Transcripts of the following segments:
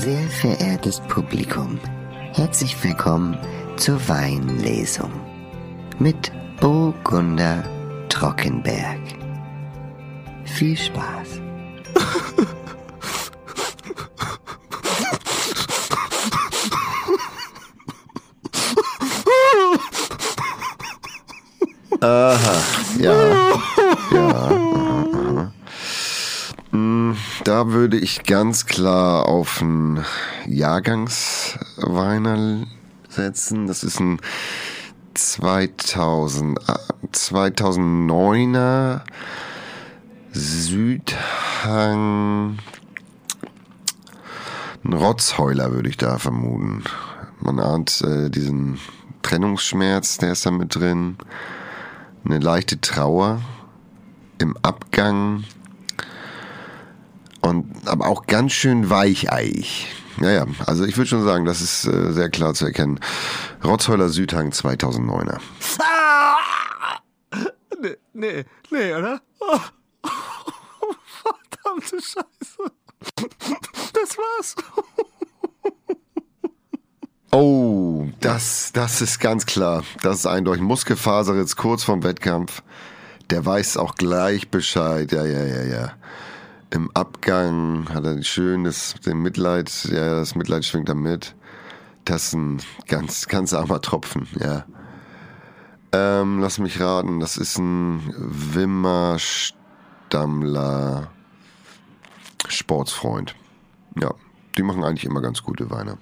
Sehr verehrtes Publikum, herzlich willkommen zur Weinlesung mit Burgunder Trockenberg. Viel Spaß. Aha, ja. Ja. aha. Mm, Würde ich ganz klar auf einen Jahrgangsweiner setzen. Das ist ein 2000, äh, 2009er Südhang. Ein Rotzheuler würde ich da vermuten. Man ahnt äh, diesen Trennungsschmerz, der ist da mit drin. Eine leichte Trauer im Abgang. Und aber auch ganz schön weicheich. Ja, ja, also ich würde schon sagen, das ist äh, sehr klar zu erkennen. Rotzheuler Südhang 2009er. Nee, nee, nee, oder? Oh, verdammte Scheiße. Das war's. Oh, das, das ist ganz klar. Das ist eindeutig. Muskelfaserritz kurz vorm Wettkampf. Der weiß auch gleich Bescheid. Ja, ja, ja, ja. Im Abgang hat er schön das, den Mitleid, ja, das Mitleid schwingt da mit. Das ist ein ganz, ganz armer Tropfen, ja. Ähm, lass mich raten, das ist ein Wimmer Stammler Sportsfreund. Ja, die machen eigentlich immer ganz gute Weine.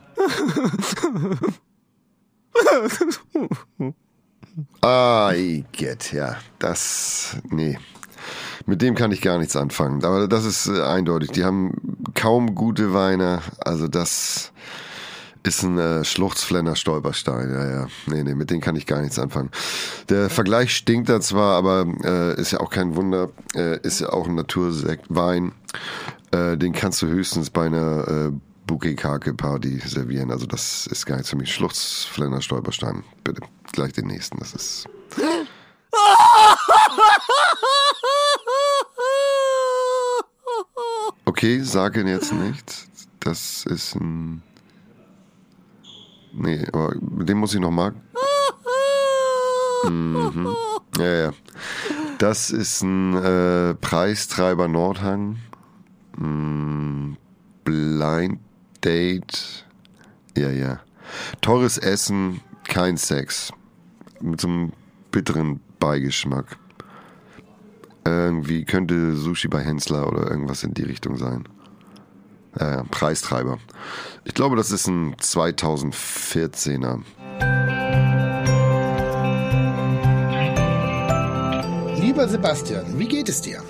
Ah, I get, ja. Das, nee. Mit dem kann ich gar nichts anfangen. Aber das ist äh, eindeutig. Die haben kaum gute Weine. Also das ist ein äh, Schluchzflenner Stolperstein. Ja, ja. Nee, nee, mit denen kann ich gar nichts anfangen. Der Vergleich stinkt da zwar, aber äh, ist ja auch kein Wunder. Äh, ist ja auch ein Naturwein. Äh, den kannst du höchstens bei einer äh, Bouquet-Kake-Party servieren. Also das ist gar nichts für mich. Schluchzflenner Stolperstein. Bitte, gleich den nächsten. Das ist... Okay, sage jetzt nichts. Das ist ein. Nee, aber den muss ich noch mal. Mhm. Ja, ja. Das ist ein äh, Preistreiber Nordhang. Mm, Blind Date. Ja, ja. Teures Essen, kein Sex. Mit so einem bitteren Beigeschmack. Irgendwie könnte Sushi bei Hensler oder irgendwas in die Richtung sein. Äh, Preistreiber. Ich glaube, das ist ein 2014er. Lieber Sebastian, wie geht es dir?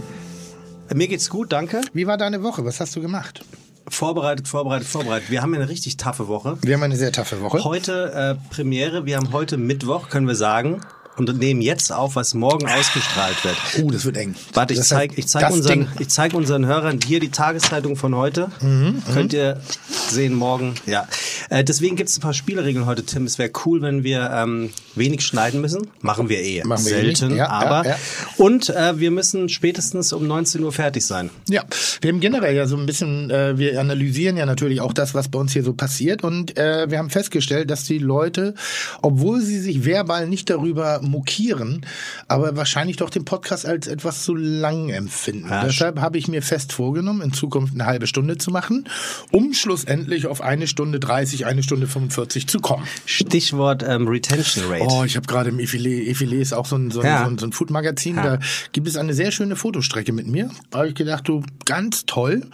Mir geht's gut, danke. Wie war deine Woche? Was hast du gemacht? Vorbereitet, vorbereitet, vorbereitet. Wir haben eine richtig taffe Woche. Wir haben eine sehr taffe Woche. Heute äh, Premiere, wir haben heute Mittwoch, können wir sagen. Und nehmen jetzt auf, was morgen ausgestrahlt wird. Uh, das wird eng. Warte, ich Das zeig, heißt, ich zeig unseren, Ding. ich zeig unseren Hörern hier die Tageszeitung von heute. Mhm, Könnt ihr sehen morgen. Ja. Äh, deswegen gibt es ein paar Spielregeln heute, Tim. Es wäre cool, wenn wir ähm, wenig schneiden müssen. Machen wir eh Machen wir eh selten. Ja, aber ja, ja. und äh, wir müssen spätestens um 19 Uhr fertig sein. Ja, wir haben generell ja so ein bisschen, äh, wir analysieren ja natürlich auch das, was bei uns hier so passiert und äh, wir haben festgestellt, dass die Leute, obwohl sie sich verbal nicht darüber mokieren, aber wahrscheinlich doch den Podcast als etwas zu lang empfinden. Ja, Deshalb habe ich mir fest vorgenommen, in Zukunft eine halbe Stunde zu machen, um schlussendlich auf eine Stunde 30, eine Stunde 45 zu kommen. Stichwort ähm, Retention Rate. Oh, ich habe gerade im Effilet, Effilet ist auch so ein, so ein, Ja. so ein, so ein Food-Magazin, Ja. da gibt es eine sehr schöne Fotostrecke mit mir. Da habe ich gedacht, du, ganz toll,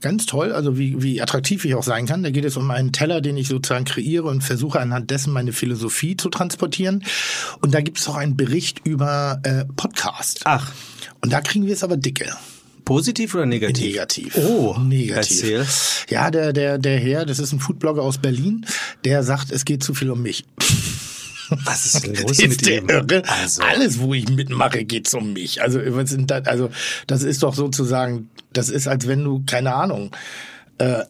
ganz toll, also wie, wie attraktiv ich auch sein kann. Da geht es um einen Teller, den ich sozusagen kreiere und versuche anhand dessen meine Philosophie zu transportieren. Und da gibt es auch einen Bericht über äh, Podcast. Ach, Und da kriegen wir es aber dicke. positiv oder negativ? Negativ. Oh, negativ. erzähl. Ja, der, der, der Herr, das ist ein Foodblogger aus Berlin, der sagt, es geht zu viel um mich. Was ist denn los ist mit irre? Also, Alles, wo ich mitmache, geht's um mich. Also, was sind das, also, das ist doch sozusagen, das ist, als wenn du, keine Ahnung, äh,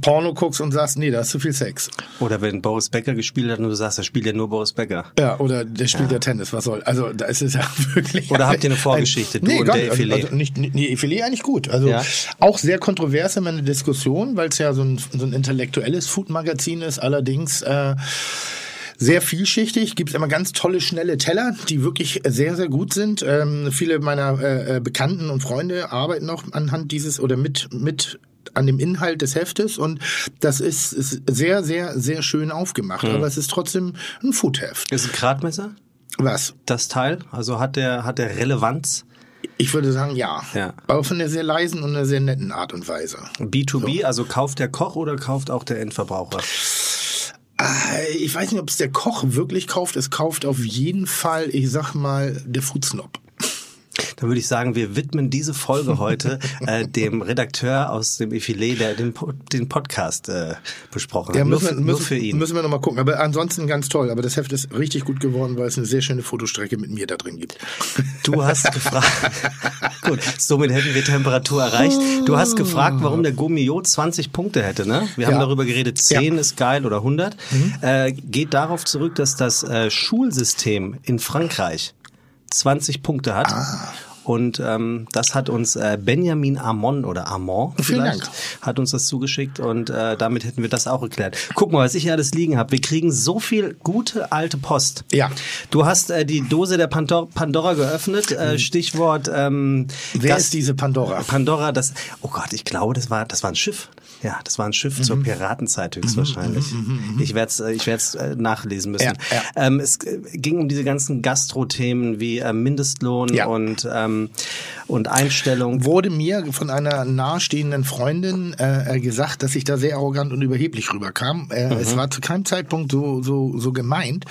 Porno guckst und sagst, nee, da ist zu viel Sex. Oder wenn Boris Becker gespielt hat und du sagst, er spielt ja nur Boris Becker. Ja, oder der spielt ja, Tennis, was soll. Also da ist es ja wirklich. Oder habt ihr eine Vorgeschichte, ein, du nee, und der nicht. Effilé? Also, also nicht, nee, Effilé eigentlich gut. Also Ja. auch sehr kontrovers immer eine Diskussion, weil es ja so ein, so ein intellektuelles Food-Magazin ist, allerdings äh, sehr vielschichtig, gibt es immer ganz tolle, schnelle Teller, die wirklich sehr, sehr gut sind. Ähm, viele meiner äh, äh, Bekannten und Freunde arbeiten auch anhand dieses oder mit, mit an dem Inhalt des Heftes und das ist, ist sehr, sehr, sehr schön aufgemacht. Aber es ist trotzdem ein Foodheft. Ist ein Gradmesser, Was? das Teil? Also hat der, hat der Relevanz? Ich würde sagen, ja. Ja. Aber von einer sehr leisen und einer sehr netten Art und Weise. B2B, also kauft der Koch oder kauft auch der Endverbraucher? Äh, Ich weiß nicht, ob es der Koch wirklich kauft. Es kauft auf jeden Fall, ich sag mal, der Foodsnob. Dann würde ich sagen, wir widmen diese Folge heute äh, dem Redakteur aus dem Effilé, der den, den Podcast äh, besprochen hat. Ja, nur, müssen, für- wir, nur müssen, für ihn. müssen wir nochmal gucken. Aber ansonsten ganz toll. Aber das Heft ist richtig gut geworden, weil es eine sehr schöne Fotostrecke mit mir da drin gibt. Du hast gefragt. Gut, somit hätten wir Temperatur erreicht. Du hast gefragt, warum der Gummio 20 Punkte hätte, ne? Wir haben Ja. darüber geredet, 10 ist geil oder 100. Mhm. Äh, geht darauf zurück, dass das äh, Schulsystem in Frankreich 20 Punkte hat. Ah. Und ähm, das hat uns äh, Benjamin Amon oder Amon vielleicht, hat uns das zugeschickt und äh, damit hätten wir das auch erklärt. Guck mal, was ich hier alles liegen habe. Wir kriegen so viel gute alte Post. Ja. Du hast äh, die Dose der Pandora, Pandora geöffnet. Äh, Stichwort ähm, Wer Gast- ist diese Pandora? Pandora, das, oh Gott, ich glaube, das war, das war ein Schiff. Ja, das war ein Schiff Mhm. zur Piratenzeit höchstwahrscheinlich. Ich werde es ich werd's, äh, nachlesen müssen. Ja, ja. Ähm, es äh, ging um diese ganzen Gastro-Themen wie äh, Mindestlohn Ja. und, ähm, und Einstellung. Wurde mir von einer nahestehenden Freundin äh, äh, gesagt, dass ich da sehr arrogant und überheblich rüberkam. Äh, Mhm. Es war zu keinem Zeitpunkt so so so gemeint.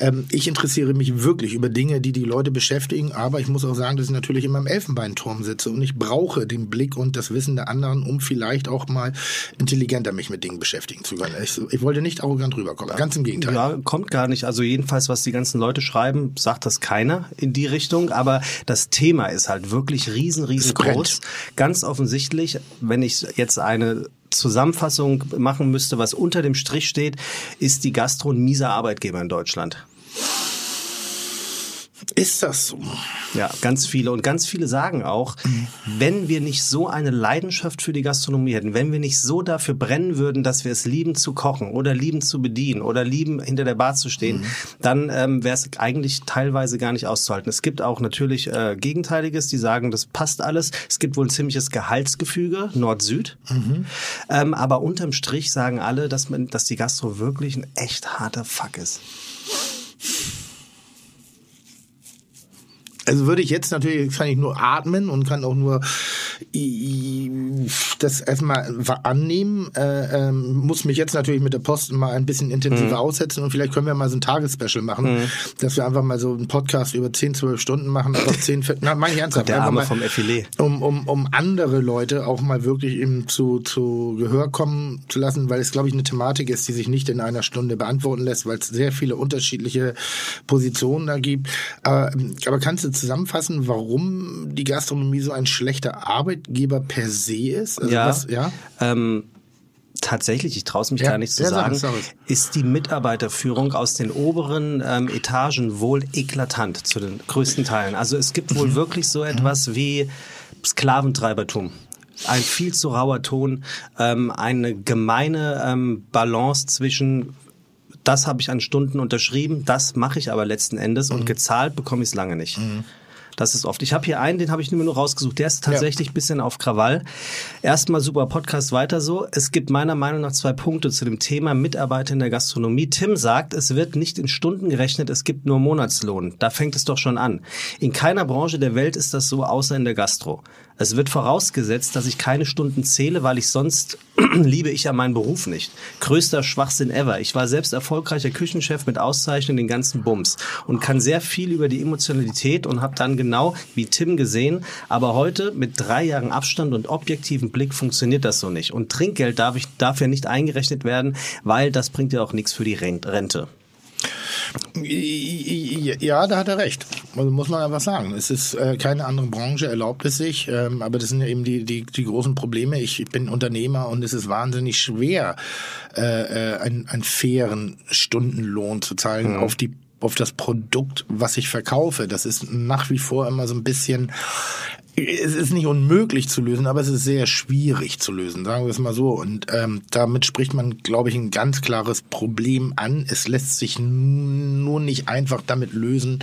Ähm, ich interessiere mich wirklich über Dinge, die die Leute beschäftigen, aber ich muss auch sagen, dass ich natürlich in meinem Elfenbeinturm sitze und ich brauche den Blick und das Wissen der anderen, um vielleicht auch mal intelligenter mich mit Dingen beschäftigen zu können. Ich, ich wollte nicht arrogant rüberkommen, ganz im Gegenteil. Ja, kommt gar nicht. Also jedenfalls, was die ganzen Leute schreiben, sagt das keiner in die Richtung. Aber das Thema ist halt wirklich riesen, Es riesengroß. Ganz offensichtlich, wenn ich jetzt eine Zusammenfassung machen müsste, was unter dem Strich steht, ist die Gastro ein mieser Arbeitgeber in Deutschland. Ist das so? Ja, ganz viele. Und ganz viele sagen auch, wenn wir nicht so eine Leidenschaft für die Gastronomie hätten, wenn wir nicht so dafür brennen würden, dass wir es lieben zu kochen oder lieben zu bedienen oder lieben hinter der Bar zu stehen, dann ähm, wäre es eigentlich teilweise gar nicht auszuhalten. Es gibt auch natürlich äh, Gegenteiliges, die sagen, das passt alles. Es gibt wohl ein ziemliches Gehaltsgefüge, Nord-Süd. Ähm, aber unterm Strich sagen alle, dass, man, dass die Gastro wirklich ein echt harter Fuck ist. Also würde ich jetzt natürlich, kann ich nur atmen und kann auch nur das erstmal annehmen. Äh, ähm, muss mich jetzt natürlich mit der Post mal ein bisschen intensiver Mhm. aussetzen und vielleicht können wir mal so ein Tagesspecial machen, dass wir einfach mal so einen Podcast über 10, 12 Stunden machen, aber 10, na, meine ich ernsthaft. Der einfach Arme mal, vom Effilé. Um, um, um andere Leute auch mal wirklich eben zu, zu Gehör kommen zu lassen, weil es, glaube ich, eine Thematik ist, die sich nicht in einer Stunde beantworten lässt, weil es sehr viele unterschiedliche Positionen da gibt. Aber, aber kannst du zusammenfassen, warum die Gastronomie so ein schlechter Arbeitgeber per se ist? Also ja. Was, ja? Ähm, tatsächlich, ich traue es mich Ja, gar nicht zu sagen, ist die Mitarbeiterführung aus den oberen ähm, Etagen wohl eklatant zu den größten Teilen. Also es gibt Mhm. wohl wirklich so etwas wie Sklaventreibertum. Ein viel zu rauer Ton, ähm, eine gemeine ähm, Balance zwischen das habe ich an Stunden unterschrieben, das mache ich aber letzten Endes Mhm. und gezahlt bekomme ich es lange nicht. Das ist oft. Ich habe hier einen, den habe ich nur noch rausgesucht. Der ist tatsächlich ein bisschen auf Krawall. Erstmal super Podcast weiter so. Es gibt meiner Meinung nach zwei Punkte zu dem Thema Mitarbeiter in der Gastronomie. Tim sagt, es wird nicht in Stunden gerechnet, es gibt nur Monatslohn. Da fängt es doch schon an. In keiner Branche der Welt ist das so, außer in der Gastro. Es wird vorausgesetzt, dass ich keine Stunden zähle, weil ich sonst liebe ich ja meinen Beruf nicht. Größter Schwachsinn ever. Ich war selbst erfolgreicher Küchenchef mit Auszeichnungen den ganzen Bums und kann sehr viel über die Emotionalität und habe dann genau wie Tim gesehen, aber heute mit drei Jahren Abstand und objektivem Blick funktioniert das so nicht. Und Trinkgeld darf, ich, darf ja nicht eingerechnet werden, weil das bringt ja auch nichts für die Ren- Rente. Ja, da hat er recht. Also muss man einfach sagen. Es ist äh, keine andere Branche erlaubt es sich, ähm, aber das sind ja eben die, die, die großen Probleme. Ich, ich bin Unternehmer und es ist wahnsinnig schwer, äh, äh einen, einen fairen Stundenlohn zu zahlen mhm. auf die auf das Produkt, was ich verkaufe. Das ist nach wie vor immer so ein bisschen es ist nicht unmöglich zu lösen, aber es ist sehr schwierig zu lösen, sagen wir es mal so. Und ähm, damit spricht man, glaube ich, ein ganz klares Problem an. Es lässt sich nur nicht einfach damit lösen,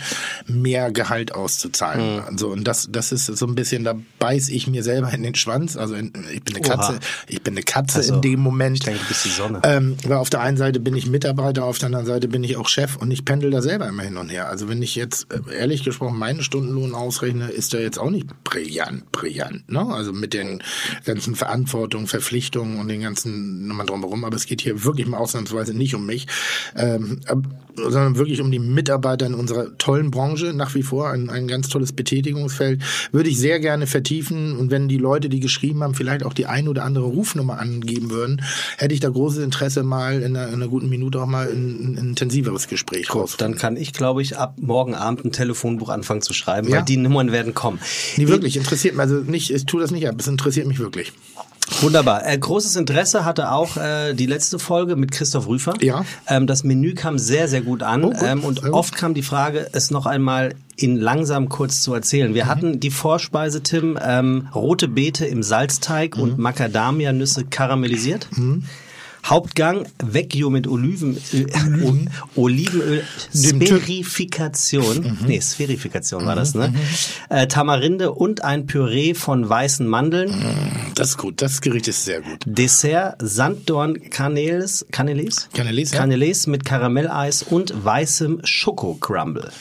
mehr Gehalt auszuzahlen. Mhm. Also und das, das ist so ein bisschen, da beiß ich mir selber in den Schwanz. Also ich bin eine Katze, Oha. ich bin eine Katze also, in dem Moment. Ich denke, du bist die Sonne. Ähm, weil auf der einen Seite bin ich Mitarbeiter, auf der anderen Seite bin ich auch Chef und ich pendel da selber immer hin und her. Also wenn ich jetzt äh, ehrlich gesprochen meinen Stundenlohn ausrechne, ist der jetzt auch nicht brillant, brillant. Ne? Also mit den ganzen Verantwortungen, Verpflichtungen und den ganzen Nummern drumherum. Aber es geht hier wirklich mal ausnahmsweise nicht um mich, ähm, sondern wirklich um die Mitarbeiter in unserer tollen Branche. Nach wie vor ein, ein ganz tolles Betätigungsfeld. Würde ich sehr gerne vertiefen. Und wenn die Leute, die geschrieben haben, vielleicht auch die ein oder andere Rufnummer angeben würden, hätte ich da großes Interesse, mal in einer, in einer guten Minute auch mal ein, ein intensiveres Gespräch Gut, Dann kann ich, glaube ich, ab morgen Abend ein Telefonbuch anfangen zu schreiben, ja. weil die Nummern werden kommen. Nee, wirklich interessiert mich, also nicht, ich tue das nicht ab, es interessiert mich wirklich. Wunderbar. Äh, großes Interesse hatte auch äh, die letzte Folge mit Christoph Rüfer. Ja. Ähm, das Menü kam sehr, sehr gut an. Oh, gut. Ähm, und oft kam die Frage, es noch einmal in langsam kurz zu erzählen. Wir mhm. hatten die Vorspeise, Tim, ähm, rote Beete im Salzteig mhm. und Macadamia-Nüsse karamellisiert. Mhm. Hauptgang Vecchio mit Olivenöl, Oliven. Olivenöl, Spherifikation, mhm. nee, Spherifikation war das, ne? Mhm. Äh, Tamarinde und ein Püree von weißen Mandeln. Mhm. Das ist gut, das Gericht ist sehr gut. Dessert Sanddorn Caneles, Caneles? Caneles, ja. Caneles mit Karamelleis und weißem Schokocrumble.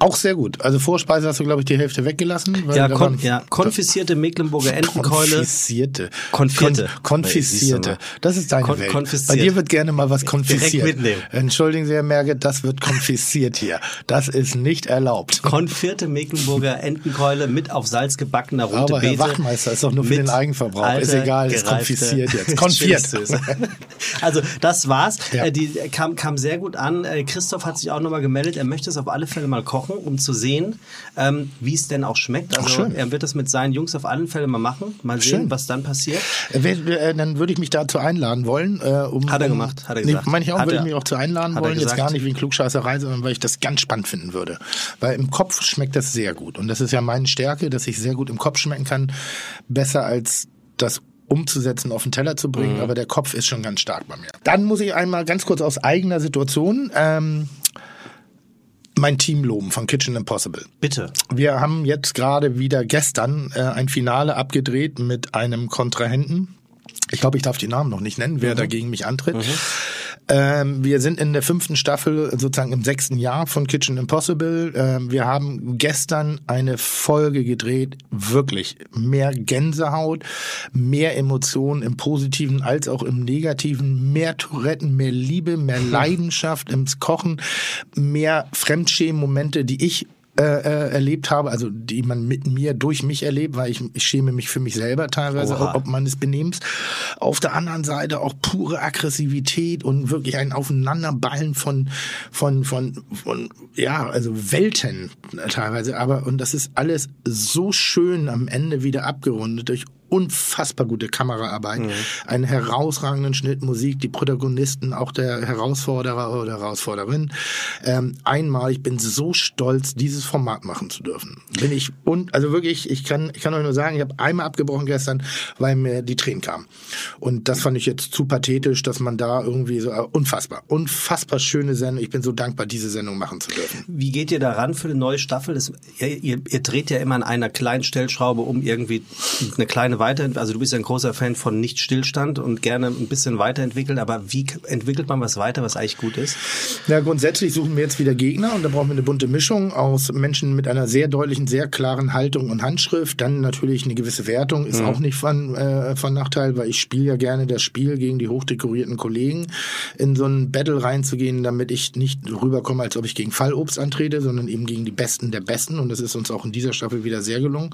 Auch sehr gut. Also Vorspeise hast du, glaube ich, die Hälfte weggelassen. ja, kon ja, konfiszierte Mecklenburger Entenkeule. Konfisierte. Konfierte. Kon konfisierte. Das ist deine kon Welt. Bei dir wird gerne mal was konfisiert. Direkt mitnehmen. Entschuldigen Sie, Herr Merge, das wird konfisiert hier. Das ist nicht erlaubt. Konfierte Mecklenburger Entenkeule mit auf Salz gebackener rote Aber Herr Wachmeister ist doch nur für den Eigenverbrauch. Ist egal, ist konfisiert jetzt. Konfiert. also das war's. Ja. Äh, die kam, kam sehr gut an. Äh, Christoph hat sich auch nochmal gemeldet. Er möchte es auf alle Fälle mal kochen kochen, um zu sehen, ähm, wie es denn auch schmeckt. Also Ach, er wird das mit seinen Jungs auf allen Fällen mal machen. Mal sehen, schön. was dann passiert. Äh, äh, dann würde ich mich dazu einladen wollen. Äh, um, hat er gemacht, hat er gesagt. Nee, meine ich auch, würde ich mich auch zu einladen wollen. Jetzt gar nicht wie ein Klugscheißerei, sondern weil ich das ganz spannend finden würde. Weil im Kopf schmeckt das sehr gut. Und das ist ja meine Stärke, dass ich sehr gut im Kopf schmecken kann. Besser als das umzusetzen, auf den Teller zu bringen, mhm. aber der Kopf ist schon ganz stark bei mir. Dann muss ich einmal ganz kurz aus eigener Situation ähm, mein Team loben von Kitchen Impossible. Bitte. Wir haben jetzt gerade wieder gestern äh, ein Finale abgedreht mit einem Kontrahenten. Ich glaube, ich darf die Namen noch nicht nennen, wer mhm. dagegen mich antritt. Mhm. Ähm, wir sind in der fünften Staffel, sozusagen im sechsten Jahr von Kitchen Impossible. Ähm, wir haben gestern eine Folge gedreht, wirklich mehr Gänsehaut, mehr Emotionen im Positiven als auch im Negativen, mehr Touretten, mehr Liebe, mehr Leidenschaft im Kochen, mehr Fremdschämen-Momente, die ich äh, äh, erlebt habe, also die man mit mir durch mich erlebt, weil ich, ich schäme mich für mich selber teilweise, Oha. ob meines Benehmens. Auf der anderen Seite auch pure Aggressivität und wirklich ein Aufeinanderballen von von von von ja also Welten teilweise, aber und das ist alles so schön am Ende wieder abgerundet durch unfassbar gute Kameraarbeit, mhm. einen herausragenden Schnitt, Musik, die Protagonisten, auch der Herausforderer oder Herausforderin. Ähm, einmal, ich bin so stolz, dieses Format machen zu dürfen. Bin ich und also wirklich, ich kann, ich kann euch nur sagen, ich habe einmal abgebrochen gestern, weil mir die Tränen kamen. Und das fand ich jetzt zu pathetisch, dass man da irgendwie so uh, unfassbar, unfassbar schöne Sendung. Ich bin so dankbar, diese Sendung machen zu dürfen. Wie geht ihr daran für eine neue Staffel? Das, ihr, ihr, ihr dreht ja immer an einer kleinen Stellschraube, um irgendwie eine kleine weiter, also du bist ja ein großer Fan von nicht Stillstand und gerne ein bisschen weiterentwickeln, aber wie entwickelt man was weiter, was eigentlich gut ist? Ja, grundsätzlich suchen wir jetzt wieder Gegner und da brauchen wir eine bunte Mischung aus Menschen mit einer sehr deutlichen, sehr klaren Haltung und Handschrift. Dann natürlich eine gewisse Wertung ist mhm. auch nicht von, äh, von Nachteil, weil ich spiele ja gerne das Spiel gegen die hochdekorierten Kollegen, in so ein Battle reinzugehen, damit ich nicht rüberkomme, als ob ich gegen Fallobst antrete, sondern eben gegen die Besten der Besten und das ist uns auch in dieser Staffel wieder sehr gelungen.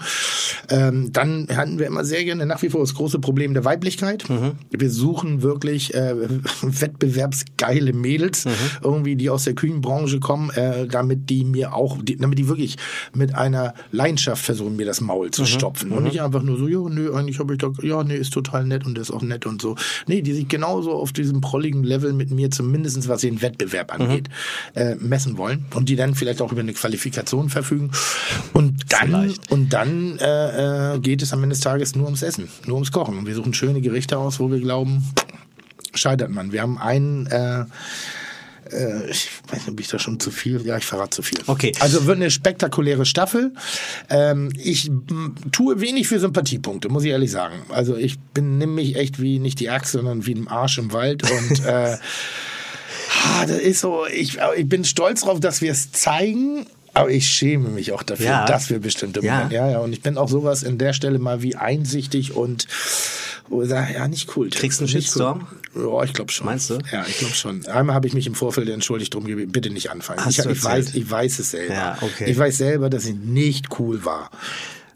Ähm, dann hatten wir immer sehr sehr gerne nach wie vor das große Problem der Weiblichkeit. Mhm. Wir suchen wirklich äh, wettbewerbsgeile Mädels, Mhm. irgendwie, die aus der Küchenbranche kommen, äh, damit die mir auch, die, damit die wirklich mit einer Leidenschaft versuchen, mir das Maul Mhm. zu stopfen. Und nicht einfach nur so, ja, nö, eigentlich habe ich doch, ja, nee, ist total nett und ist auch nett und so. Nee, die sich genauso auf diesem prolligen Level mit mir zumindestens was den Wettbewerb angeht, äh, messen wollen. Und die dann vielleicht auch über eine Qualifikation verfügen. Und dann, Vielleicht. und dann äh, äh, geht es am Ende des Tages nur ums Essen, nur ums Kochen. Und wir suchen schöne Gerichte aus, wo wir glauben, scheitert man. Wir haben einen, äh, äh, ich weiß nicht, ob ich da schon zu viel, ja, ich verrate zu viel. Okay. Also wird eine spektakuläre Staffel. Ähm, ich m, tue wenig für Sympathiepunkte, muss ich ehrlich sagen. Also ich bin nimm mich echt wie nicht die Axt, sondern wie ein Arsch im Wald und äh, ah, das ist so, ich, ich bin stolz drauf, dass wir es zeigen. Aber ich schäme mich auch dafür, Ja. dass wir bestimmte Ja. Momente, ja, ja. Und ich bin auch sowas in der Stelle mal wie einsichtig und sage, ja, nicht cool. Kriegst du einen Shitstorm? Cool. Ja, ich glaube schon. Meinst du? Ja, ich glaube schon. Einmal habe ich mich im Vorfeld entschuldigt drum gebeten, bitte nicht anfangen. Hast ich, du ich, weiß, ich weiß es selber. Ja, okay. Ich weiß selber, dass ich nicht cool war.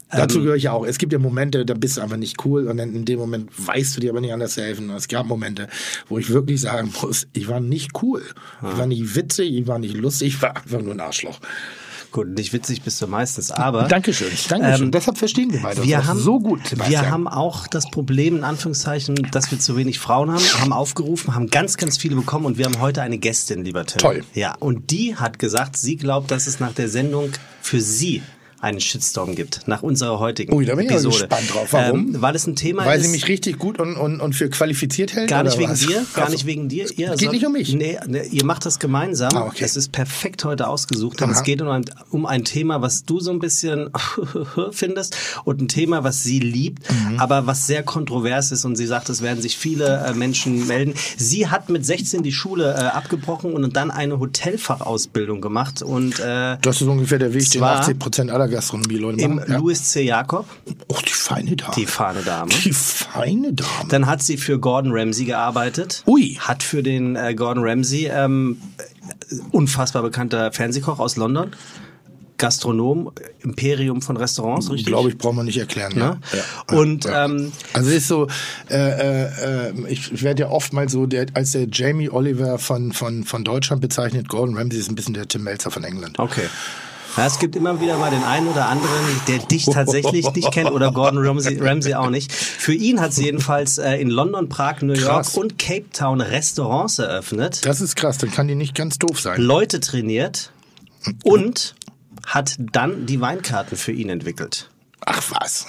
Dazu Ähm, gehöre ich ja auch. Es gibt ja Momente, da bist du einfach nicht cool und in dem Moment weißt du dir aber nicht anders zu helfen. Und es gab Momente, wo ich wirklich sagen muss, ich war nicht cool. Ich war nicht witzig, ich war nicht lustig, ich war einfach nur ein Arschloch. Gut, nicht witzig bist du meistens, aber Dankeschön, Dankeschön. Ähm, Deshalb verstehen wir beide wir haben, so gut. Sebastian. wir haben auch das Problem, in Anführungszeichen, dass wir zu wenig Frauen haben, haben aufgerufen, haben ganz, ganz viele bekommen und wir haben heute eine Gästin, lieber Tim. Toll. Ja, und die hat gesagt, sie glaubt, dass es nach der Sendung für sie einen Shitstorm gibt, nach unserer heutigen Ui, da bin ich Episode. gespannt drauf. Warum? Ähm, weil es ein Thema Weil ist. sie mich richtig gut und, und, und für qualifiziert hält? Gar nicht wegen was? dir, gar Ach so. nicht wegen dir. Ihr Geht sollt- nicht um mich. Nee, nee, ihr macht das gemeinsam. Ah, okay. Es ist perfekt heute ausgesucht. Und es geht um ein, um ein Thema, was du so ein bisschen findest und ein Thema, was sie liebt, Mhm. aber was sehr kontrovers ist. Und sie sagt, es werden sich viele äh, Menschen melden. Sie hat mit 16 die Schule äh, abgebrochen und dann eine Hotelfachausbildung gemacht. Und äh, Das ist ungefähr der Weg, den Zwar 80 Prozent aller Gastronomie-Leute im machen. Ja. Louis C. Jakob, Oh, die feine Dame. die fahrende Dame. Die feine Dame. Dann hat sie für Gordon Ramsay gearbeitet. Ui. Hat für den äh, Gordon Ramsay, ähm, äh, unfassbar bekannter Fernsehkoch aus London. Gastronom, Imperium von Restaurants, richtig? Glaube ich, braucht man nicht erklären. Ne? Ja. Ja. Und, ja. ähm, also es ist so, äh, äh, äh, ich, ich werde ja oftmals so der, als der Jamie Oliver von, von, von Deutschland bezeichnet. Gordon Ramsay ist ein bisschen der Tim Melzer von England. Okay. Ja, es gibt immer wieder mal den einen oder anderen, der dich tatsächlich nicht kennt oder Gordon Ramsay, Ramsay auch nicht. Für ihn hat sie jedenfalls äh, in London, Prag, New York Krass. und Cape Town Restaurants eröffnet, Das ist krass, dann kann die nicht ganz doof sein. Leute trainiert und hat dann die Weinkarten für ihn entwickelt. Ach was.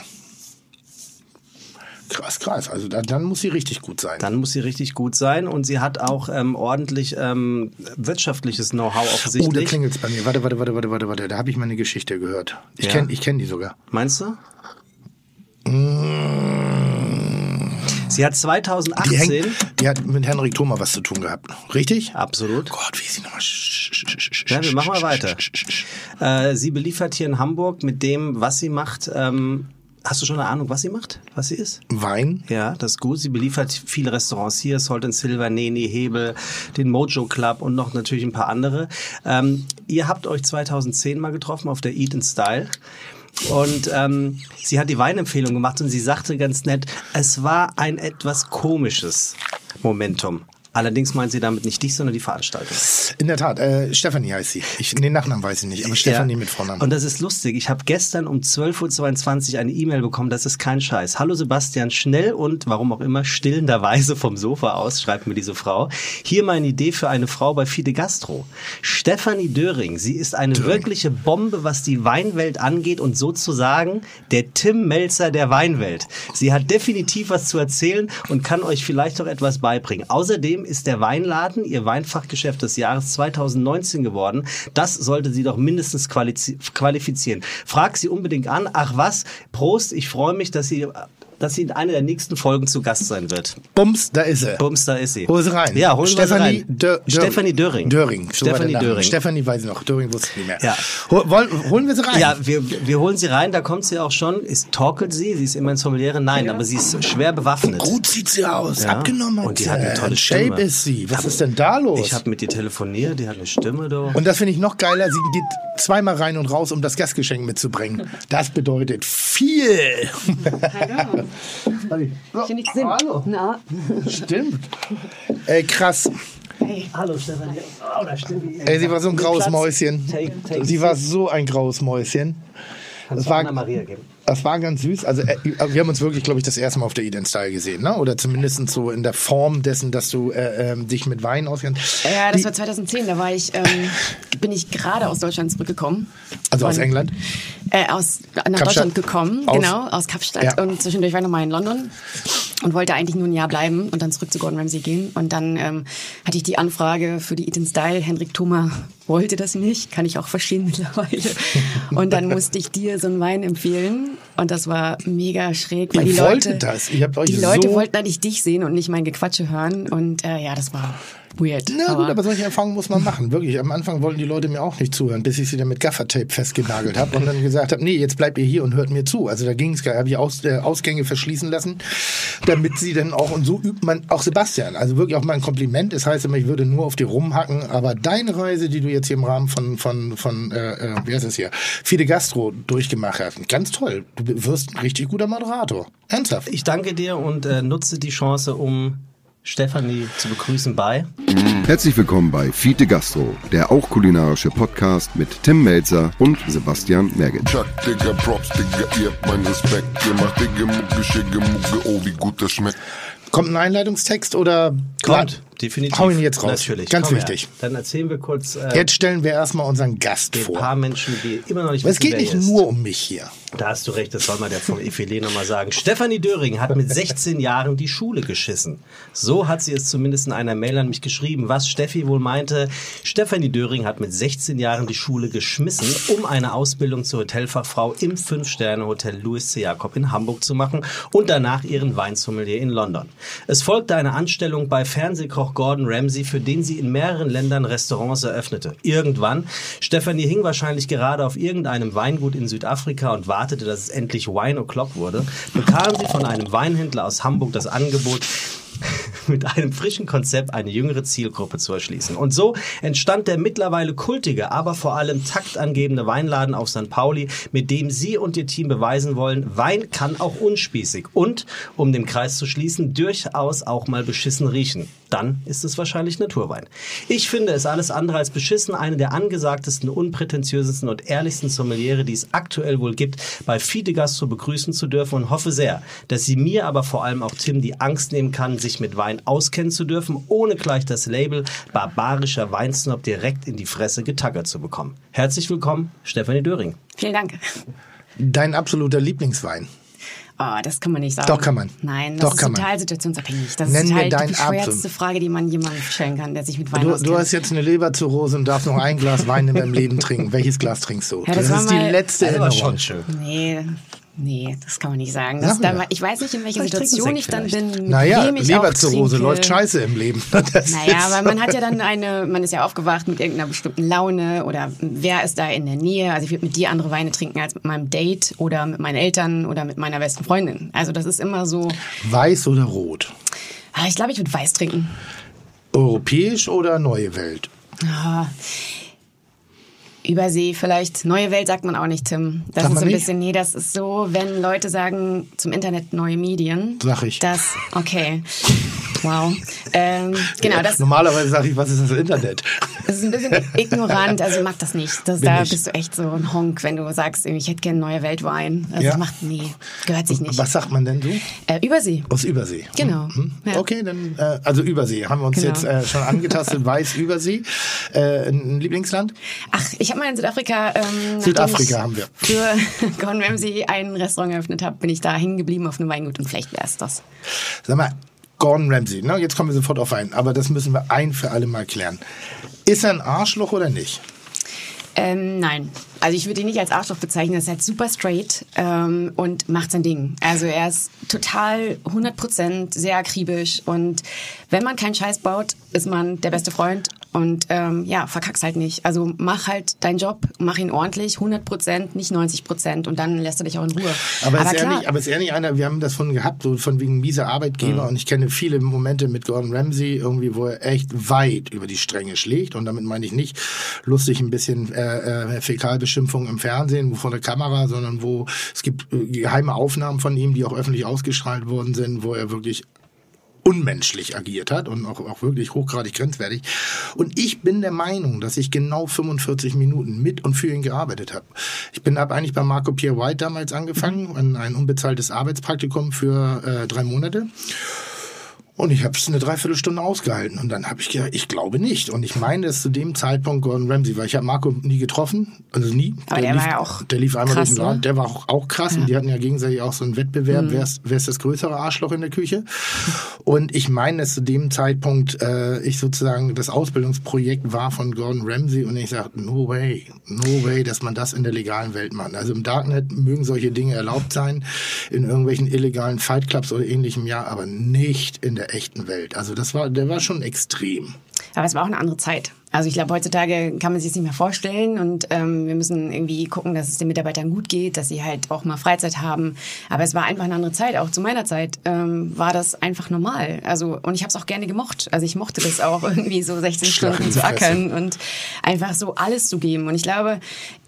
Krass, krass. Also da, dann muss sie richtig gut sein. Dann muss sie richtig gut sein und sie hat auch ähm, ordentlich ähm, wirtschaftliches Know-how oh, da offensichtlich. klingelt's bei mir. Warte, warte, warte, warte, warte, warte. Da habe ich mal eine Geschichte gehört. Ich Ja. kenn ich kenn die sogar. Meinst du? Mm. Sie hat Die, 2018 hängt, die hat mit Henrik Thoma was zu tun gehabt. Richtig? absolut. Gott, wie ist sie nochmal? Ja, wir machen mal weiter. Äh, sie beliefert hier in Hamburg mit dem, was sie macht. Ähm, hast du schon eine Ahnung, was sie macht? Was sie ist? Wein? Ja, das ist gut. Sie beliefert viele Restaurants hier, Salt and Silver, Neni, Hebel, den Mojo Club und noch natürlich ein paar andere. Ähm, ihr habt euch 2010 mal getroffen auf der Eat in Style. Und ähm, sie hat die Weinempfehlung gemacht und sie sagte ganz nett, es war ein etwas komisches Momentum. Allerdings meint sie damit nicht dich, sondern die Veranstaltung. In der Tat, äh, Stefanie heißt sie. Ich, den Nachnamen weiß ich nicht, aber Stefanie Ja. mit Vornamen. Und das ist lustig. Ich habe gestern um 12.22 Uhr eine E-Mail bekommen, das ist kein Scheiß. Hallo Sebastian, schnell und warum auch immer stillenderweise vom Sofa aus, schreibt mir diese Frau. Hier meine Idee für eine Frau bei Fide Gastro. Stefanie Döring, sie ist eine wirkliche Bombe, was die Weinwelt angeht und sozusagen der Tim Melzer der Weinwelt. Sie hat definitiv was zu erzählen und kann euch vielleicht auch etwas beibringen. Außerdem ist der Weinladen ihr Weinfachgeschäft des Jahres 2019 geworden. Das sollte sie doch mindestens qualifizieren. Frag sie unbedingt an. Ach was, Prost, ich freue mich, dass sie, dass sie in einer der nächsten Folgen zu Gast sein wird. Bums, da ist sie. Bums, da ist sie. Hol sie rein. Ja, wir sie rein. Dö Dö Stefanie Döring. Döring. so Name. Döring. Stefanie weiß ich noch. Döring wusste ich nicht mehr. Ja. Hol, wollen, holen wir sie rein. Ja, wir, wir holen sie rein, da kommt sie auch schon. Ist, torkelt sie? Sie ist immer in Sommeliere? Nein, aber sie ist schwer bewaffnet. Gut sieht sie aus. Ja. Abgenommen hat Und die sie. hat eine tolle Ein Shape Stimme. ist sie. Was ist denn da los? Ich habe mit ihr telefoniert, die hat eine Stimme, du. und das finde ich noch geiler. Sie geht zweimal rein und raus, um das Gastgeschenk mitzubringen. Das bedeutet viel. Hallo. Hier nichts Sinn. Hallo. Na, Stimmt. Ey, krass. Hey, hallo Stefanie. Oh, da stimmt. Ey, sie war so ein graues. Mäuschen. Take- take Sie war so ein graues Mäuschen. Kannst Das war- Anna Maria geben. Das war ganz süß. Also äh, wir haben uns wirklich, glaube ich, das erste Mal auf der Eden Style gesehen, ne? Oder zumindest so in der Form dessen, dass du äh, ähm, dich mit Wein auskennst. ja, das Die- war 2010. Da war ich, ähm, bin ich gerade aus Deutschland zurückgekommen. Also aus England. Äh, aus, nach Kapstadt? Deutschland gekommen, Aus- genau, aus Kapstadt. Ja. Und zwischendurch war ich nochmal in London und wollte eigentlich nur ein Jahr bleiben und dann zurück zu Gordon Ramsay gehen. Und dann ähm, hatte ich die Anfrage für die Eaton Style. Henrik Thoma wollte das nicht, kann ich auch verstehen mittlerweile. Und dann musste ich dir so einen Wein empfehlen. Und das war mega schräg, weil Ihr die Leute, das? Die Leute so- wollten eigentlich dich sehen und nicht mein Gequatsche hören. Und äh, ja, das war weird. Na gut, aber solche Erfahrungen muss man machen. Wirklich. Am Anfang wollten die Leute mir auch nicht zuhören, bis ich sie dann mit Gaffertape festgenagelt habe und dann gesagt habe, nee, jetzt bleibt ihr hier und hört mir zu. Also da ging es, habe ich Aus, äh, Ausgänge verschließen lassen, damit sie dann auch, und so übt man, auch Sebastian, also wirklich auch mal ein Kompliment. Es heißt immer, ich würde nur auf die rumhacken, aber deine Reise, die du jetzt hier im Rahmen von, von, von äh, äh, wie heißt es hier, Fide Gastro durchgemacht hast, ganz toll. Du wirst ein richtig guter Moderator. Ernsthaft. Ich danke dir und äh, nutze die Chance, um Stefanie zu begrüßen bei. Herzlich willkommen bei Fiete Gastro, der auch kulinarische Podcast mit Tim Melzer und Sebastian Merget. Chuck, Digga, Props, Digga, ihr habt meinen Respekt. Ihr macht Digga, Mucke, Schicke, Mucke, oh, wie gut das schmeckt. Kommt ein Einleitungstext oder Kommt, definitiv. Hau ihn jetzt raus. Natürlich. Ganz Komm her. wichtig. Dann erzählen wir kurz äh, Jetzt stellen wir erstmal unseren Gast vor. paar Menschen, die immer noch nicht Aber es wissen, geht nicht nur um mich hier. Da hast du recht, das soll mal der vom Effilé nochmal sagen. Stefanie Döring hat mit 16 Jahren die Schule geschissen. So hat sie es zumindest in einer Mail an mich geschrieben, was Steffi wohl meinte. Stefanie Döring hat mit 16 Jahren die Schule geschmissen, um eine Ausbildung zur Hotelfachfrau im Fünf-Sterne-Hotel Louis C. Jakob in Hamburg zu machen und danach ihren Weinsommelier in London. Es folgte eine Anstellung bei Fernsehkoch Gordon Ramsay, für den sie in mehreren Ländern Restaurants eröffnete. Irgendwann, Stefanie hing wahrscheinlich gerade auf irgendeinem Weingut in Südafrika und wartete, dass es endlich Wine O'Clock wurde, bekam sie von einem Weinhändler aus Hamburg das Angebot, mit einem frischen Konzept eine jüngere Zielgruppe zu erschließen. Und so entstand der mittlerweile kultige, aber vor allem taktangebende Weinladen auf St. Pauli, mit dem Sie und Ihr Team beweisen wollen, Wein kann auch unspießig und, um den Kreis zu schließen, durchaus auch mal beschissen riechen. Dann ist es wahrscheinlich Naturwein. Ich finde es alles andere als beschissen, eine der angesagtesten, unprätentiösesten und ehrlichsten Sommeliere, die es aktuell wohl gibt, bei Fide Gastro begrüßen zu dürfen und hoffe sehr, dass sie mir, aber vor allem auch Tim die Angst nehmen kann, sich mit Wein auskennen zu dürfen, ohne gleich das Label barbarischer Weinsnob direkt in die Fresse getackert zu bekommen. Herzlich willkommen, Stefanie Döring. Vielen Dank. Dein absoluter Lieblingswein. Oh, das kann man nicht sagen. Doch, kann man. Nein, das Doch, ist kann man. total situationsabhängig. Das Nenn ist mir halt die bescheuertste Apfel. Frage, die man jemandem stellen kann, der sich mit Wein Du, auskennt. du hast jetzt eine Leberzirrhose und darfst noch ein Glas Wein in deinem Leben trinken. Welches Glas trinkst du? Ja, das das ist die letzte Erinnerung. schon schön. Nee, nee, das kann man nicht sagen. Das da, ich weiß nicht, in welcher Situation ich dann vielleicht. bin, mit Naja, wem ich Leberzirrhose läuft scheiße im Leben. Das Naja, aber man hat ja dann eine, man ist ja aufgewacht mit irgendeiner bestimmten Laune oder wer ist da in der Nähe. Also ich würde mit dir andere Weine trinken als mit meinem Date oder mit meinen Eltern oder mit meiner besten Freundin. Also das ist immer so, Weiß oder rot? ah, ich glaube, ich würde Weiß trinken. Europäisch oder neue Welt? Ah, Übersee vielleicht. Neue Welt sagt man auch nicht, Tim. Das Sagt ist so ein nicht? bisschen, nee, das ist so, wenn Leute sagen zum Internet neue Medien. Sag ich. Das, okay. Wow. Ähm, genau, das, Normalerweise sage ich, was ist das Internet? das ist ein bisschen ignorant, also ich mag das nicht. Das, da ich. bist du echt so ein Honk, wenn du sagst, ich hätte gerne neue Weltwein. Also Ja. das macht, nee, gehört sich nicht. Was sagt man denn so? Äh, Übersee. Aus Übersee. Genau. Mhm. Ja. Okay, dann, äh, also Übersee. Haben wir uns Genau. jetzt äh, schon angetastet. Weiß Übersee. Äh, ein Lieblingsland? Ach, ich habe mal in Südafrika, ähm, Südafrika haben wir. für Gordon Ramsay ein Restaurant eröffnet habe, bin ich da hängen geblieben auf einem Weingut und vielleicht wäre es das. Sag mal, Gordon Ramsay, ne? jetzt kommen wir sofort auf einen, aber das müssen wir ein für alle Mal klären. Ist er ein Arschloch oder nicht? Ähm, nein. Also ich würde ihn nicht als Arschloch bezeichnen. Er ist halt super straight ähm, und macht sein Ding. Also er ist total 100% sehr akribisch und wenn man keinen Scheiß baut, ist man der beste Freund Und ähm, ja, verkack's halt nicht. Also mach halt deinen Job, mach ihn ordentlich, 100 Prozent, nicht 90 Prozent und dann lässt du dich auch in Ruhe. Aber, aber ist er klar, nicht, aber ist er nicht einer, wir haben das von gehabt, so von wegen mieser Arbeitgeber und ich kenne viele Momente mit Gordon Ramsay irgendwie, wo er echt weit über die Stränge schlägt und damit meine ich nicht lustig ein bisschen äh, äh, Fäkalbeschimpfung im Fernsehen, wo vor der Kamera, sondern wo es gibt äh, geheime Aufnahmen von ihm, die auch öffentlich ausgestrahlt worden sind, wo er wirklich unmenschlich agiert hat und auch, auch wirklich hochgradig grenzwertig. Und ich bin der Meinung, dass ich genau 45 Minuten mit und für ihn gearbeitet habe. Ich bin habe eigentlich bei Marco Pierre White damals angefangen, an ein unbezahltes Arbeitspraktikum für äh, drei Monate. Und ich habe es eine Dreiviertelstunde ausgehalten. Und dann habe ich gedacht, ich glaube nicht. Und ich meine, dass zu dem Zeitpunkt Gordon Ramsay war. Ich habe Marco nie getroffen, also nie. Aber der lief, war ja auch Der lief einmal krass, durch den Laden. ne? Der war auch, auch krass. Und die hatten ja gegenseitig auch so einen Wettbewerb. Wer, ist, wer ist das größere Arschloch in der Küche? Und ich meine, dass zu dem Zeitpunkt äh, ich sozusagen das Ausbildungsprojekt war von Gordon Ramsay. Und ich sagte, no way, no way, dass man das in der legalen Welt macht. Also im Darknet mögen solche Dinge erlaubt sein, in irgendwelchen illegalen Fightclubs oder ähnlichem, ja, aber nicht in der echten Welt. Also das war, der war schon extrem. Aber es war auch eine andere Zeit. Also ich glaube, heutzutage kann man sich das nicht mehr vorstellen und ähm, wir müssen irgendwie gucken, dass es den Mitarbeitern gut geht, dass sie halt auch mal Freizeit haben. Aber es war einfach eine andere Zeit. Auch zu meiner Zeit ähm, war das einfach normal. Also und ich habe es auch gerne gemocht. Also ich mochte das auch irgendwie so 16 Schlag in Stunden zu ackern und einfach so alles zu geben. Und ich glaube,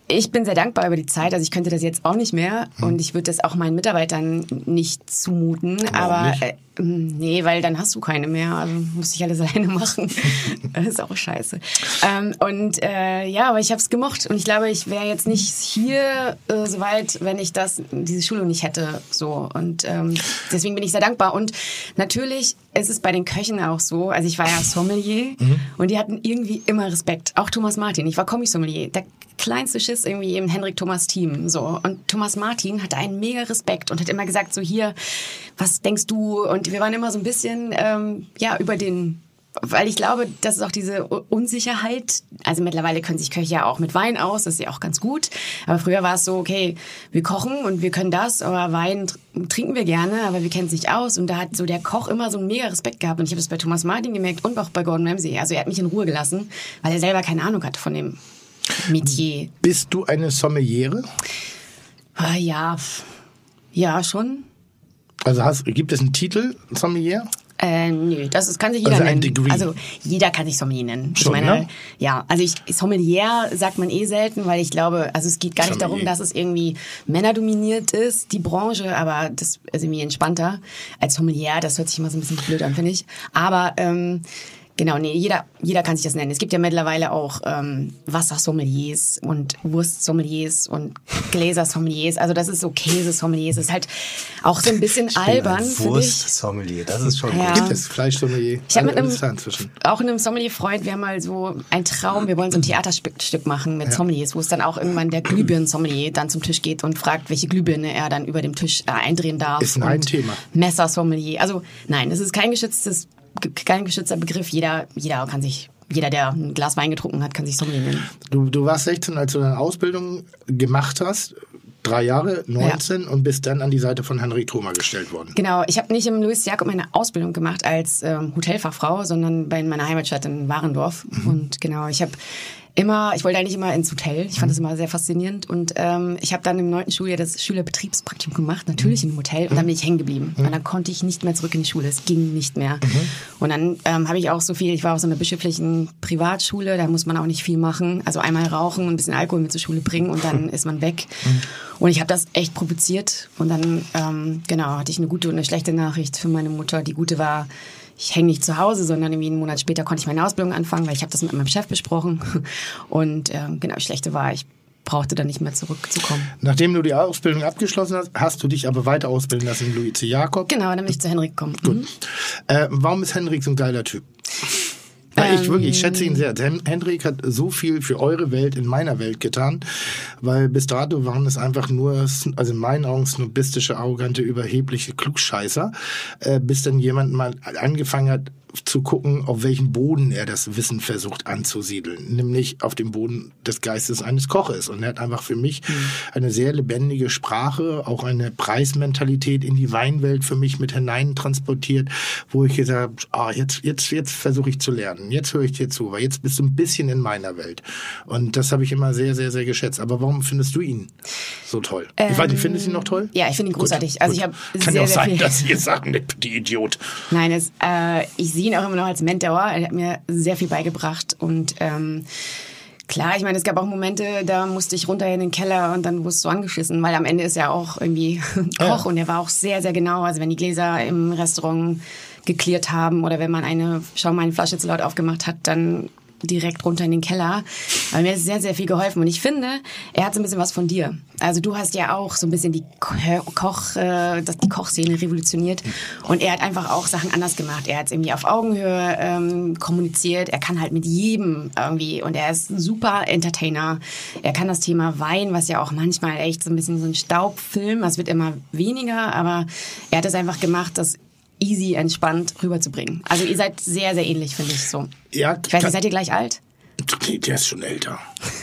ich bin sehr dankbar über die Zeit. Also ich könnte das jetzt auch nicht mehr und ich würde das auch meinen Mitarbeitern nicht zumuten. aber nicht? Nee, weil dann hast du keine mehr. Also muss ich alles alleine machen. das ist auch scheiße. Ähm, und äh, ja, aber ich habe es gemocht und ich glaube, ich wäre jetzt nicht hier äh, so weit, wenn ich das diese Schulung nicht hätte. So und ähm, deswegen bin ich sehr dankbar. Und natürlich ist es bei den Köchen auch so. Also ich war ja Sommelier und die hatten irgendwie immer Respekt. Auch Thomas Martin. Ich war Kommissommelier. Der kleinste Schiss irgendwie im Henrik Thomas Team so und Thomas Martin hatte einen mega Respekt und hat immer gesagt so hier was denkst du und wir waren immer so ein bisschen ähm, ja über den weil ich glaube, das ist auch diese Unsicherheit. Also mittlerweile können sich Köche ja auch mit Wein aus, das ist ja auch ganz gut. Aber früher war es so, okay, wir kochen und wir können das, aber Wein tr- trinken wir gerne, aber wir kennen es nicht aus. Und da hat so der Koch immer so einen mega Respekt gehabt. Und ich habe das bei Thomas Martin gemerkt und auch bei Gordon Ramsay. Also er hat mich in Ruhe gelassen, weil er selber keine Ahnung hat von dem Metier. Bist du eine Sommeliere? Ah, ja, ja, schon. Also hast, gibt es einen Titel, Sommelier? Äh, nö, das ist, kann sich jeder Also nennen. Degree. Also jeder kann sich Sommelier nennen. Schon, ich meine, ne? ja, also ich Sommelier sagt man eh selten, weil ich glaube, also es geht gar nicht Sommelier. darum, dass es irgendwie männerdominiert ist, die Branche, aber das ist irgendwie entspannter als Sommelier. Das hört sich immer so ein bisschen blöd an, finde ich. Aber ähm, Genau, nee, jeder, jeder kann sich das nennen. Es gibt ja mittlerweile auch ähm, Wassersommeliers und Wurstsommeliers und Gläsersommeliers. Also das ist so Käsesommeliers. Das ist halt auch so ein bisschen albern, finde ich. Wurst-Sommelier, das ist schon Ja. gut. Gibt es Fleischsommelier? Ich habe mit Also, einem, da inzwischen. auch in einem Sommelier-Freund, wir haben mal so ein Traum, wir wollen so ein Theaterstück Stück machen mit Sommeliers, wo es dann auch irgendwann der Glühbirnen-Sommelier dann zum Tisch geht und fragt, welche Glühbirne er dann über dem Tisch äh, eindrehen darf. Ist ein Heidenthema. Messersommelier. Also nein, es ist kein geschütztes, kein geschützter Begriff. Jeder, jeder kann sich, jeder, der ein Glas Wein getrunken hat, kann sich Sommelier nennen. Du, du warst 16, als du deine Ausbildung gemacht hast. Drei Jahre, 19 und bist dann an die Seite von Henrik Thoma gestellt worden. Genau, ich habe nicht im Louis Jakob meine Ausbildung gemacht als ähm, Hotelfachfrau, sondern bei in meiner Heimatstadt in Warendorf. Und genau, ich habe immer, ich wollte eigentlich immer ins Hotel. Ich fand das immer sehr faszinierend. Und ähm, ich habe dann im neunten Schuljahr das Schülerbetriebspraktikum gemacht, natürlich in einem Hotel. Und dann bin ich hängen geblieben. Und dann konnte ich nicht mehr zurück in die Schule. Es ging nicht mehr. Und dann ähm, habe ich auch so viel, ich war auf so einer bischöflichen Privatschule, da muss man auch nicht viel machen. Also einmal rauchen und ein bisschen Alkohol mit zur Schule bringen und dann ist man weg. Und ich habe das echt provoziert. Und dann, ähm, genau, hatte ich eine gute und eine schlechte Nachricht für meine Mutter. Die gute war, ich hänge nicht zu Hause, sondern irgendwie einen Monat später konnte ich meine Ausbildung anfangen, weil ich habe das mit meinem Chef besprochen. Und ähm, genau, das schlechte war, ich brauchte dann nicht mehr zurückzukommen. Nachdem du die Ausbildung abgeschlossen hast, hast du dich aber weiter ausbilden lassen in Louis C. Jakob. Genau, dann bin ich zu Henrik gekommen. Mhm. Äh, warum ist Henrik so ein geiler Typ? Weil ich wirklich, ich schätze ihn Ähm. sehr. Hen Henrik hat so viel für eure Welt in meiner Welt getan, weil bis dato waren es einfach nur, also in meinen Augen snobistische, arrogante, überhebliche Klugscheißer, äh, bis dann jemand mal angefangen hat, zu gucken, auf welchem Boden er das Wissen versucht anzusiedeln, nämlich auf dem Boden des Geistes eines Koches. Und er hat einfach für mich mhm. eine sehr lebendige Sprache, auch eine Preismentalität in die Weinwelt für mich mit hinein transportiert, wo ich gesagt habe, ah, jetzt, jetzt, jetzt versuche ich zu lernen, jetzt höre ich dir zu, weil jetzt bist du ein bisschen in meiner Welt. Und das habe ich immer sehr, sehr, sehr geschätzt. Aber warum findest du ihn so toll? Ähm, ich weiß nicht, findest du ihn noch toll? Ja, ich finde ihn großartig. Gut, also ich habe Kann sehr, ja auch sein, dass Sie jetzt sagen, die Idiot. Nein, es, äh, ich sehe ihn auch immer noch als Mentor. Er hat mir sehr viel beigebracht und ähm, Klar, ich meine, es gab auch Momente, da musste ich runter in den Keller und dann wurdest du angeschissen, weil am Ende ist er auch irgendwie Koch ja. und er war auch sehr, sehr genau. Also wenn die Gläser im Restaurant geklärt haben oder wenn man eine Schau mal eine Flasche zu laut aufgemacht hat, dann direkt runter in den Keller. Weil mir ist sehr, sehr viel geholfen. Und ich finde, er hat so ein bisschen was von dir. Also du hast ja auch so ein bisschen die Koch, äh, die Kochszene revolutioniert. Und er hat einfach auch Sachen anders gemacht. Er hat irgendwie auf Augenhöhe ähm, kommuniziert. Er kann halt mit jedem irgendwie. Und er ist ein super Entertainer. Er kann das Thema Wein, was ja auch manchmal echt so ein bisschen so ein Staubfilm, das wird immer weniger. Aber er hat es einfach gemacht, dass easy, entspannt rüberzubringen. Also ihr seid sehr, sehr ähnlich, finde ich so. Ja, ich weiß nicht, seid ihr gleich alt? Nee, der ist schon älter.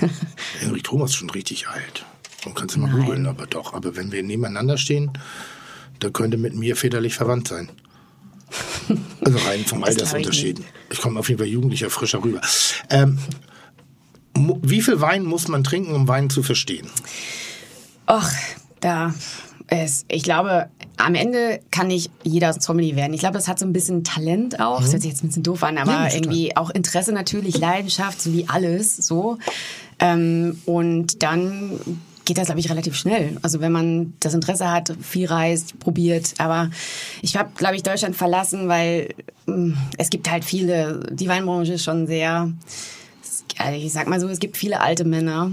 Henrik Thomas ist schon richtig alt. Man kann es mal googeln, aber doch. Aber wenn wir nebeneinander stehen, da könnte mit mir väterlich verwandt sein. Also rein vom Altersunterschied. Ich, ich komme auf jeden Fall jugendlicher, frischer rüber. Ähm, wie viel Wein muss man trinken, um Wein zu verstehen? Ach, da es, ich glaube, am Ende kann nicht jeder Sommelier werden. Ich glaube, das hat so ein bisschen Talent auch. Mhm. Das hört sich jetzt ein bisschen doof an, aber ja, irgendwie auch Interesse natürlich, Leidenschaft, so wie alles, so. Ähm, und dann geht das, glaube ich, relativ schnell. Also wenn man das Interesse hat, viel reist, probiert. Aber ich habe, glaube ich, Deutschland verlassen, weil mh, mm, es gibt halt viele, die Weinbranche ist schon sehr, ich sag mal so, es gibt viele alte Männer,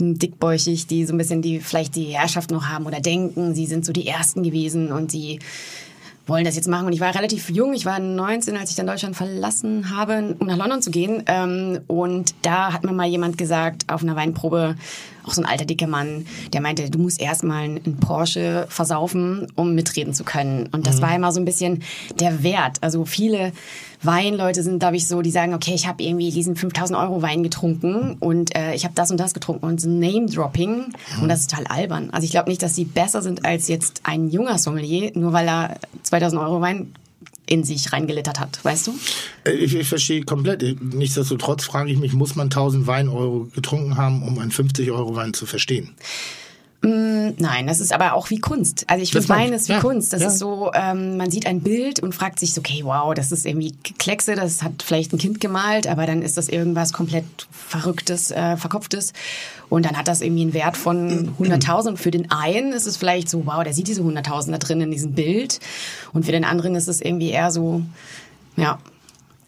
dickbäuchig, die so ein bisschen die vielleicht die Herrschaft noch haben oder denken, sie sind so die Ersten gewesen und sie wollen das jetzt machen. Und ich war relativ jung, ich war 19, als ich dann Deutschland verlassen habe, um nach London zu gehen. Ähm, und da hat mir mal jemand gesagt, auf einer Weinprobe, auch so ein alter dicker Mann, der meinte, du musst erstmal einen Porsche versaufen, um mitreden zu können. Und das mhm. war immer so ein bisschen der Wert. Also viele Weinleute sind, glaube ich, so, die sagen, okay, ich habe irgendwie diesen 5000 Euro Wein getrunken und äh, ich habe das und das getrunken und so Name-Dropping mhm. und das ist total albern. Also ich glaube nicht, dass sie besser sind als jetzt ein junger Sommelier, nur weil er 2000 Euro Wein in sich reingelittert hat, weißt du? Äh, ich, ich verstehe komplett. Nichtsdestotrotz frage ich mich, muss man 1000 Wein Euro getrunken haben, um einen 50 Euro Wein zu verstehen? Mm, nein, das ist aber auch wie Kunst. Also ich finde Wein ist wie ja, Kunst. Das ja. ist so, ähm, man sieht ein Bild und fragt sich so, okay, wow, das ist irgendwie Kleckse, das hat vielleicht ein Kind gemalt, aber dann ist das irgendwas komplett Verrücktes, äh, Verkopftes. Und dann hat das irgendwie einen Wert von 100.000. Für den einen ist es vielleicht so, wow, der sieht diese 100.000 da drin in diesem Bild. Und für den anderen ist es irgendwie eher so, ja,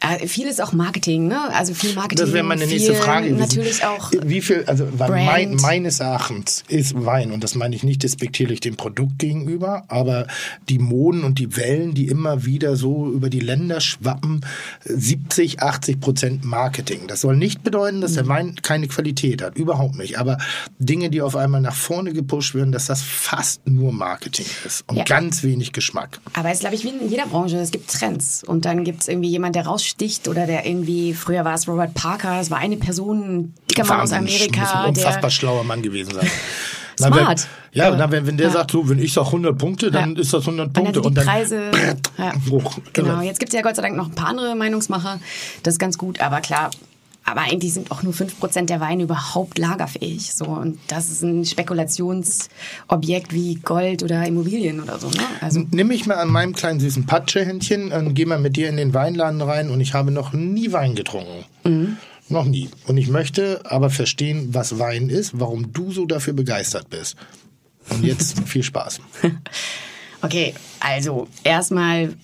äh, viel ist auch Marketing, ne? Also viel Marketing. Das wäre meine nächste Frage. Natürlich auch. Wie viel, also mein, meines Erachtens ist Wein, und das meine ich nicht despektierlich dem Produkt gegenüber, aber die Moden und die Wellen, die immer wieder so über die Länder schwappen, 70, 80 Prozent Marketing. Das soll nicht bedeuten, dass der Wein keine Qualität hat. Überhaupt nicht. Aber Dinge, die auf einmal nach vorne gepusht werden, dass das fast nur Marketing ist und ja. ganz wenig Geschmack. Aber es ist, glaube ich, wie in jeder Branche. Es gibt Trends. Und dann gibt es irgendwie jemand, der raussteht raussticht oder der irgendwie, früher war es Robert Parker, es war eine Person, ein dicker Mann aus Amerika. Muss ein unfassbar der, schlauer Mann gewesen sein. Smart. wenn, ja, ja. wenn, wenn der ja. sagt, so, wenn ich sage 100 Punkte, dann ja. ist das 100 Punkte. Und dann, und dann Preise, ja. hoch. Genau, jetzt gibt es ja Gott sei Dank noch ein paar andere Meinungsmacher. Das ist ganz gut, aber klar, aber eigentlich sind auch nur 5% der Weine überhaupt lagerfähig. So. Und das ist ein Spekulationsobjekt wie Gold oder Immobilien oder so. Ne? Also Nimm mich mal an meinem kleinen süßen Patschehändchen und geh mal mit dir in den Weinladen rein und ich habe noch nie Wein getrunken. Mhm. Noch nie. Und ich möchte aber verstehen, was Wein ist, warum du so dafür begeistert bist. Und jetzt viel Spaß. Okay, also erstmal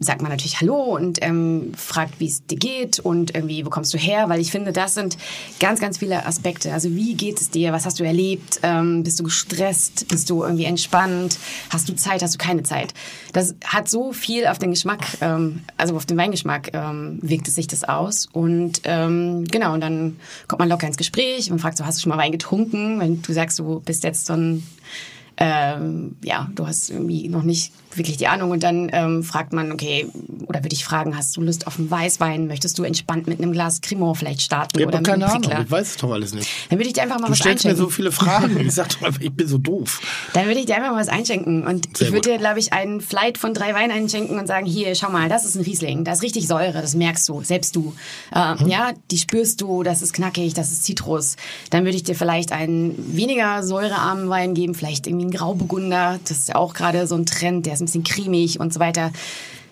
sagt man natürlich Hallo und ähm, fragt, wie es dir geht und irgendwie, wo kommst du her? Weil ich finde, das sind ganz, ganz viele Aspekte. Also wie geht es dir? Was hast du erlebt? Ähm, bist du gestresst? Bist du irgendwie entspannt? Hast du Zeit? Hast du keine Zeit? Das hat so viel auf den Geschmack, ähm, also auf den Weingeschmack ähm, wirkt es sich das aus. Und ähm, genau, und dann kommt man locker ins Gespräch und fragt so, hast du schon mal Wein getrunken? Wenn du sagst, du bist jetzt so ein ähm, ja, du hast irgendwie noch nicht wirklich die Ahnung und dann ähm, fragt man, okay, oder würde ich fragen, hast du Lust auf einen Weißwein? Möchtest du entspannt mit einem Glas Cremant vielleicht starten? Ich oder mit keine einem Ahnung, ich weiß es doch alles nicht. Dann würde ich dir einfach mal Du was stellst mir einschenken. so viele Fragen. Ich sag doch einfach, ich bin so doof. Dann würde ich dir einfach mal was einschenken. Und Sehr ich würde dir, glaube ich, einen Flight von drei Weinen einschenken und sagen, hier, schau mal, das ist ein Riesling. Da ist richtig Säure, das merkst du, selbst du. Äh, Mhm. Ja, die spürst du, das ist knackig, das ist Zitrus. Dann würde ich dir vielleicht einen weniger säurearmen Wein geben, vielleicht irgendwie einen Grauburgunder. Das ist ja auch gerade so ein Trend, der ist ein bisschen cremig und so weiter.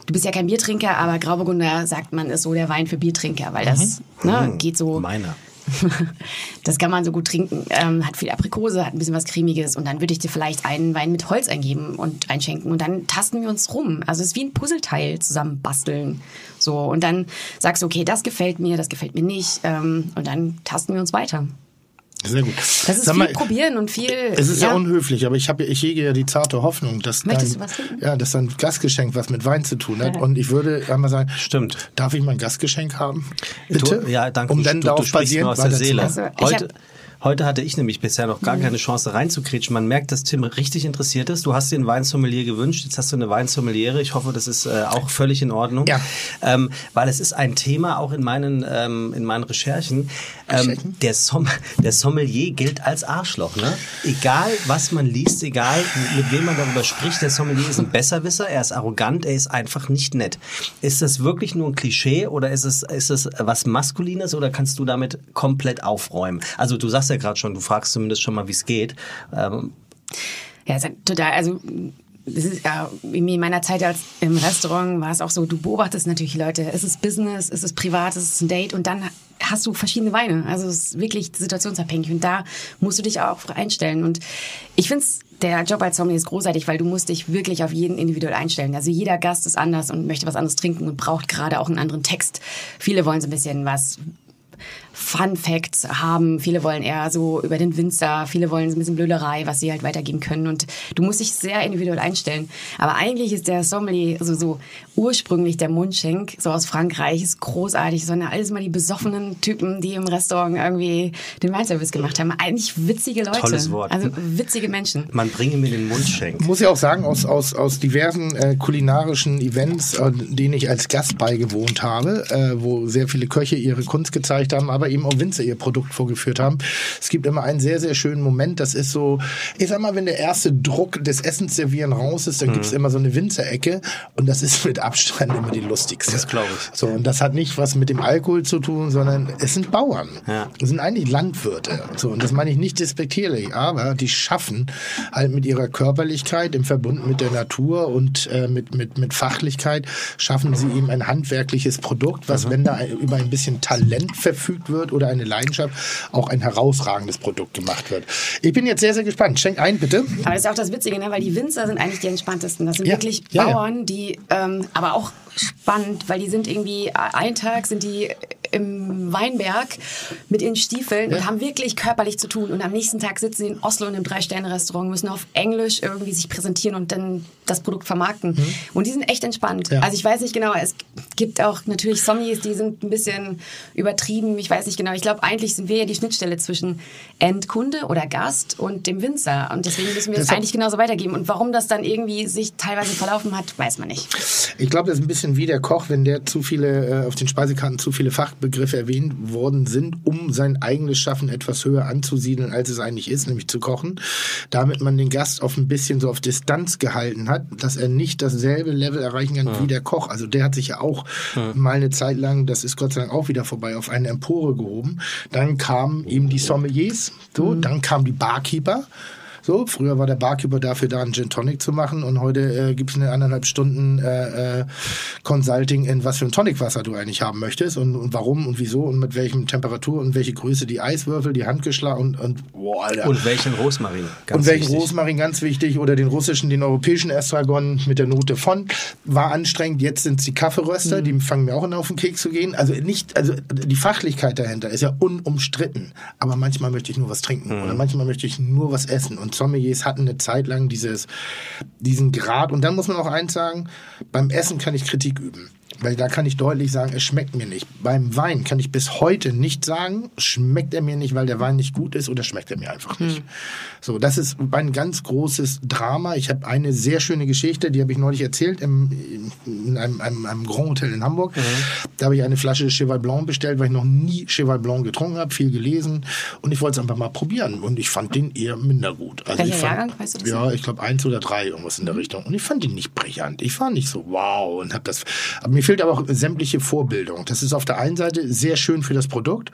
Du bist ja kein Biertrinker, aber Grauburgunder, sagt man, ist so der Wein für Biertrinker, weil das Mhm. ne, geht so Meiner. das kann man so gut trinken. Ähm, hat viel Aprikose, hat ein bisschen was Cremiges. Und dann würde ich dir vielleicht einen Wein mit Holz eingeben und einschenken. Und dann tasten wir uns rum. Also es ist wie ein Puzzleteil zusammen basteln. So. Und dann sagst du, okay, das gefällt mir, das gefällt mir nicht. Ähm, und dann tasten wir uns weiter. Sehr gut. Das ist Sag viel mal, probieren und viel. Es ist ja, unhöflich, aber ich habe, ich hege ja die zarte Hoffnung, dass Möchtest dein, du was ja, dass dein Gastgeschenk was mit Wein zu tun hat. Ja. Und ich würde einmal sagen, Stimmt. darf ich mein Gastgeschenk haben? Bitte? Du, ja, danke. Um du, dann du, darauf du basierend aus der Seele. Also, ich heute, heute hatte ich nämlich bisher noch gar keine Chance reinzukretschen. Man merkt, dass Tim richtig interessiert ist. Du hast dir einen Weinsommelier gewünscht. Jetzt hast du eine Weinsommeliere. Ich hoffe, das ist äh, auch völlig in Ordnung. Ja. Ähm, weil es ist ein Thema auch in meinen, ähm, in meinen Recherchen. Ähm, der, Som der Sommelier gilt als Arschloch. Ne? Egal, was man liest, egal, mit wem man darüber spricht, der Sommelier ist ein Besserwisser, er ist arrogant, er ist einfach nicht nett. Ist das wirklich nur ein Klischee oder ist es, ist es was Maskulines oder kannst du damit komplett aufräumen? Also du sagst ja gerade schon, du fragst zumindest schon mal, wie es geht. Ähm, Ja, es ist total, also das ist ja in meiner Zeit als im Restaurant war es auch so, du beobachtest natürlich Leute. Es ist Business, es ist privat, es ist ein Date und dann hast du verschiedene Weine. Also es ist wirklich situationsabhängig und da musst du dich auch einstellen. Und ich finde der Job als Sommelier ist großartig, weil du musst dich wirklich auf jeden individuell einstellen. Also jeder Gast ist anders und möchte was anderes trinken und braucht gerade auch einen anderen Text. Viele wollen so ein bisschen was Fun Facts haben. Viele wollen eher so über den Winzer, viele wollen so ein bisschen Blöderei, was sie halt weitergeben können. Und du musst dich sehr individuell einstellen. Aber eigentlich ist der Sommelier, also so ursprünglich der Mundschenk, so aus Frankreich, ist großartig. sondern alles mal die besoffenen Typen, die im Restaurant irgendwie den Weinservice gemacht haben. Eigentlich witzige Leute. Tolles Wort. Also witzige Menschen. man bringe mir den Mundschenk. muss ja auch sagen, aus, aus, aus diversen äh, kulinarischen Events, äh, denen ich als Gast beigewohnt habe, äh, wo sehr viele Köche ihre Kunst gezeigt haben, aber eben auch Winzer ihr Produkt vorgeführt haben. Es gibt immer einen sehr, sehr schönen Moment, das ist so, ich sag mal, wenn der erste Druck des Essensservieren raus ist, dann gibt's immer so eine Winzerecke und das ist mit Abstand immer die lustigste. Das glaub ich. So, und das hat nicht was mit dem Alkohol zu tun, sondern es sind Bauern. Ja. Es sind eigentlich Landwirte. So, und das meine ich nicht despektierlich, aber die schaffen halt mit ihrer Körperlichkeit im Verbund mit der Natur und äh, mit, mit, mit Fachlichkeit, schaffen sie eben ein handwerkliches Produkt, was, wenn da über ein bisschen Talent verfügt wird oder eine Leidenschaft, auch ein herausragendes Produkt gemacht wird. Ich bin jetzt sehr, sehr gespannt. Schenk ein, bitte. Aber das ist auch das Witzige, ne? weil die Winzer sind eigentlich die entspanntesten. Das sind Ja, wirklich ja. Bauern, die ähm, aber auch spannend, weil die sind irgendwie, einen Tag sind die im Weinberg mit ihren Stiefeln und haben wirklich körperlich zu tun. Und am nächsten Tag sitzen sie in Oslo in einem Drei-Sterne-Restaurant, müssen auf Englisch irgendwie sich präsentieren und dann das Produkt vermarkten. Und die sind echt entspannt. Ja. Also ich weiß nicht genau, es gibt auch natürlich Sommeliers, die sind ein bisschen übertrieben. Ich weiß nicht genau. Ich glaube, eigentlich sind wir ja die Schnittstelle zwischen Endkunde oder Gast und dem Winzer. Und deswegen müssen wir das Deshalb- eigentlich genauso weitergeben. Und warum das dann irgendwie sich teilweise verlaufen hat, weiß man nicht. Ich glaube, das ist ein bisschen wie der Koch, wenn der zu viele, äh, auf den Speisekarten zu viele Fachbegriffe erwähnt worden sind, um sein eigenes Schaffen etwas höher anzusiedeln, als es eigentlich ist, nämlich zu kochen. Damit man den Gast auf ein bisschen so auf Distanz gehalten hat, dass er nicht dasselbe Level erreichen kann wie der Koch. Also der hat sich ja auch mal eine Zeit lang, das ist Gott sei Dank auch wieder vorbei, auf eine Empore gehoben. Dann kamen eben die Sommeliers, so, dann kamen die Barkeeper. So, früher war der Barkeeper dafür da, einen Gin Tonic zu machen und heute äh, gibt es eine anderthalb Stunden äh, äh, Consulting in was für ein Tonicwasser du eigentlich haben möchtest und, und warum und wieso und mit welchem Temperatur und welche Größe die Eiswürfel, die Handgeschlag und, und boah, Alter. Und welchen Rosmarin? Ganz und welchen wichtig. Rosmarin ganz wichtig oder den russischen, den europäischen Estragon mit der Note von war anstrengend. Jetzt sind es die Kaffeeröster, die fangen mir auch an auf den Keks zu gehen. Also nicht, also die Fachlichkeit dahinter ist ja unumstritten. Aber manchmal möchte ich nur was trinken oder manchmal möchte ich nur was essen. Und Sommeliers hatten eine Zeit lang dieses, diesen Grad. Und dann muss man auch eins sagen: Beim Essen kann ich Kritik üben. Weil da kann ich deutlich sagen, es schmeckt mir nicht. Beim Wein kann ich bis heute nicht sagen, schmeckt er mir nicht, weil der Wein nicht gut ist oder schmeckt er mir einfach nicht. So, das ist ein ganz großes Drama. Ich habe eine sehr schöne Geschichte, die habe ich neulich erzählt im, in einem, einem, einem Grand Hotel in Hamburg. Da habe ich eine Flasche Cheval Blanc bestellt, weil ich noch nie Cheval Blanc getrunken habe, viel gelesen und ich wollte es einfach mal probieren und ich fand den eher minder gut. Also Welcher ich fand, Jahrgang? Weißt du das Ja, ich glaube eins oder drei, irgendwas in der Richtung. Und ich fand ihn nicht brillant. Ich war nicht so wow und habe das. Aber mir fehlt aber auch sämtliche Vorbildung. Das ist auf der einen Seite sehr schön für das Produkt,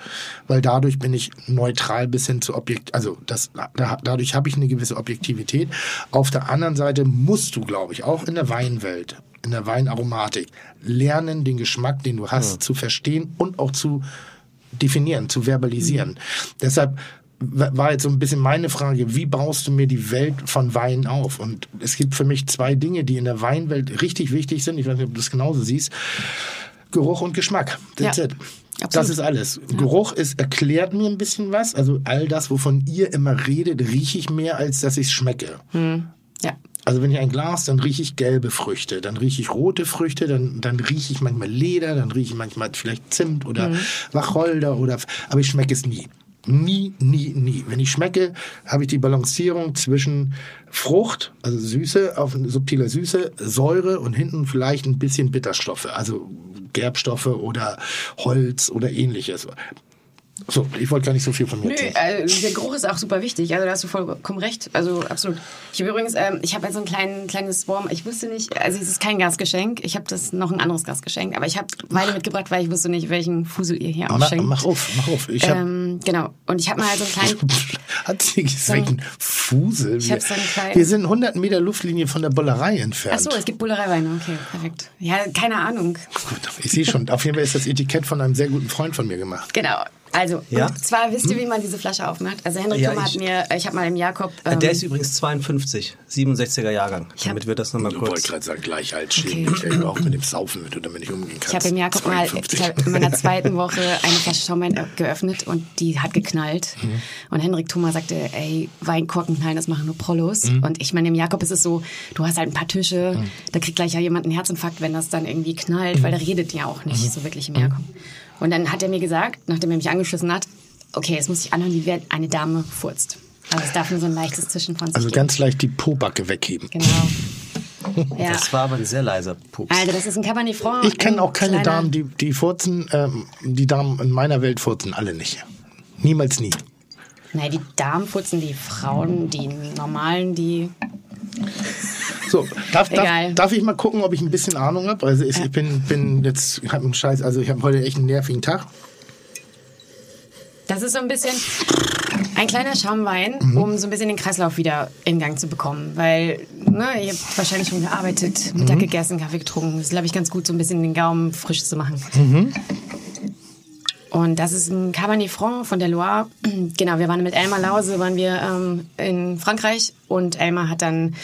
weil dadurch bin ich neutral bis hin zu Objekt. Also das, da, dadurch habe ich eine gewisse Objektivität. Auf der anderen Seite musst du, glaube ich, auch in der Weinwelt, in der Weinaromatik lernen, den Geschmack, den du hast, zu verstehen und auch zu definieren, zu verbalisieren. Deshalb war jetzt so ein bisschen meine Frage, wie baust du mir die Welt von Wein auf? Und es gibt für mich zwei Dinge, die in der Weinwelt richtig wichtig sind. Ich weiß nicht, ob du das genauso siehst. Geruch und Geschmack. That's Ja, it. absolut. Das ist alles. Geruch ist, erklärt mir ein bisschen was. Also all das, wovon ihr immer redet, rieche ich mehr, als dass ich es schmecke. Ja. Also wenn ich ein Glas, dann rieche ich gelbe Früchte, dann rieche ich rote Früchte, dann, dann rieche ich manchmal Leder, dann rieche ich manchmal vielleicht Zimt oder Mhm. Wacholder oder, aber ich schmecke es nie. Nie, nie, nie. Wenn ich schmecke, habe ich die Balancierung zwischen Frucht, also Süße, auf subtiler Süße, Säure und hinten vielleicht ein bisschen Bitterstoffe, also Gerbstoffe oder Holz oder ähnliches. So, ich wollte gar nicht so viel von mir Nö, äh, der Geruch ist auch super wichtig. Also da hast du vollkommen recht. Also absolut. Ich habe übrigens, ähm, ich habe so ein kleinen, kleines Warm. Ich wusste nicht, also es ist kein Gastgeschenk. Ich habe das noch ein anderes Gastgeschenk. Aber ich habe Weine mitgebracht, weil ich wusste nicht, welchen Fusel ihr hier ausschenkt. mach auf, mach auf. Ich hab, ähm, genau. Und ich habe mal so einen kleinen. Hat sie gesagt, ein- Fusel? Ich Wir, hab so einen kleinen- wir sind 100 Meter Luftlinie von der Bollerei entfernt. Achso, es gibt Bullereiweine. Okay, perfekt. Ja, keine Ahnung. Gut, ich sehe schon. Auf jeden Fall ist das Etikett von einem sehr guten Freund von mir gemacht. Genau. Also, Ja? und zwar wisst ihr, wie man diese Flasche aufmacht? Also Henrik Ja, Thoma hat mir, ich habe mal im Jakob. Äh, Ähm, Der ist übrigens 52, 67er Jahrgang. Ich hab- Damit wir das nochmal Ich wollte kurz. gerade sagen, gleich halt stehen. Okay. Ich auch mit dem Saufen, wenn du damit nicht umgehen kannst. Ich habe im Jakob mal, 52. ich habe in meiner zweiten Woche eine Flasche Schaumwein äh, geöffnet und die hat geknallt. Mhm. Und Henrik Thoma sagte, ey, Weinkorken knallen, das machen nur Prollos. Mhm. Und ich meine, im Jakob ist es so, du hast halt ein paar Tische, da kriegt gleich ja jemand einen Herzinfarkt, wenn das dann irgendwie knallt, weil der redet ja auch nicht so wirklich im Jakob. Und dann hat er mir gesagt, nachdem er mich angeschissen hat, okay, es muss sich anhören, wie eine Dame furzt. Also es darf nur so ein leichtes Zischen von sich Also geben. ganz leicht die Pobacke wegheben. Genau. Ja. Das war aber ein sehr leiser Pups. Also das ist ein Cabernet Franc. Ich kenne auch keine kleiner- Damen, die, die furzen. Ähm, die Damen in meiner Welt furzen alle nicht. Niemals nie. Nein, die Damen putzen, die Frauen, die normalen, die. So, darf, darf, darf ich mal gucken, ob ich ein bisschen Ahnung habe? Also ich, ich bin, bin jetzt, ich habe einen Scheiß, also ich habe heute echt einen nervigen Tag. Das ist so ein bisschen ein kleiner Schaumwein, um so ein bisschen den Kreislauf wieder in Gang zu bekommen. Weil, ne, ihr habt wahrscheinlich schon gearbeitet, Mittag gegessen, Kaffee getrunken. Das ist, glaube ich, ganz gut, so ein bisschen den Gaumen frisch zu machen. Und das ist ein Cabernet Franc von der Loire. Genau, wir waren mit Elmar Lause, waren wir ähm, in Frankreich und Elmar hat dann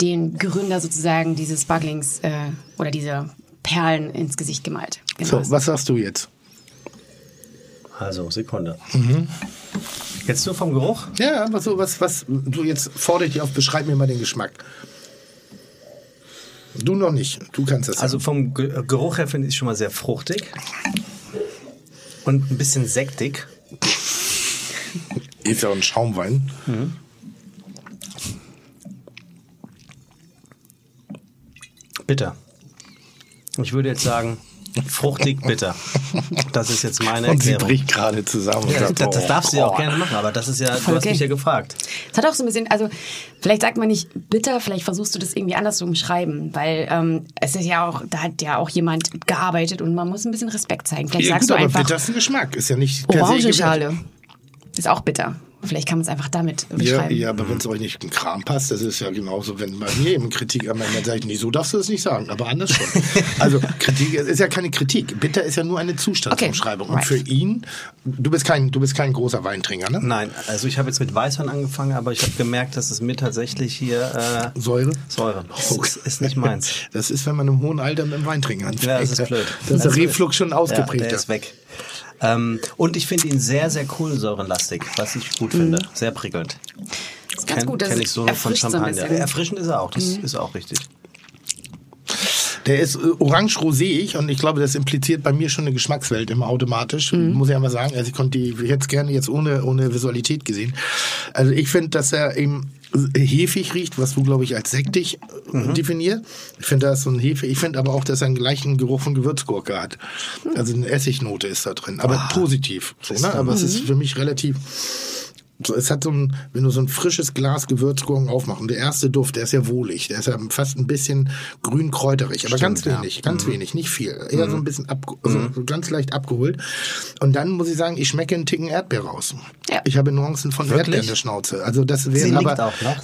den Gründer sozusagen dieses Sparklings äh, oder diese Perlen ins Gesicht gemalt. Genau. So, was sagst du jetzt? Also, Sekunde. Mhm. Jetzt nur vom Geruch? Ja, aber so was, was, du jetzt fordere ich dich auf, beschreib mir mal den Geschmack. Du noch nicht, du kannst das. Also vom Ge- Geruch her finde ich schon mal sehr fruchtig. Und ein bisschen sektig. ist ja ein Schaumwein. Bitter. Ich würde jetzt sagen, fruchtig bitter. Das ist jetzt meine Und sie Erklärung. bricht gerade zusammen. und Ja, das, das darfst du ja auch gerne machen, aber das ist ja, Voll du hast okay. mich ja gefragt. Es hat auch so ein bisschen, also vielleicht sagt man nicht bitter, vielleicht versuchst du das irgendwie anders zu umschreiben, weil ähm, es ist ja auch, da hat ja auch jemand gearbeitet und man muss ein bisschen Respekt zeigen. Vielleicht Ja, sagst gut, du aber einfach bitter ist ein Geschmack, ist ja nicht Orangenschale. Ist auch bitter. Vielleicht kann man es einfach damit Ja, beschreiben. ja, aber wenn es euch nicht in den Kram passt, das ist ja genauso, wenn bei mir eben Kritik am Ende sagt, nee, so darfst du das nicht sagen, aber anders schon. Also Kritik ist ja keine Kritik. Bitter ist ja nur eine Zustandsumschreibung. Okay, Und für ihn, du bist kein, du bist kein großer Weintrinker, ne? Nein, also ich habe jetzt mit Weißwein angefangen, aber ich habe gemerkt, dass es mir tatsächlich hier äh, Säure? Säure. Das ist, ist nicht meins. Das ist, wenn man im hohen Alter mit dem Weintrinken anfängt. Ja, das ist blöd. Das ist der Also, Reflux schon Ja, ausgeprägt. der ist weg. Ähm, und ich finde ihn sehr, sehr kohlensäurenlastig, was ich gut finde. Sehr prickelnd. Das ist ganz Kenn- gut. Das ich so von so Champagner. Mhm. Erfrischend ist er auch, das ist auch richtig. Der ist äh, orange-roséig und ich glaube, das impliziert bei mir schon eine Geschmackswelt immer automatisch. Mhm. Muss ich einmal sagen. Also ich konnte die jetzt gerne jetzt ohne, ohne Visualität gesehen. Also ich finde, dass er eben hefig riecht, was du, glaube ich, als sektig äh, Mhm. definiert. Ich finde, da ist so ein Hefe. Ich finde aber auch, dass er einen gleichen Geruch von Gewürzgurke hat. Also eine Essignote ist da drin. Aber positiv. So, ne? Aber es ist für mich relativ es hat so ein, wenn du so ein frisches Glas Gewürzgurken aufmachst, der erste Duft, der ist ja wohlig, der ist ja fast ein bisschen grün-kräuterig, aber ganz wenig, ganz wenig, nicht viel. Eher so ein bisschen abge also ganz leicht abgeholt. Und dann muss ich sagen, ich schmecke einen Ticken Erdbeer raus. Ja. Ich habe Nuancen von Erdbeer in der Schnauze. Also das wäre aber,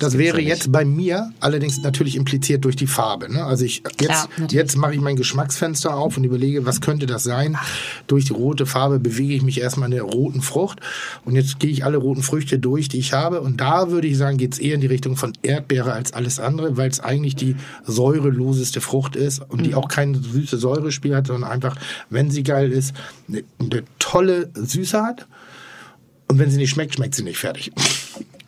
das das wäre ja jetzt bei mir allerdings natürlich impliziert durch die Farbe. Ne? Also ich jetzt, natürlich. jetzt mache ich mein Geschmacksfenster auf und überlege, was könnte das sein? Durch die rote Farbe bewege ich mich erstmal in der roten Frucht und jetzt gehe ich alle roten Früchte durch, die ich habe und da würde ich sagen, geht es eher in die Richtung von Erdbeere als alles andere, weil es eigentlich die säureloseste Frucht ist und die auch keine süße Säurespiel hat, sondern einfach, wenn sie geil ist, eine, eine tolle Süße hat und wenn sie nicht schmeckt, schmeckt sie nicht fertig.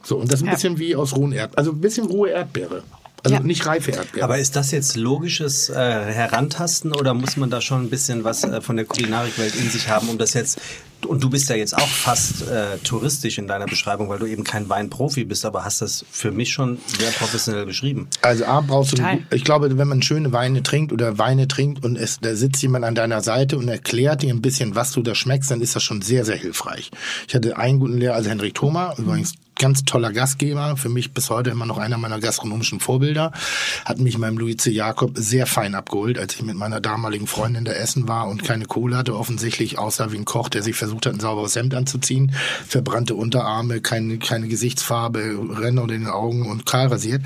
So, und das ist ein Ja. bisschen wie aus rohen Erdbeeren, also ein bisschen rohe Erdbeere. Also Ja. nicht reife Erdbeere. Aber ist das jetzt logisches äh, Herantasten oder muss man da schon ein bisschen was äh, von der Kulinarikwelt in sich haben, um das jetzt und du bist ja jetzt auch fast äh, touristisch in deiner Beschreibung, weil du eben kein Weinprofi bist, aber hast das für mich schon sehr professionell beschrieben. Also A brauchst du, Total. ich glaube, wenn man schöne Weine trinkt oder Weine trinkt und es, da sitzt jemand an deiner Seite und erklärt dir ein bisschen, was du da schmeckst, dann ist das schon sehr, sehr hilfreich. Ich hatte einen guten Lehrer, also Henrik Thoma, übrigens ganz toller Gastgeber, für mich bis heute immer noch einer meiner gastronomischen Vorbilder, hat mich beim Luize Jakob sehr fein abgeholt, als ich mit meiner damaligen Freundin da essen war und keine Kohle hatte, offensichtlich aussah wie ein Koch, der sich versucht hat, ein sauberes Hemd anzuziehen, verbrannte Unterarme, keine, keine Gesichtsfarbe, Ränder unter den Augen und kahl rasiert,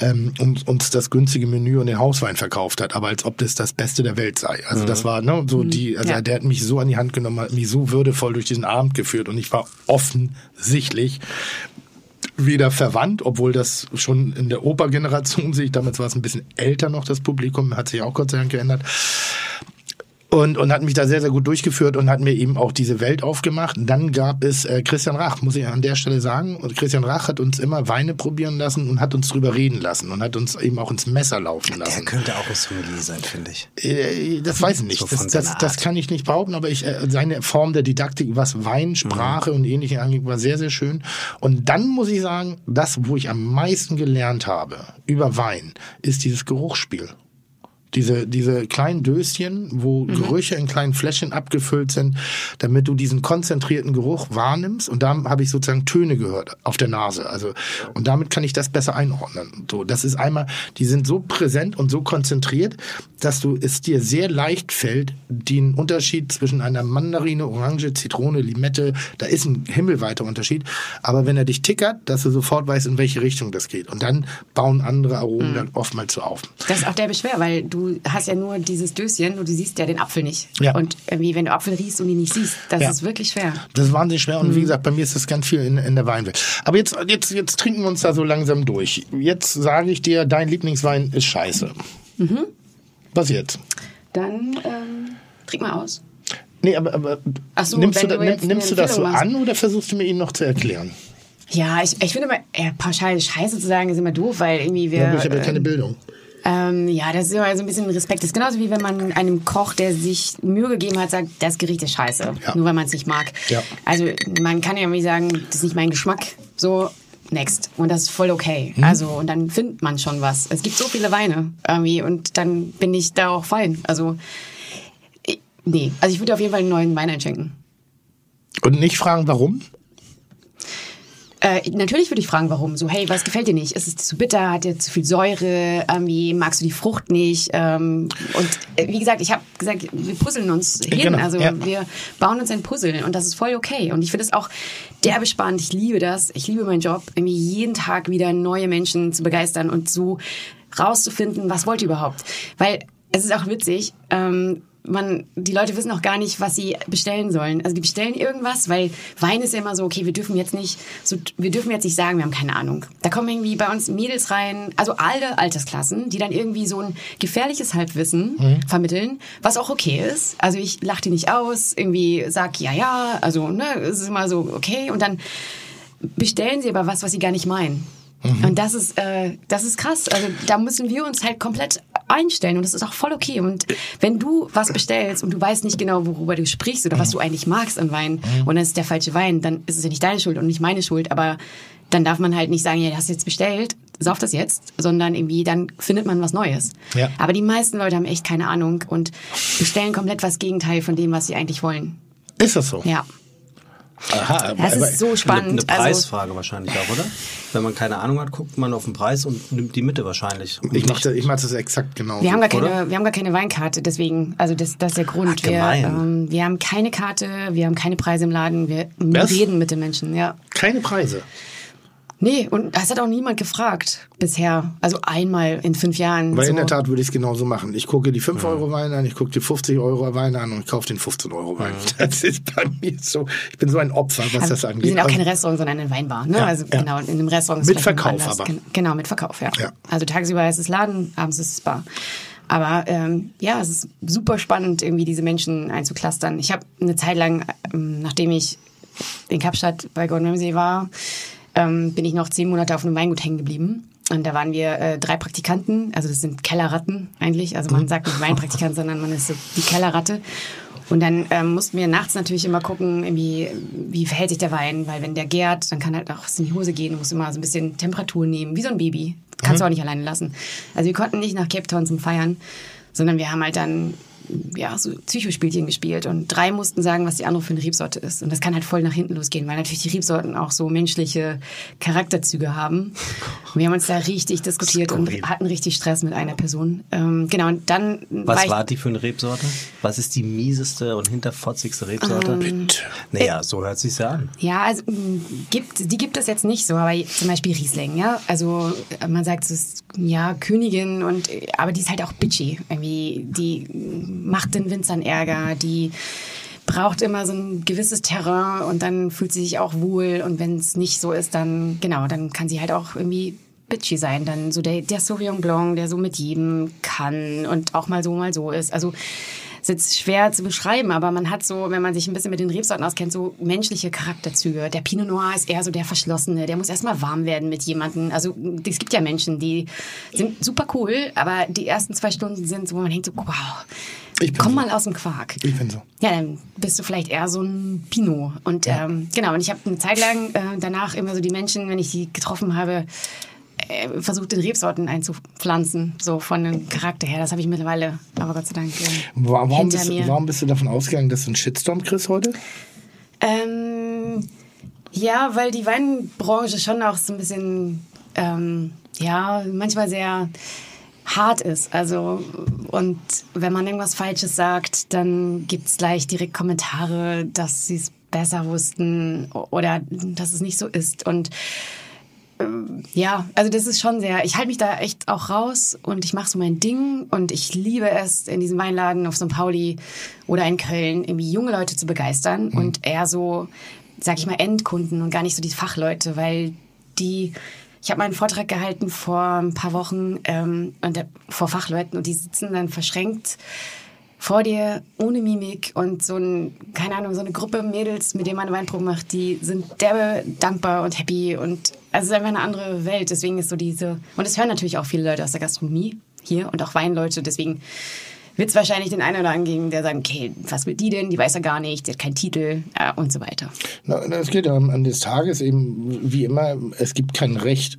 ähm, und uns das günstige Menü und den Hauswein verkauft hat, aber als ob das das Beste der Welt sei. Also das war ne, so die, also Ja. der hat mich so an die Hand genommen, hat mich so würdevoll durch diesen Abend geführt und ich war offensichtlich weder verwandt, obwohl das schon in der Opergeneration sich, damals war es ein bisschen älter noch, das Publikum, hat sich auch Gott sei Dank geändert. Und, und hat mich da sehr, sehr gut durchgeführt und hat mir eben auch diese Welt aufgemacht. Dann gab es äh, Christian Rach, muss ich an der Stelle sagen. Und Christian Rach hat uns immer Weine probieren lassen und hat uns drüber reden lassen und hat uns eben auch ins Messer laufen Der lassen. könnte auch ein Sommelier sein, finde ich. Äh, Das weiß ich nicht. So das, das, das kann ich nicht behaupten, aber ich, äh, seine Form der Didaktik, was Wein, Sprache und ähnliche angeht, war sehr, sehr schön. Und dann muss ich sagen, das, wo ich am meisten gelernt habe über Wein, ist dieses Geruchsspiel. Diese, diese kleinen Döschen, wo Gerüche in kleinen Fläschchen abgefüllt sind, damit du diesen konzentrierten Geruch wahrnimmst. Und da habe ich sozusagen Töne gehört auf der Nase. Also, und damit kann ich das besser einordnen. So, das ist einmal, die sind so präsent und so konzentriert, dass du es dir sehr leicht fällt, den Unterschied zwischen einer Mandarine, Orange, Zitrone, Limette, da ist ein himmelweiter Unterschied. Aber wenn er dich tickert, dass du sofort weißt, in welche Richtung das geht. Und dann bauen andere Aromen dann oftmals so auf. Das ist auch der Beschwer, weil du hast ja nur dieses Döschen und du siehst ja den Apfel nicht. Ja. Und irgendwie, wenn du Apfel riechst und ihn nicht siehst, das Ja. ist wirklich schwer. Das ist wahnsinnig schwer und wie gesagt, bei mir ist das ganz viel in, in der Weinwelt. Aber jetzt, jetzt, jetzt trinken wir uns da so langsam durch. Jetzt sage ich dir, dein Lieblingswein ist scheiße. Was jetzt? Dann ähm, trink mal aus. Nee, aber, aber so, nimmst, du, da, du nimm, nimmst du das so Empfehlung an oder versuchst du mir ihn noch zu erklären? Ja, ich, ich finde immer, äh, pauschal Scheiße zu sagen, ist immer doof, weil irgendwie wir. Ja, ich habe ja äh, keine Bildung. Ähm, ja, das ist immer so ein bisschen Respekt. Das ist genauso wie wenn man einem Koch, der sich Mühe gegeben hat, sagt, das Gericht ist scheiße. Ja. Nur weil man es nicht mag. Ja. Also man kann ja irgendwie sagen, das ist nicht mein Geschmack. So, next. Und das ist voll okay. Mhm. Also, und dann findet man schon was. Es gibt so viele Weine irgendwie und dann bin ich da auch fein. Also, ich, nee. Also ich würde auf jeden Fall einen neuen Wein einschenken. Und nicht fragen, warum? Äh, natürlich würde ich fragen, warum. So, hey, was gefällt dir nicht? Ist es zu bitter? Hat der zu viel Säure? Irgendwie magst du die Frucht nicht? Ähm, und äh, wie gesagt, ich habe gesagt, wir puzzeln uns hin. Genau, also ja. wir bauen uns ein Puzzle und das ist voll okay. Und ich finde es auch derbe spannend. Ich liebe das. Ich liebe meinen Job, irgendwie jeden Tag wieder neue Menschen zu begeistern und so rauszufinden, was wollt ihr überhaupt? Weil es ist auch witzig. Ähm, man, die Leute wissen auch gar nicht, was sie bestellen sollen. Also die bestellen irgendwas, weil Wein ist ja immer so, okay, wir dürfen jetzt nicht, so, wir dürfen jetzt nicht sagen, wir haben keine Ahnung. Da kommen irgendwie bei uns Mädels rein, also alle Altersklassen, die dann irgendwie so ein gefährliches Halbwissen vermitteln, was auch okay ist. Also ich lache die nicht aus, irgendwie sag ja, ja, also ne, es ist immer so okay und dann bestellen sie aber was, was sie gar nicht meinen. Und das ist, äh, das ist krass. Also da müssen wir uns halt komplett einstellen und das ist auch voll okay. Und wenn du was bestellst und du weißt nicht genau, worüber du sprichst oder was du eigentlich magst an Wein und dann ist der falsche Wein, dann ist es ja nicht deine Schuld und nicht meine Schuld, aber dann darf man halt nicht sagen, ja, du hast jetzt bestellt, sauf das jetzt, sondern irgendwie dann findet man was Neues. Ja. Aber die meisten Leute haben echt keine Ahnung und bestellen komplett was Gegenteil von dem, was sie eigentlich wollen. Ist das so? Ja. Aha, Das ist so Eine, spannend. eine Also, Preisfrage wahrscheinlich auch, oder? Wenn man keine Ahnung hat, guckt man auf den Preis und nimmt die Mitte wahrscheinlich. Und ich mache das, ich mach das exakt genau. wir haben, gar keine, oder? wir haben gar keine Weinkarte, deswegen, also das, das ist der Grund. Ach, wir, ähm, wir haben keine Karte, wir haben keine Preise im Laden, wir Was? reden mit den Menschen, ja. Keine Preise. Nee, und das hat auch niemand gefragt bisher. Also einmal in fünf Jahren. Weil so. in der Tat würde ich es genauso machen. Ich gucke die 5 Euro Wein an, ich gucke die 50 Euro Wein an und ich kaufe den 15 Euro Wein. Das ist bei mir so. Ich bin so ein Opfer, was das angeht. Wir sind auch Also- kein Restaurant, sondern eine Weinbar. Ne? Ja, also ja. genau, in einem Restaurant ist Mit Verkauf aber. Gen- Genau, mit Verkauf, ja. Ja. Also tagsüber ist es Laden, abends ist es Bar. Aber ähm, ja, es ist super spannend, irgendwie diese Menschen einzuklustern. Ich habe eine Zeit lang, ähm, nachdem ich in Kapstadt bei Gordon Ramsay war, ähm, bin ich noch zehn Monate auf einem Weingut hängen geblieben. Und da waren wir äh, drei Praktikanten, also das sind Kellerratten eigentlich. Also man sagt nicht Weinpraktikant, sondern man ist so die Kellerratte. Und dann ähm, mussten wir nachts natürlich immer gucken, irgendwie, wie verhält sich der Wein, weil wenn der gärt, dann kann halt auch was in die Hose gehen. Du musst immer so ein bisschen Temperatur nehmen, wie so ein Baby. Kannst du auch nicht alleine lassen. Also wir konnten nicht nach Cape Town zum Feiern, sondern wir haben halt dann ja, so Psychospielchen gespielt und drei mussten sagen, was die andere für eine Rebsorte ist. Und das kann halt voll nach hinten losgehen, weil natürlich die Rebsorten auch so menschliche Charakterzüge haben. Und wir haben uns da richtig diskutiert und hatten richtig Stress mit einer Person. Ähm, genau, und dann Was ich war die für eine Rebsorte? Was ist die mieseste und hinterfotzigste Rebsorte? Bitte. Naja, so hört sich's ja an. Ja, also mh, gibt, die gibt es jetzt nicht so, aber zum Beispiel Riesling, ja. Also äh, man sagt, es ist ja Königin und äh, aber die ist halt auch bitchy. Irgendwie, die macht den Winzern Ärger, die braucht immer so ein gewisses Terrain und dann fühlt sie sich auch wohl und wenn es nicht so ist, dann genau, dann kann sie halt auch irgendwie bitchy sein, dann so der, der Sauvignon Blanc, der so mit jedem kann und auch mal so, mal so ist. Also ist jetzt schwer zu beschreiben, aber man hat so, wenn man sich ein bisschen mit den Rebsorten auskennt, so menschliche Charakterzüge. Der Pinot Noir ist eher so der Verschlossene, der muss erstmal warm werden mit jemandem. Also es gibt ja Menschen, die sind super cool, aber die ersten zwei Stunden sind so, wo man denkt so, wow, komm so. mal aus dem Quark. Ich bin so. Ja, dann bist du vielleicht eher so ein Pinot. Und ähm, genau, und ich habe eine Zeit lang äh, danach immer so die Menschen, wenn ich die getroffen habe, äh, versucht in Rebsorten einzupflanzen, so von dem Charakter her. Das habe ich mittlerweile, aber Gott sei Dank, äh, Wa- Warum bist, mir. warum bist du davon ausgegangen, dass du einen Shitstorm kriegst heute? Ähm, ja, weil die Weinbranche schon auch so ein bisschen, ähm, ja, manchmal sehr hart ist. Also, und wenn man irgendwas Falsches sagt, dann gibt's gleich direkt Kommentare, dass sie es besser wussten oder dass es nicht so ist. Und ähm, ja, also das ist schon sehr, ich halte mich da echt auch raus und ich mache so mein Ding und ich liebe es, in diesem Weinladen auf St. Pauli oder in Köln irgendwie junge Leute zu begeistern und eher so, sag ich mal, Endkunden und gar nicht so die Fachleute, weil die, ich habe mal einen Vortrag gehalten vor ein paar Wochen ähm, der, vor Fachleuten und die sitzen dann verschränkt vor dir ohne Mimik und so ein, keine Ahnung, so eine Gruppe Mädels, mit denen man eine Weinprobe macht, die sind derbe dankbar und happy und also es ist einfach eine andere Welt. Deswegen ist so diese, und es hören natürlich auch viele Leute aus der Gastronomie hier und auch Weinleute, deswegen wird es wahrscheinlich den einen oder anderen geben, der sagt, okay, was will die denn? Die weiß ja gar nicht, die hat keinen Titel äh, und so weiter. Na, es geht am Ende des Tages eben, wie immer, es gibt kein Recht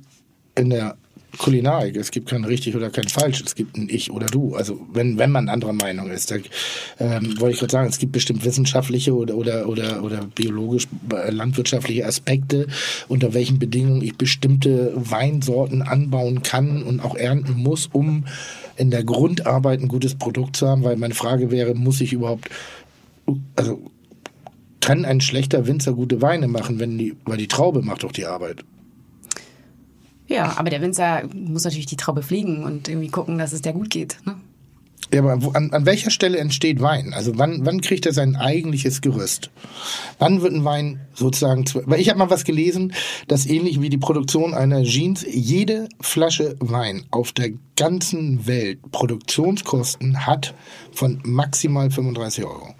in der Kulinarik. Es gibt kein richtig oder kein falsch. Es gibt ein Ich oder Du. Also wenn, wenn man anderer Meinung ist. Da, ähm, wollte ich gerade sagen, es gibt bestimmt wissenschaftliche oder, oder, oder, oder biologisch äh, landwirtschaftliche Aspekte, unter welchen Bedingungen ich bestimmte Weinsorten anbauen kann und auch ernten muss, um in der Grundarbeit ein gutes Produkt zu haben. Weil meine Frage wäre, muss ich überhaupt, also kann ein schlechter Winzer gute Weine machen, wenn die, weil die Traube macht doch die Arbeit. Ja, aber der Winzer muss natürlich die Traube fliegen und irgendwie gucken, dass es der gut geht. Ne? Ja, aber an, an welcher Stelle entsteht Wein? Also wann, wann kriegt er sein eigentliches Gerüst? Wann wird ein Wein sozusagen... zu- Weil ich habe mal was gelesen, dass ähnlich wie die Produktion einer Jeans jede Flasche Wein auf der ganzen Welt Produktionskosten hat von maximal 35 Euro.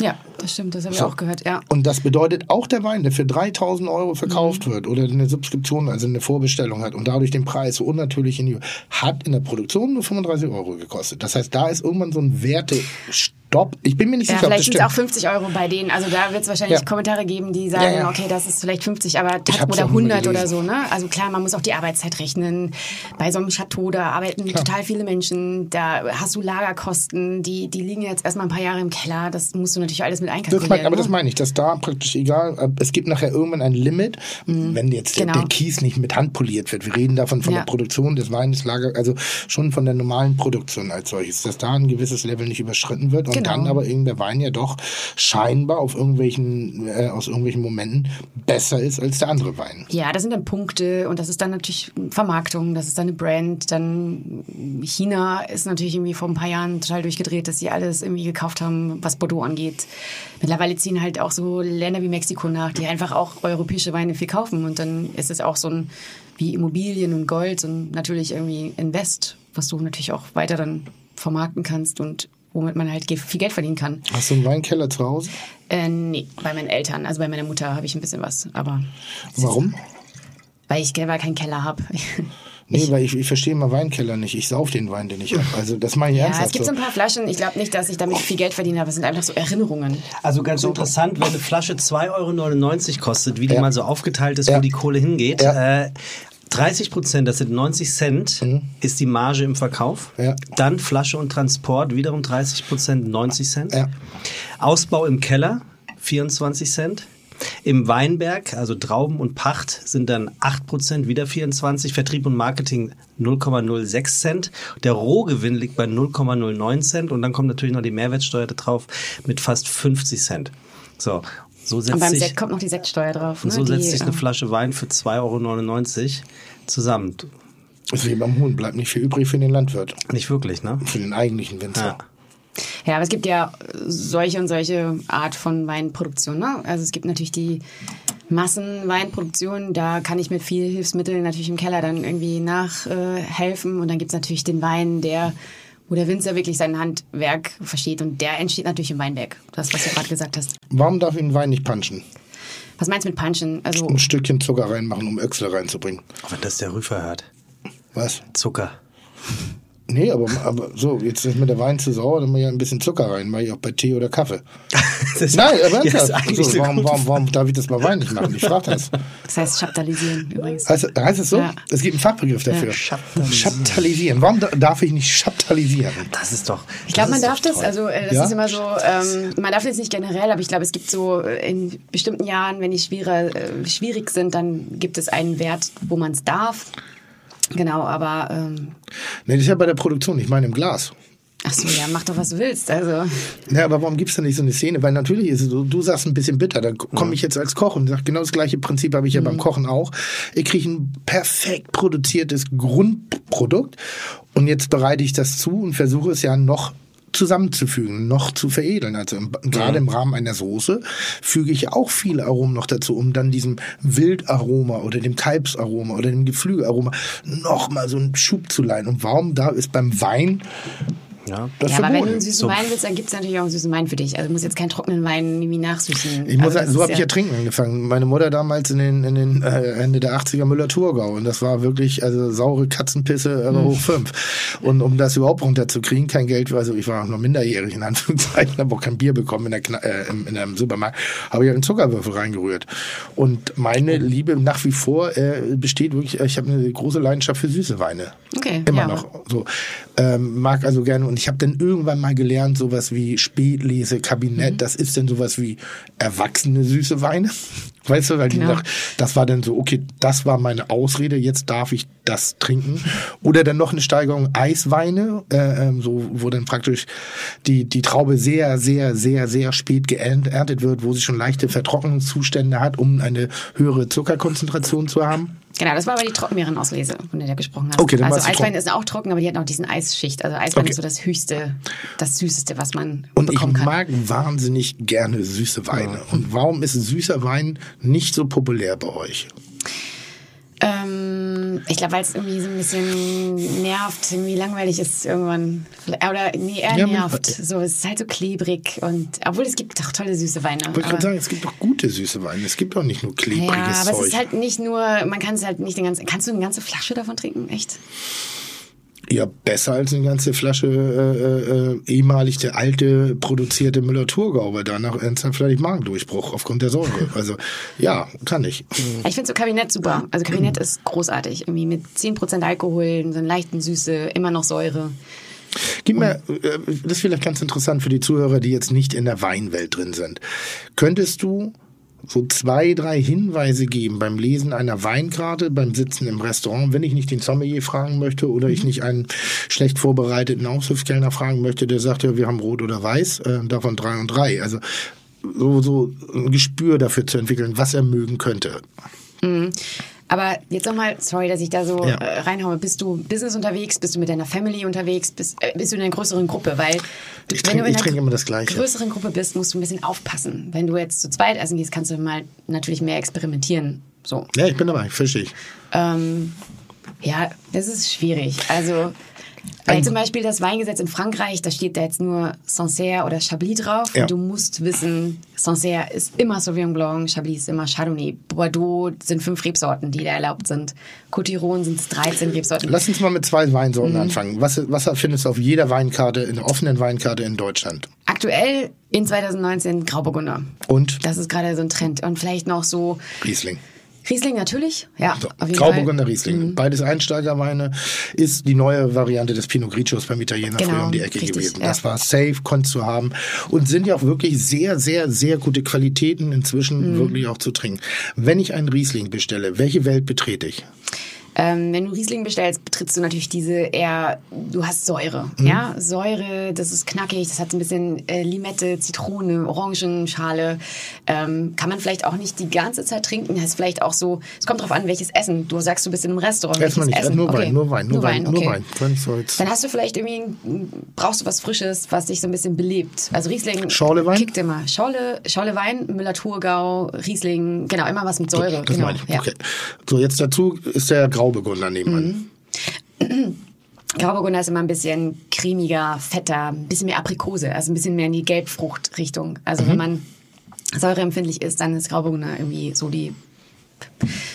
Ja, das stimmt, das habe ich So. auch gehört, ja. Und das bedeutet auch der Wein, der für 3000 Euro verkauft Mhm. wird oder eine Subskription, also eine Vorbestellung hat und dadurch den Preis so unnatürlich in die hat in der Produktion nur 35 Euro gekostet. Das heißt, da ist irgendwann so ein Wertestopp. Ich bin mir nicht Ja, sicher, vielleicht sind es auch stimmt. 50 Euro bei denen. Also da wird es wahrscheinlich Ja. Kommentare geben, die sagen, Ja, okay, das ist vielleicht 50, aber hab's oder auch nur 100 oder so. Ne? Also klar, man muss auch die Arbeitszeit rechnen. Bei so einem Chateau, da arbeiten total viele Menschen. Da hast du Lagerkosten, die, die liegen jetzt erstmal ein paar Jahre im Keller. Das musst du natürlich alles mit Das mein, aber das meine ich, dass da praktisch egal, äh, es gibt nachher irgendwann ein Limit, wenn jetzt der- Genau. der Kies nicht mit Hand poliert wird. Wir reden davon von Ja. der Produktion des Weines, Lager, also schon von der normalen Produktion als solches, dass da ein gewisses Level nicht überschritten wird und Genau. dann aber der Wein ja doch scheinbar auf irgendwelchen, äh, aus irgendwelchen Momenten besser ist als der andere Wein. Ja, das sind dann Punkte und das ist dann natürlich Vermarktung, das ist dann eine Brand. Dann China ist natürlich irgendwie vor ein paar Jahren total durchgedreht, dass sie alles irgendwie gekauft haben, was Bordeaux angeht. Mittlerweile ziehen halt auch so Länder wie Mexiko nach, die einfach auch europäische Weine viel kaufen und dann ist es auch so ein wie Immobilien und Gold und natürlich irgendwie Invest, was du natürlich auch weiter dann vermarkten kannst und womit man halt viel Geld verdienen kann. Hast du einen Weinkeller zu Hause? Äh, nee, bei meinen Eltern, also bei meiner Mutter habe ich ein bisschen was, aber Warum? weil ich selber keinen Keller habe. Nee, weil ich, ich verstehe mal Weinkeller nicht. Ich sauf den Wein, den ich habe. Also das meine ich Ja, ernsthaft es gibt so ein paar Flaschen. Ich glaube nicht, dass ich damit viel Geld verdiene, aber es sind einfach so Erinnerungen. Also ganz interessant, wenn eine Flasche 2,99 Euro kostet, wie die Ja. mal so aufgeteilt ist, Ja. wo die Kohle hingeht. Ja. Äh, 30 Prozent, das sind 90 Cent, ist die Marge im Verkauf. Ja. Dann Flasche und Transport, wiederum 30 Prozent, 90 Cent. Ja. Ausbau im Keller, 24 Cent. Im Weinberg, also Trauben und Pacht, sind dann 8 Prozent, wieder 24. Vertrieb und Marketing 0,06 Cent. Der Rohgewinn liegt bei 0,09 Cent. Und dann kommt natürlich noch die Mehrwertsteuer da drauf mit fast 50 Cent. So, so Und setzt beim sich, Sekt kommt noch die Sektsteuer drauf. und Ne? so setzt die, sich eine ähm, Flasche Wein für 2,99 Euro zusammen. Das ist wie beim Huhn, bleibt nicht viel übrig für den Landwirt, Nicht wirklich, ne? für den eigentlichen Winzer. Ja. Ja, aber es gibt ja solche und solche Art von Weinproduktion. Ne? Also es gibt natürlich die Massenweinproduktion, da kann ich mit viel Hilfsmitteln natürlich im Keller dann irgendwie nachhelfen. Äh, und dann gibt's natürlich den Wein, der wo der Winzer wirklich sein Handwerk versteht und der entsteht natürlich im Weinberg. Das, was du gerade gesagt hast. Warum darf ich einen Wein nicht punchen? Was meinst du mit Punchen? Also Ein Stückchen Zucker reinmachen, um Öchsle reinzubringen. Wenn das der Rüfer hört. Was? Zucker. Nee, aber, aber so, jetzt ist mir der Wein zu sauer, dann mache ich ein bisschen Zucker rein, mache ich auch bei Tee oder Kaffee. Das Nein, aber ja, ist ernsthaft. eigentlich so, warum, warum, warum darf ich das bei Wein nicht machen? Ich frage das. das heißt Chaptalisieren übrigens. Heißt, heißt es so? Ja. Es gibt einen Fachbegriff dafür. Chaptalisieren. Chaptalisieren. Warum da- darf ich nicht chaptalisieren? Das ist doch. Ich glaube, man darf das, also äh, das Ja? ist immer so, ähm, man darf das nicht generell, aber ich glaube, es gibt so äh, in bestimmten Jahren, wenn die äh, schwierig sind, dann gibt es einen Wert, wo man es darf. Genau, aber ähm, Nee, das ist ja bei der Produktion, ich meine im Glas. ach so, ja, mach doch, was du willst. Also Ja, aber warum gibt's da nicht so eine Szene? Weil natürlich ist es so, du sagst ein bisschen bitter, dann komme ich jetzt als Koch und sag genau das gleiche Prinzip habe ich ja beim Kochen auch. Ich kriege ein perfekt produziertes Grundprodukt und jetzt bereite ich das zu und versuche es ja noch zusammenzufügen, noch zu veredeln. Also im, gerade im Rahmen einer Soße füge ich auch viele Aromen noch dazu, um dann diesem Wildaroma oder dem Kalbsaroma oder dem Geflügelaroma noch mal so einen Schub zu leihen. Und warum da ist beim Wein Ja. das ja, aber wenn du einen süßen So. Wein willst, dann gibt es natürlich auch einen süßen Wein für dich. Also du musst jetzt keinen trockenen Wein irgendwie nachsüßen. Ich muss Also sagen, das so habe ich ja trinken angefangen. Meine Mutter damals in den, in den äh, Ende der 80er Müller-Thurgau. Und das war wirklich also saure Katzenpisse, aber hoch fünf. Und um das überhaupt runterzukriegen, kein Geld, also ich war auch noch minderjährig in Anführungszeichen, habe auch kein Bier bekommen in, der Kna äh, im, in einem Supermarkt, habe ich einen Zuckerwürfel reingerührt. Und meine Liebe nach wie vor äh, besteht wirklich, ich habe eine große Leidenschaft für süße Weine. Okay, Immer ja. noch. So. Ähm, mag also gerne. Und ich habe dann irgendwann mal gelernt, sowas wie Spätlese, Kabinett, Mhm. das ist dann sowas wie erwachsene süße Weine. Weißt du, weil die Genau. nach, das war dann so, okay, das war meine Ausrede, jetzt darf ich das trinken. Oder dann noch eine Steigerung Eisweine, äh, ähm, so, wo dann praktisch die, die Traube sehr, sehr, sehr, sehr spät geerntet wird, wo sie schon leichte Vertrocknungszustände hat, um eine höhere Zuckerkonzentration zu haben. Genau, das war aber die Trockenbeerenauslese, von der du gesprochen hast. Okay, dann also Eiswein ist auch trocken, aber die hat noch diesen Eisschicht. Also Eiswein Okay. ist so das höchste, das süßeste, was man Und ich bekommen kann. mag wahnsinnig gerne süße Weine. Und warum ist süßer Wein nicht so populär bei euch? Ähm, ich glaube, weil es irgendwie so ein bisschen nervt, irgendwie langweilig ist irgendwann. Oder nee, eher Ja, nervt. So, es ist halt so klebrig und obwohl es gibt doch tolle süße Weine. Ich wollte gerade sagen, es gibt doch gute süße Weine. Es gibt doch nicht nur klebriges ja, aber Zeug. es ist halt nicht nur, man kann es halt nicht den ganzen. Kannst du eine ganze Flasche davon trinken? Echt? Ja, besser als eine ganze Flasche äh, äh, ehemalig der alte produzierte Müller-Thurgau, weil danach ernsthaft vielleicht Magendurchbruch aufgrund der Säure. Also ja, kann ich. Ich finde so Kabinett super. Also Kabinett ist großartig. Irgendwie mit 10% Alkohol, so einen leichten Süße, immer noch Säure. Gib mir, äh, das ist vielleicht ganz interessant für die Zuhörer, die jetzt nicht in der Weinwelt drin sind. Könntest du so zwei, drei Hinweise geben beim Lesen einer Weinkarte, beim Sitzen im Restaurant, wenn ich nicht den Sommelier fragen möchte oder ich nicht einen schlecht vorbereiteten Aushilfskellner fragen möchte, der sagt ja, wir haben rot oder weiß, äh, davon drei und drei. Also so, so ein Gespür dafür zu entwickeln, was er mögen könnte. Aber jetzt nochmal, sorry, dass ich da so Ja. äh, reinhaue. Bist du Business unterwegs? Bist du mit deiner Family unterwegs? Bist, äh, bist du in einer größeren Gruppe? Weil du, Ich trinke- du in einer größeren Gruppe bist, musst du ein bisschen aufpassen. Wenn du jetzt zu zweit essen gehst, kannst du mal natürlich mehr experimentieren. So. Ja, ich bin dabei, verstehe ich. Ähm, ja, das ist schwierig. Also, weil Ein- zum Beispiel das Weingesetz in Frankreich, da steht da jetzt nur Sancerre oder Chablis drauf. Ja. Und du musst wissen, Sancerre ist immer Sauvignon Blanc, Chablis ist immer Chardonnay. Bordeaux sind fünf Rebsorten, die da erlaubt sind. Cotiron sind 13 Rebsorten. Lass uns mal mit zwei Weinsorten Mhm. anfangen. Was, was findest du auf jeder Weinkarte, in der offenen Weinkarte in Deutschland? Aktuell in 2019 Grauburgunder. Und Das ist gerade so ein Trend. Und vielleicht noch so Riesling. Riesling natürlich. Ja, So, Grauburgunder Fall. Mhm. Riesling. Beides Einsteigerweine. Ist die neue Variante des Pinot Grigios beim Italiener Genau, früher um die Ecke richtig, gewesen. ja. Das war safe, konntest du haben. Und sind ja auch wirklich sehr, sehr, sehr gute Qualitäten inzwischen Mhm. wirklich auch zu trinken. Wenn ich einen Riesling bestelle, welche Welt betrete ich? Ähm, wenn du Riesling bestellst, betrittst du natürlich diese eher, du hast Säure. Mhm. Ja, Säure, das ist knackig, das hat so ein bisschen äh, Limette, Zitrone, Orangenschale. Ähm, kann man vielleicht auch nicht die ganze Zeit trinken. Das ist vielleicht auch so, es kommt drauf an, welches Essen. Du sagst, du bist in einem Restaurant. Erstmal nicht, Essen? nur Okay. Wein, nur Wein, nur Wein, nur okay. Wein. Jetzt. Dann hast du vielleicht irgendwie, brauchst du was Frisches, was dich so ein bisschen belebt. Also Riesling Schorlewein? kickt immer. Schorle, Schorlewein, Müller-Thurgau, Riesling, genau, immer was mit Säure. Das genau, meine ich. ja. Okay. So, jetzt dazu ist der Grauburgunder nebenan. Mhm. Grauburgunder ist immer ein bisschen cremiger, fetter, ein bisschen mehr Aprikose, also ein bisschen mehr in die Gelbfruchtrichtung. Also wenn man säureempfindlich ist, dann ist Grauburgunder irgendwie so die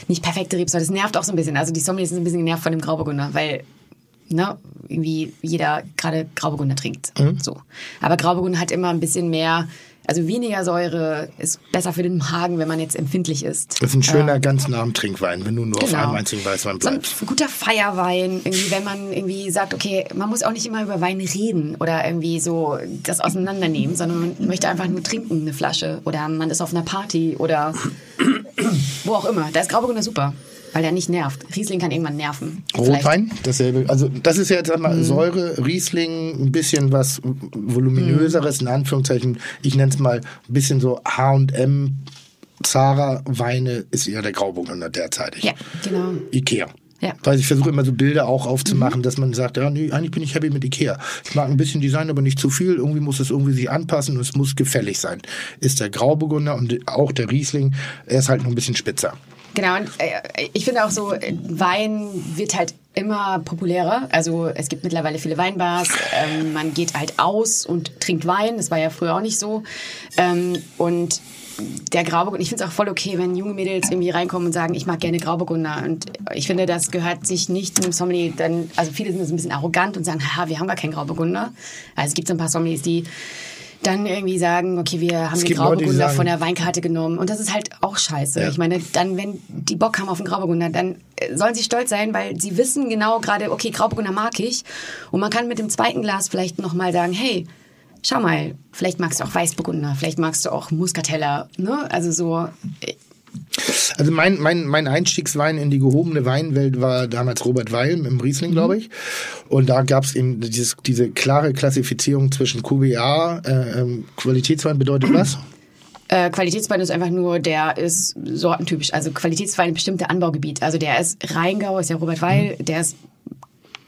nicht perfekte Rebsorte. Das nervt auch so ein bisschen. Also die Sommeliers sind ein bisschen genervt von dem Grauburgunder, weil ne, irgendwie jeder gerade Grauburgunder trinkt. So. Aber Grauburgunder hat immer ein bisschen mehr, also weniger Säure, ist besser für den Magen, wenn man jetzt empfindlich ist. Das ist ein schöner, ganz nah am Trinkwein, wenn du nur auf Genau. einem einzigen Weißwein So ein bleibst. guter Feierwein, irgendwie, wenn man irgendwie sagt, okay, man muss auch nicht immer über Wein reden oder irgendwie so das auseinandernehmen, sondern man möchte einfach nur trinken, eine Flasche oder man ist auf einer Party oder wo auch immer. Da ist Grauburgunder super, weil der nicht nervt. Riesling kann irgendwann nerven. Vielleicht- Rotwein, dasselbe. Also das ist ja jetzt Mhm. einmal Säure, Riesling, ein bisschen was voluminöseres, in Anführungszeichen. Ich nenne es mal ein bisschen so H&M, Zara Weine ist eher der Grauburgunder derzeitig. Ja, genau. Ikea. Ja. Weil ich versuche immer so Bilder auch aufzumachen, dass man sagt, ja, nee, eigentlich bin ich happy mit Ikea. Ich mag ein bisschen Design, aber nicht zu viel. Irgendwie muss es irgendwie sich anpassen und es muss gefällig sein. Ist der Grauburgunder und auch der Riesling, er ist halt noch ein bisschen spitzer. Genau, und äh, ich finde auch so, äh, Wein wird halt immer populärer. Also es gibt mittlerweile viele Weinbars, ähm, man geht halt aus und trinkt Wein, das war ja früher auch nicht so. Ähm, und der Grauburgunder, ich finde es auch voll okay, wenn junge Mädels irgendwie reinkommen und sagen, ich mag gerne Grauburgunder. Und ich finde, das gehört sich nicht einem Sommelier, dann, also viele sind so ein bisschen arrogant und sagen, haha, wir haben gar keinen Grauburgunder. Also es gibt so ein paar Sommeliers, die dann irgendwie sagen, okay, wir haben den Leute, Grauburgunder sagen- von der Weinkarte genommen. Und das ist halt auch scheiße. Ja. Ich meine, dann, wenn die Bock haben auf den Grauburgunder, dann äh, sollen sie stolz sein, weil sie wissen genau gerade, okay, Grauburgunder mag ich. Und man kann mit dem zweiten Glas vielleicht nochmal sagen, hey, schau mal, vielleicht magst du auch Weißburgunder, vielleicht magst du auch Muscatella, ne? Also so, äh, Also mein, mein, mein Einstiegswein in die gehobene Weinwelt war damals Robert Weil im Riesling, glaube ich. Und da gab es eben dieses, diese klare Klassifizierung zwischen QBA, äh, ähm, Qualitätswein bedeutet was? Äh, Qualitätswein ist einfach nur, der ist sortentypisch. Also Qualitätswein bestimmte Anbaugebiet. Also der ist Rheingau, ist ja Robert Weil, der ist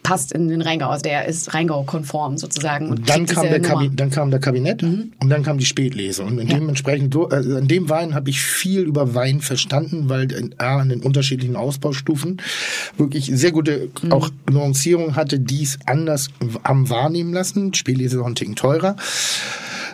passt in den Rheingau. Also der ist Rheingau-konform sozusagen. Und dann kam, der Nummer. Dann kam der Kabinett und dann kam die Spätlese. Und in dementsprechend, so, also in dem Wein habe ich viel über Wein verstanden, weil in, A, in den unterschiedlichen Ausbaustufen wirklich sehr gute auch Nuancierung hatte, die es anders am wahrnehmen lassen. Spätlese ist auch ein Ticken teurer.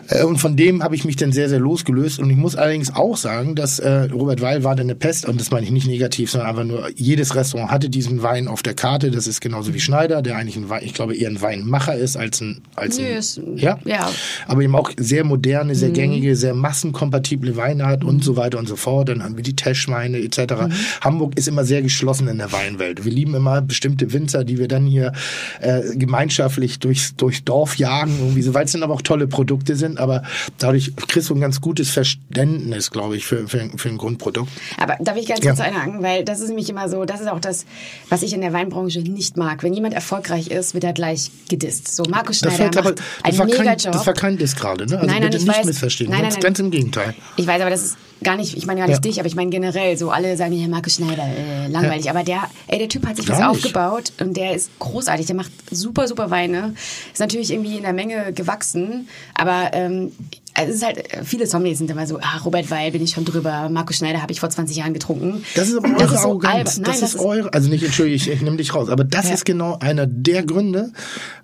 Äh, Und von dem habe ich mich dann sehr, sehr losgelöst. Und ich muss allerdings auch sagen, dass äh, Robert Weil war dann eine Pest. Und das meine ich nicht negativ, sondern einfach nur, jedes Restaurant hatte diesen Wein auf der Karte. Das ist genauso wie Schneider, der eigentlich ein Wein, ich glaube, eher ein Weinmacher ist als ein, als Nö, ein ist- ja? ja. Aber eben auch sehr moderne, sehr gängige, sehr massenkompatible Weine hat und so weiter und so fort. Dann haben wir die Teschweine etc. Hamburg ist immer sehr geschlossen in der Weinwelt. Wir lieben immer bestimmte Winzer, die wir dann hier äh, gemeinschaftlich durchs, durchs Dorf jagen, irgendwie so, weil es dann aber auch tolle Produkte sind. Aber dadurch kriegst du ein ganz gutes Verständnis, glaube ich, für, für, für ein Grundprodukt. Aber darf ich ganz Ja. kurz einhaken, weil das ist nämlich immer so, das ist auch das, was ich in der Weinbranche nicht mag. Wenn jemand erfolgreich ist, wird er gleich gedisst. So Markus Das Schneider war, aber, macht das, einen war kein, das war kein Diss gerade, ne? Also Nein, nein, bitte ich nicht weiß. missverstehen. Nein, ganz, nein, ganz im Gegenteil. Ich weiß, aber das ist gar nicht, ich meine gar nicht Ja. dich, aber ich meine generell so alle sagen mir, Herr Markus Schneider, äh, langweilig. Aber der, ey, der Typ hat sich Gar was nicht. aufgebaut und der ist großartig. Der macht super, super Weine. Ist natürlich irgendwie in der Menge gewachsen, aber ähm, also es ist halt, viele Sommeliers sind immer so, ah, Robert Weil bin ich schon drüber, Markus Schneider habe ich vor 20 Jahren getrunken. Das ist aber eure Das so Arroganz. albern. Nein, das, das ist ist- eure, also nicht, entschuldige, ich, ich nehme dich raus, aber das Ja. ist genau einer der Gründe,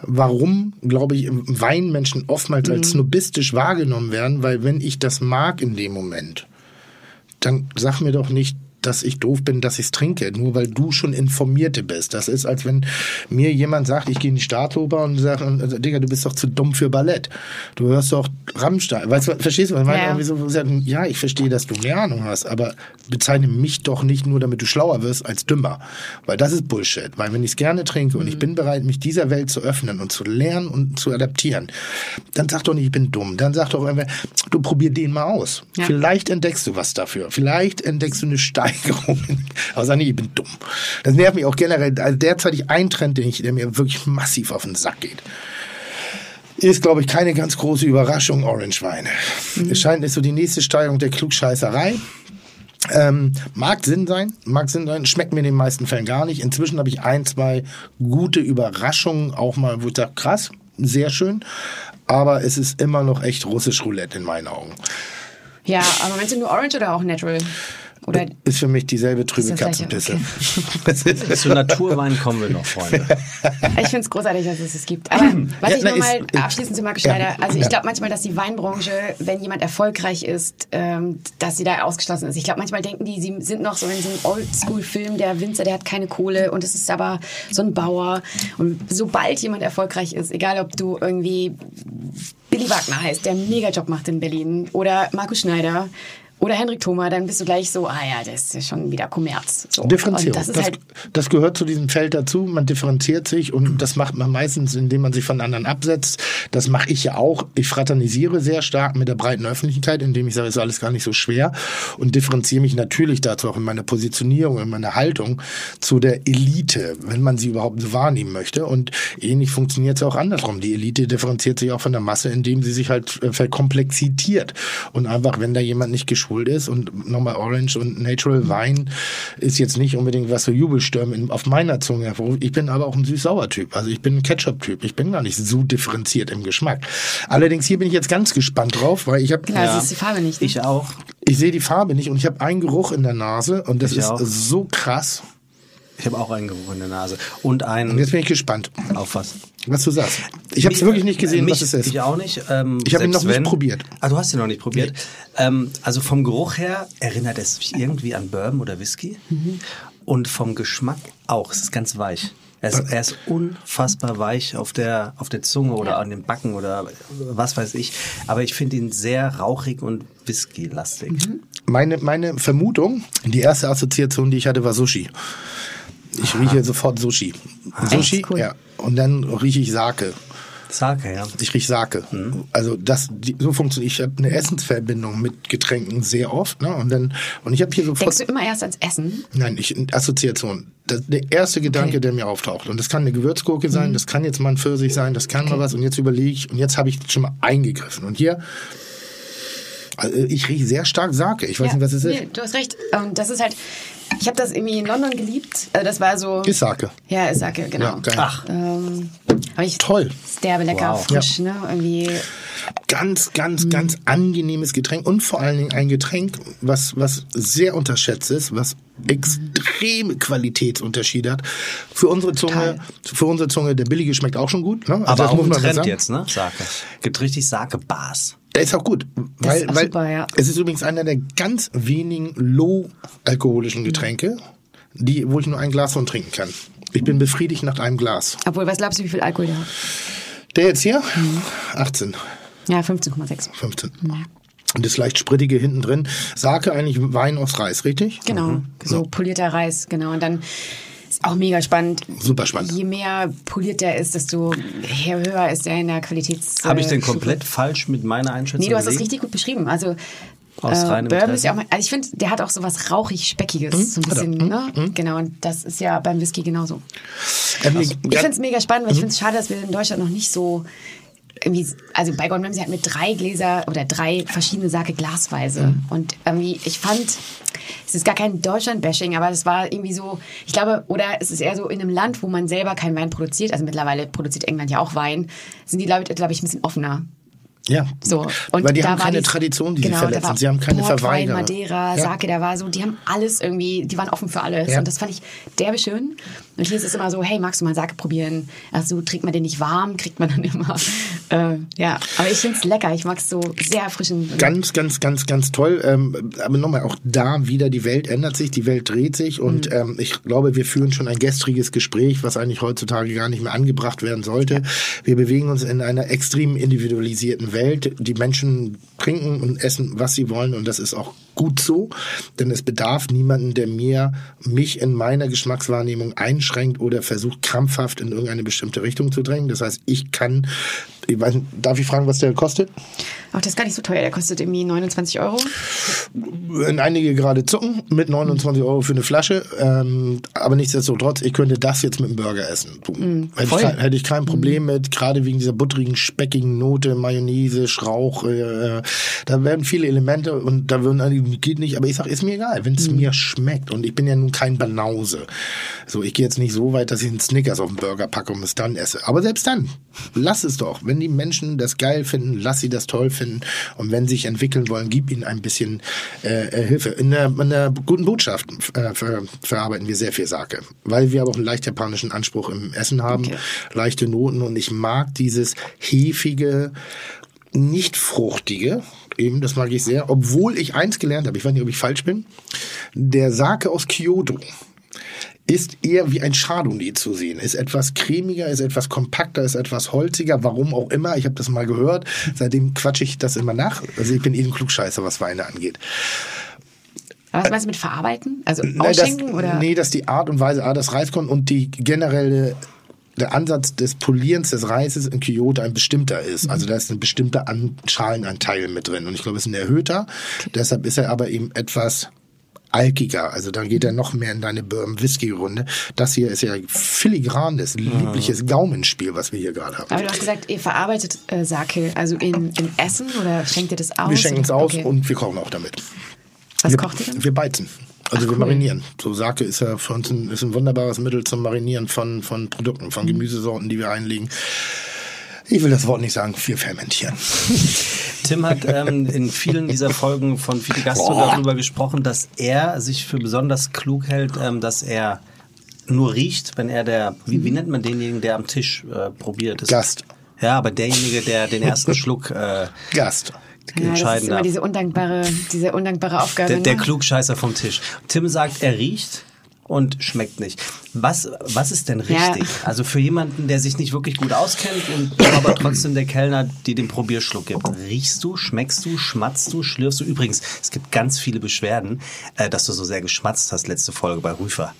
warum, glaube ich, Weinmenschen oftmals Mhm. als snobistisch wahrgenommen werden, weil wenn ich das mag in dem Moment, dann sag mir doch nicht, dass ich doof bin, dass ich es trinke, nur weil du schon Informierte bist. Das ist, als wenn mir jemand sagt, ich gehe in die Staatsoper und sagt, also, Digga, du bist doch zu dumm für Ballett. Du hörst doch Rammstein. Weißt du, verstehst du? was Ich meine, Ja. irgendwie so, ja, ich verstehe, dass du mehr Ahnung hast, aber bezeichne mich doch nicht nur, damit du schlauer wirst, als dümmer. Weil das ist Bullshit. Weil wenn ich es gerne trinke und ich bin bereit, mich dieser Welt zu öffnen und zu lernen und zu adaptieren, dann sag doch nicht, ich bin dumm. Dann sag doch einfach, du probier den mal aus. Ja. Vielleicht entdeckst du was dafür. Vielleicht entdeckst du eine Steigerung. Aber sag nicht, ich bin dumm. Das nervt mich auch generell. Also derzeitig ein Trend, den ich, der mir wirklich massiv auf den Sack geht. Ist, glaube ich, keine ganz große Überraschung, Orange-Weine. Es scheint ist so die nächste Steigerung der Klugscheißerei. Ähm, mag Sinn sein, mag Sinn sein, schmeckt mir in den meisten Fällen gar nicht. Inzwischen habe ich ein, zwei gute Überraschungen auch mal, wo ich sage, krass, sehr schön. Aber es ist immer noch echt russisch Roulette in meinen Augen. Ja, aber meinst du nur Orange oder auch Natural? Oder Ist für mich dieselbe trübe Katzenpisse. Ist- Zu Naturwein kommen wir noch, Freunde. Ich finde es großartig, dass es es gibt. Aber was Ja, ich na, nur mal ist- abschließend zu Markus ja, Schneider, also ja. ich glaube manchmal, dass die Weinbranche, wenn jemand erfolgreich ist, ähm, dass sie da ausgeschlossen ist. Ich glaube, manchmal denken die, sie sind noch so in so einem Oldschool-Film, der Winzer, der hat keine Kohle und es ist aber so ein Bauer. Und sobald jemand erfolgreich ist, egal ob du irgendwie Billy Wagner heißt, der einen Megajob macht in Berlin, oder Markus Schneider, oder Henrik Thoma, dann bist du gleich so, ah ja, das ist ja schon wieder Kommerz. So. Differenzierung. Das das, halt das gehört zu diesem Feld dazu. Man differenziert sich und das macht man meistens, indem man sich von anderen absetzt. Das mache ich ja auch. Ich fraternisiere sehr stark mit der breiten Öffentlichkeit, indem ich sage, es ist alles gar nicht so schwer und differenziere mich natürlich dazu auch in meiner Positionierung, in meiner Haltung zu der Elite, wenn man sie überhaupt so wahrnehmen möchte. Und ähnlich funktioniert es auch andersrum. Die Elite differenziert sich auch von der Masse, indem sie sich halt äh, verkomplexiert. Und einfach, wenn da jemand nicht geschult ist und nochmal Orange und Natural Wein ist jetzt nicht unbedingt was so Jubelstürme auf meiner Zunge hervorruft. Ich bin aber auch ein süß-sauer-Typ. Also ich bin ein Ketchup-Typ. Ich bin gar nicht so differenziert im Geschmack. Allerdings hier bin ich jetzt ganz gespannt drauf, weil ich habe Genau, das ist die Farbe nicht. Ne? Ich auch. ich sehe die Farbe nicht und ich habe einen Geruch in der Nase und das Ich ist auch. so krass. Ich habe auch einen Geruch in der Nase. Und Und einen. jetzt bin ich gespannt, Auf was? was du sagst. Ich habe es wirklich nicht gesehen, mich, was es ist. Ich auch nicht. Ähm, Ich habe ihn noch nicht wenn- probiert. Ah, du hast ihn noch nicht probiert. Ähm, also vom Geruch her erinnert es mich irgendwie an Bourbon oder Whisky. Mhm. Und vom Geschmack auch. Es ist ganz weich. Er ist, er ist unfassbar weich auf der, auf der Zunge oder an den Backen oder was weiß ich. Aber ich finde ihn sehr rauchig und Whisky-lastig. Mhm. Meine, meine Vermutung, die erste Assoziation, die ich hatte, war Sushi. Ich rieche sofort Sushi. Sushi? Cool. ja. Und dann rieche ich Sake. Sake, ja. Ich riech Sake. Also das, die, so funktioniert. Ich habe eine Essensverbindung mit Getränken sehr oft. Ne? Und dann und ich habe hier Denkst sofort. du immer erst ans Essen? Nein, ich, Assoziation. Das, der erste Gedanke, Okay. der mir auftaucht. Und das kann eine Gewürzgurke sein, das kann jetzt mal ein Pfirsich sein, das kann mal was. Und jetzt überlege ich, und jetzt habe ich schon mal eingegriffen. Und hier, also ich rieche sehr stark Sake. Ich weiß nicht, was es ist. Nee, du hast recht. Und das ist halt, Ich habe das irgendwie in London geliebt. Also das war so. Ist Sake. Ja, ist Sake, genau. Ja, geil. Ach, Ähm, aber ich Toll. Derbe lecker, Wow. frisch, ne? Irgendwie. Ganz, Mhm. ganz, ganz angenehmes Getränk und vor allen Dingen ein Getränk, was, was sehr unterschätzt ist, was extreme Qualitätsunterschiede hat. Für unsere Zunge, Total. für unsere Zunge, der billige schmeckt auch schon gut. Ne? Also aber das auch muss man Trend sagen. jetzt, ne? Sake. Gibt richtig Sake-Bars. Der ist auch gut, weil, auch weil super, ja. es ist übrigens einer der ganz wenigen low-alkoholischen Getränke, die, wo ich nur ein Glas von trinken kann. Ich bin befriedigt nach einem Glas. Obwohl, was glaubst du, wie viel Alkohol der hat? Der jetzt hier? Mhm. 18, Ja, 15,6. 15. Und das leicht sprittige hinten drin. Sake eigentlich Wein aus Reis, richtig? Genau, so polierter Reis, genau. Und dann auch mega spannend. Super spannend. Je mehr poliert der ist, desto höher ist er in der Qualitäts. Habe ich den äh, Stufe. komplett falsch mit meiner Einschätzung Nee, du hast das gelegen? richtig gut beschrieben. Also Aus äh, reinem Bourbon Interesse. ist ja auch, mal- also ich finde, der hat auch so was rauchig speckiges, so ein bisschen, ne? Genau, und das ist ja beim Whisky genauso. Ähm, Ich finde es mega spannend, weil Mhm. ich finde es schade, dass wir in Deutschland noch nicht so irgendwie, also bei Gordon Ramsay hat mit drei Gläser oder drei verschiedene Sake glasweise. Mhm. Und irgendwie, ich fand, es ist gar kein Deutschland-Bashing, aber es war irgendwie so, ich glaube, oder es ist eher so in einem Land, wo man selber keinen Wein produziert, also mittlerweile produziert England ja auch Wein, sind die Leute, glaube ich, ein bisschen offener. ja. So. Und Weil die haben keine dies- Tradition, die sie genau, da verletzen. Sie haben keine Portwein, Verweigerer. Madeira, Ja. Sake, da war so, die haben alles irgendwie, die waren offen für alles. Ja. Und das fand ich derbe schön. Und hier ist es immer so, hey, magst du mal Sake probieren? Ach so, trinkt man den nicht warm, kriegt man dann immer. Äh, ja, aber ich finde es lecker. Ich mag es so sehr erfrischend. Ganz, ganz, ganz, ganz toll. Ähm, aber nochmal, auch da wieder, die Welt ändert sich, die Welt dreht sich und ähm, ich glaube, wir führen schon ein gestriges Gespräch, was eigentlich heutzutage gar nicht mehr angebracht werden sollte. Wir bewegen uns in einer extrem individualisierten Welt. Die Menschen trinken und essen, was sie wollen und das ist auch gut so, denn es bedarf niemanden, der mir mich in meiner Geschmackswahrnehmung einschränkt oder versucht krampfhaft in irgendeine bestimmte Richtung zu drängen. Das heißt, ich kann, ich weiß, darf ich fragen, was der kostet? Auch das ist gar nicht so teuer. Der kostet irgendwie 29 Euro. wenn einige gerade zucken mit 29 Euro für eine Flasche, ähm, aber nichtsdestotrotz, ich könnte das jetzt mit einem Burger essen. Du, hätte, ich hätte ich kein Problem mit, gerade wegen dieser butterigen, speckigen Note, Mayonnaise, Schrauch, äh, da werden viele Elemente und da würden einige, geht nicht, aber ich sag, ist mir egal, wenn es mir schmeckt und ich bin ja nun kein Banause. So, ich gehe jetzt nicht so weit, dass ich einen Snickers auf den Burger packe und es dann esse. Aber selbst dann, lass es doch. Wenn die Menschen das geil finden, lass sie das toll finden und wenn sie sich entwickeln wollen, gib ihnen ein bisschen äh, äh, Hilfe. In der, in der guten Botschaft äh, ver, verarbeiten wir sehr viel Sake, weil wir aber auch einen leicht japanischen Anspruch im Essen haben, Okay. leichte Noten und ich mag dieses hefige, nicht fruchtige, eben, das mag ich sehr, obwohl ich eins gelernt habe, ich weiß nicht, ob ich falsch bin, der Sake aus Kyoto ist eher wie ein Chardonnay zu sehen. Ist etwas cremiger, ist etwas kompakter, ist etwas holziger, warum auch immer. Ich habe das mal gehört. Seitdem quatsche ich das immer nach. Also ich bin eh ein Klugscheißer, was Weine angeht. Aber was meinst du mit verarbeiten? Also Nee, das, ausschenken oder? nee, dass die Art und Weise, A, das Reiskorn und die generelle der Ansatz des Polierens des Reises in Kyoto ein bestimmter ist. Also da ist ein bestimmter An Schalenanteil mit drin. Und ich glaube, es ist ein erhöhter. Deshalb ist er aber eben etwas alkiger. Also da geht er noch mehr in deine Bourbon-Whisky-Runde. Das hier ist ja filigranes, liebliches Gaumenspiel, was wir hier gerade haben. Aber du hast gesagt, ihr verarbeitet äh, Sake, also in, in Essen oder schenkt ihr das aus? Wir schenken es aus Okay. und wir kochen auch damit. Was wir, kocht ihr dann? Wir beizen. Also Ach, wir cool. marinieren. So Sake ist ja für uns ein, ist ein wunderbares Mittel zum Marinieren von, von Produkten, Mhm. von Gemüsesorten, die wir einlegen. Ich will das Wort nicht sagen, wir fermentieren. Tim hat ähm, in vielen dieser Folgen von Fide Gastro darüber gesprochen, dass er sich für besonders klug hält, ähm, dass er nur riecht, wenn er der, wie, wie nennt man denjenigen, der am Tisch äh, probiert ist? Gast. Ja, aber derjenige, der den ersten Schluck äh, Gast. Ja, das ist immer diese undankbare, diese undankbare Aufgabe. Der, der ne? Klugscheißer vom Tisch. Tim sagt, er riecht und schmeckt nicht. Was, was ist denn Ja. richtig? Also für jemanden, der sich nicht wirklich gut auskennt und aber trotzdem der Kellner, die den Probierschluck gibt. Riechst du, schmeckst du, schmatzt du, schlürfst du? Übrigens, es gibt ganz viele Beschwerden, äh, dass du so sehr geschmatzt hast, letzte Folge bei Rüfer.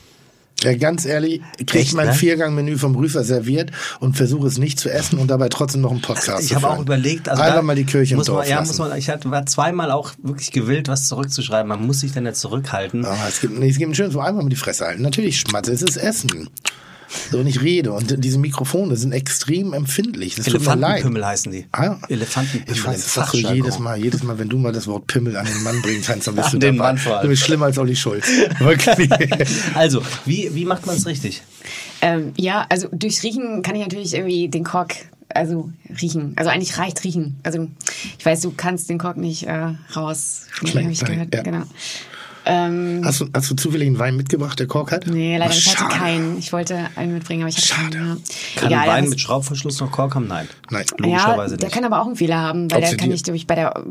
Ja, ganz ehrlich, kriege ich mein ne? Viergang-Menü vom Rüfer serviert und versuche es nicht zu essen und dabei trotzdem noch einen Podcast Ich zu habe auch überlegt, also Einfach mal die Kirche im muss man, Dorf ja, muss man, ich war zweimal auch wirklich gewillt, was zurückzuschreiben. Man muss sich dann ja zurückhalten. Ah, es gibt, es gibt ein schönes einmal mal die Fresse halten. Natürlich schmatze, es ist Essen. So, und ich rede. Und diese Mikrofone sind extrem empfindlich. Das. Elefantenpimmel heißen die. Ah, Elefantenpimmel. Ich weiß, das sagst du jedes Mal, jedes Mal, wenn du mal das Wort Pimmel an den Mann bringen kannst, dann bist An du den dabei. Mann vor allem. Du bist schlimmer als Olli Schulz. Wirklich. Also, wie, wie macht man es richtig? Ähm, ja, also durchs Riechen kann ich natürlich irgendwie den Kork, also riechen. Also eigentlich reicht riechen. Also ich weiß, du kannst den Kork nicht äh, raus. Schmecken, habe ich gehört. ja. Genau. Ähm, Hast du, hast du zufällig einen Wein mitgebracht, der Kork hat? nee, leider ich hatte keinen. Ich wollte einen mitbringen, aber ich hatte Schade. keinen. Ja. Kann Egal, ein Wein mit Schraubverschluss noch Kork haben? Nein. Nein. Logischerweise ja, der nicht. kann aber auch einen Fehler haben, weil der kann nicht durch bei der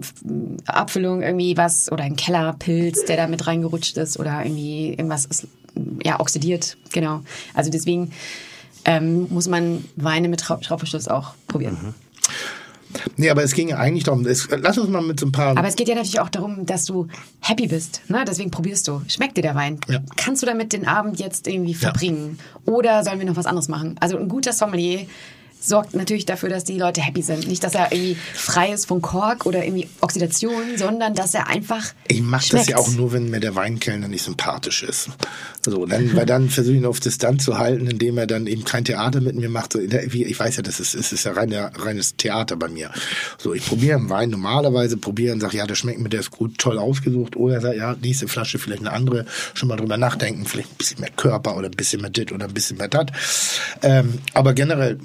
Abfüllung irgendwie was oder ein Kellerpilz, der da mit reingerutscht ist oder irgendwie irgendwas ist ja oxidiert, genau. Also deswegen ähm, muss man Weine mit Schraub- Schraubverschluss auch probieren. Mhm. Nee, aber es ging ja eigentlich darum, es, lass uns mal mit so ein paar. Aber es geht ja natürlich auch darum, dass du happy bist. Ne? Deswegen probierst du. Schmeckt dir der Wein? Ja. Kannst du damit den Abend jetzt irgendwie verbringen? Oder sollen wir noch was anderes machen? Also ein guter Sommelier sorgt natürlich dafür, dass die Leute happy sind. Nicht, dass er irgendwie frei ist von Kork oder irgendwie Oxidation, sondern dass er einfach Ich mache das ja auch nur, wenn mir der Weinkellner nicht sympathisch ist. So, dann, weil dann versuche ich ihn auf Distanz zu halten, indem er dann eben kein Theater mit mir macht. So, Ich weiß ja, das ist, es ist ja rein, reines Theater bei mir. So, ich probiere einen Wein normalerweise, probiere und sage, ja, der schmeckt mir, der ist gut, toll ausgesucht. Oder er sagt, ja, nächste Flasche, vielleicht eine andere, schon mal drüber nachdenken, vielleicht ein bisschen mehr Körper oder ein bisschen mehr dit oder ein bisschen mehr dat. Ähm, aber generell,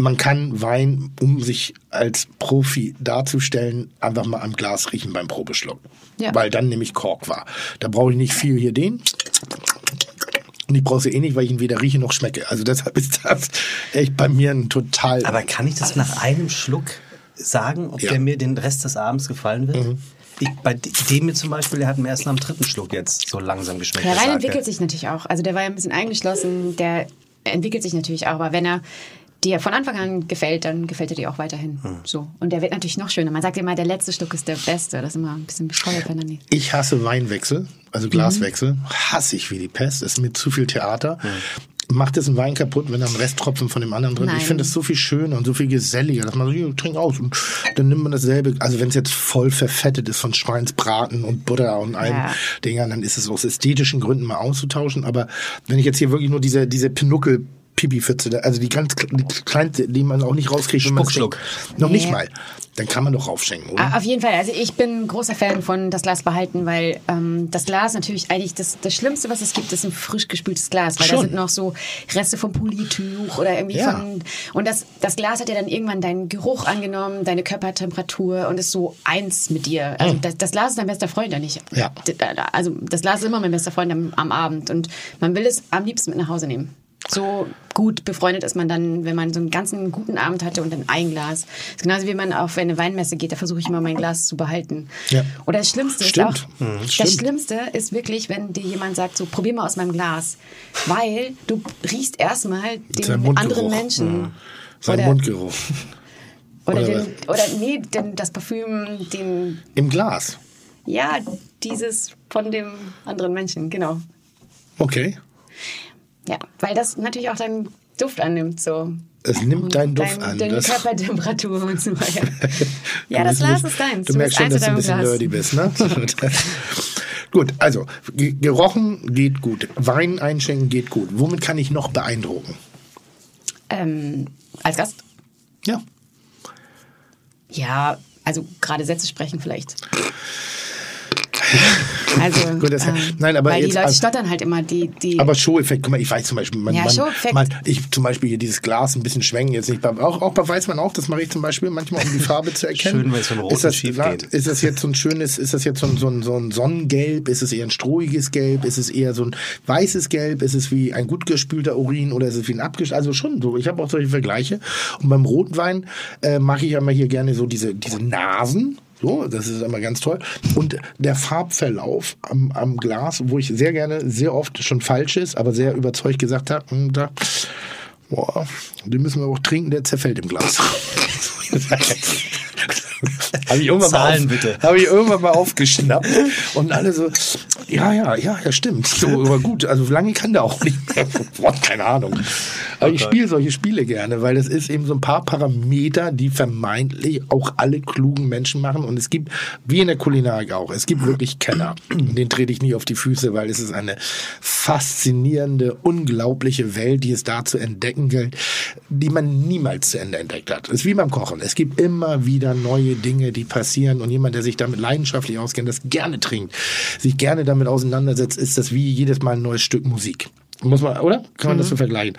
man kann Wein, um sich als Profi darzustellen, einfach mal am Glas riechen beim Probeschluck. Ja. Weil dann nämlich Kork war. Da brauche ich nicht viel hier den. Und ich brauche sie eh nicht, weil ich ihn weder rieche noch schmecke. Also deshalb ist das echt bei mir ein total. Aber kann ich das nach einem Schluck sagen, ob Ja. der mir den Rest des Abends gefallen wird? Ich, bei de- dem mir zum Beispiel, der hat mir erst nach dem dritten Schluck jetzt so langsam geschmeckt. Der Wein entwickelt sich natürlich auch. Also der war ja ein bisschen eingeschlossen, der entwickelt sich natürlich auch. Aber wenn er dir von Anfang an gefällt, dann gefällt er dir auch weiterhin. So. Und der wird natürlich noch schöner. Man sagt ja immer, der letzte Schluck ist der beste. Das ist immer ein bisschen bescheuert, wenn er nicht. Ich hasse Weinwechsel, also Glaswechsel. Hasse ich wie die Pest. Ist mir zu viel Theater. Macht es einen Wein kaputt, wenn da ein Resttropfen von dem anderen drin ist. Ich finde es so viel schöner und so viel geselliger, dass man so, hier, trink aus. Und dann nimmt man dasselbe. Also wenn es jetzt voll verfettet ist von Schweinsbraten und Butter und allen Ja. Dingern, dann ist es aus ästhetischen Gründen mal auszutauschen. Aber wenn ich jetzt hier wirklich nur diese, diese Pinockel Pipi-Pfütze, da- also die ganz die kleinste, die man auch nicht rauskriegt, Spuckschluck. Noch nicht Nee. mal. Dann kann man doch raufschenken, oder? Ah, Auf jeden Fall. Also ich bin großer Fan von das Glas behalten, weil ähm, das Glas natürlich eigentlich das, das Schlimmste, was es gibt, ist ein frisch gespültes Glas, weil da Schon. sind noch so Reste vom Polituch oder irgendwie Ja. von und das das Glas hat ja dann irgendwann deinen Geruch angenommen, deine Körpertemperatur und ist so eins mit dir. Also das, das Glas ist dein bester Freund, ja nicht. Hm. Ja. Also das Glas ist immer mein bester Freund am, am Abend und man will es am liebsten mit nach Hause nehmen. So gut befreundet ist man dann, wenn man so einen ganzen guten Abend hatte und dann ein Glas. Das ist genauso wie man auf eine Weinmesse geht, da versuche ich immer mein Glas zu behalten. Ja. Oder das Schlimmste Stimmt. ist auch, Mhm, das stimmt. Schlimmste ist wirklich, wenn dir jemand sagt, so probier mal aus meinem Glas. Weil du riechst erstmal den anderen Menschen. Sein oder, Mundgeruch. Oder, oder den, oder nee, den, das Parfüm, den, Im Glas. ja, dieses von dem anderen Menschen, genau. Okay. Ja, weil das natürlich auch deinen Duft annimmt, so. Es nimmt deinen Duft dein, an. Deine Körpertemperatur und so weiter. Ja, das Glas ist deins. Du, merkst schon, dass du ein bisschen nerdy bist, ne? gut, also ge- gerochen geht gut. Wein einschenken geht gut. Womit kann ich noch beeindrucken? Ähm, als Gast? Ja. Ja, also gerade Sätze sprechen vielleicht. Also, Gut, das- ähm, nein, aber weil jetzt- die Leute also- stottern halt immer die, die Aber Show-Effekt, guck mal, ich weiß zum Beispiel, man, Ja, man, Show-Effekt. man, ich zum Beispiel hier dieses Glas ein bisschen schwenken, jetzt nicht auch, auch bei Weißmann auch, das mache ich zum Beispiel manchmal, um die Farbe zu erkennen. Schön, wenn es von Rot ist das, schief na, geht. Ist das jetzt so ein schönes, ist das jetzt so ein, so, ein, so ein Sonnengelb, ist es eher ein strohiges Gelb, ist es eher so ein weißes Gelb, ist es wie ein gut gespülter Urin oder ist es wie ein abgesch... Also schon so, ich habe auch solche Vergleiche. Und beim Rotwein äh, mache ich ja immer hier gerne so diese, diese Nasen, so, das ist immer ganz toll. Und der Farbverlauf am, am Glas, wo ich sehr gerne, sehr oft schon falsch ist, aber sehr überzeugt gesagt habe, hm, da, boah, den müssen wir auch trinken, der zerfällt im Glas. habe ich irgendwann Zahlen, mal auf, bitte. Habe ich irgendwann mal aufgeschnappt und alle so, ja, ja, ja, ja, stimmt. So, aber gut, also lange kann der auch nicht mehr. Boah, keine Ahnung. Aber ich spiele solche Spiele gerne, weil das ist eben so ein paar Parameter, die vermeintlich auch alle klugen Menschen machen. Und es gibt, wie in der Kulinarik auch, es gibt wirklich Kenner. Und Den trete ich nie auf die Füße, weil es ist eine faszinierende, unglaubliche Welt, die es da zu entdecken gilt, die man niemals zu Ende entdeckt hat. Es ist wie beim Kochen. Es gibt immer wieder neue Dinge, die passieren. Und jemand, der sich damit leidenschaftlich auskennt, das gerne trinkt, sich gerne damit auseinandersetzt, ist das wie jedes Mal ein neues Stück Musik. Muss man, oder? Kann man das so vergleichen?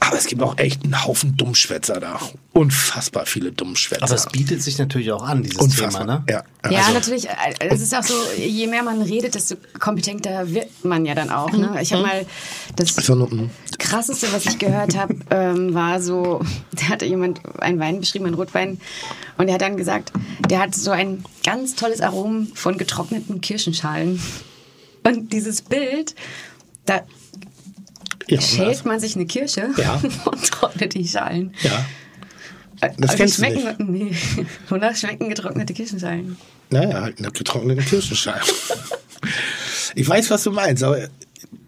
Aber es gibt auch echt einen Haufen Dummschwätzer da. Unfassbar viele Dummschwätzer. Aber es bietet sich natürlich auch an, dieses Unfassbar. Thema, ne? Ja, Ja, also- natürlich. äh, Es ist auch so, je mehr man redet, desto kompetenter wird man ja dann auch. Ne? Ich habe mal das mm. krasseste, was ich gehört habe, ähm, war so, da hatte jemand einen Wein beschrieben, einen Rotwein, und er hat dann gesagt, der hat so ein ganz tolles Arom von getrockneten Kirschenschalen. Und dieses Bild, da Ja, schält man sich eine Kirsche Ja. und trocknet die Schalen. ja. Also Das kennst du schmecken, Nee. Wonach schmecken getrocknete Kirschenschalen? Naja, halt eine getrocknete Kirschenscheibe. ich weiß, was du meinst, aber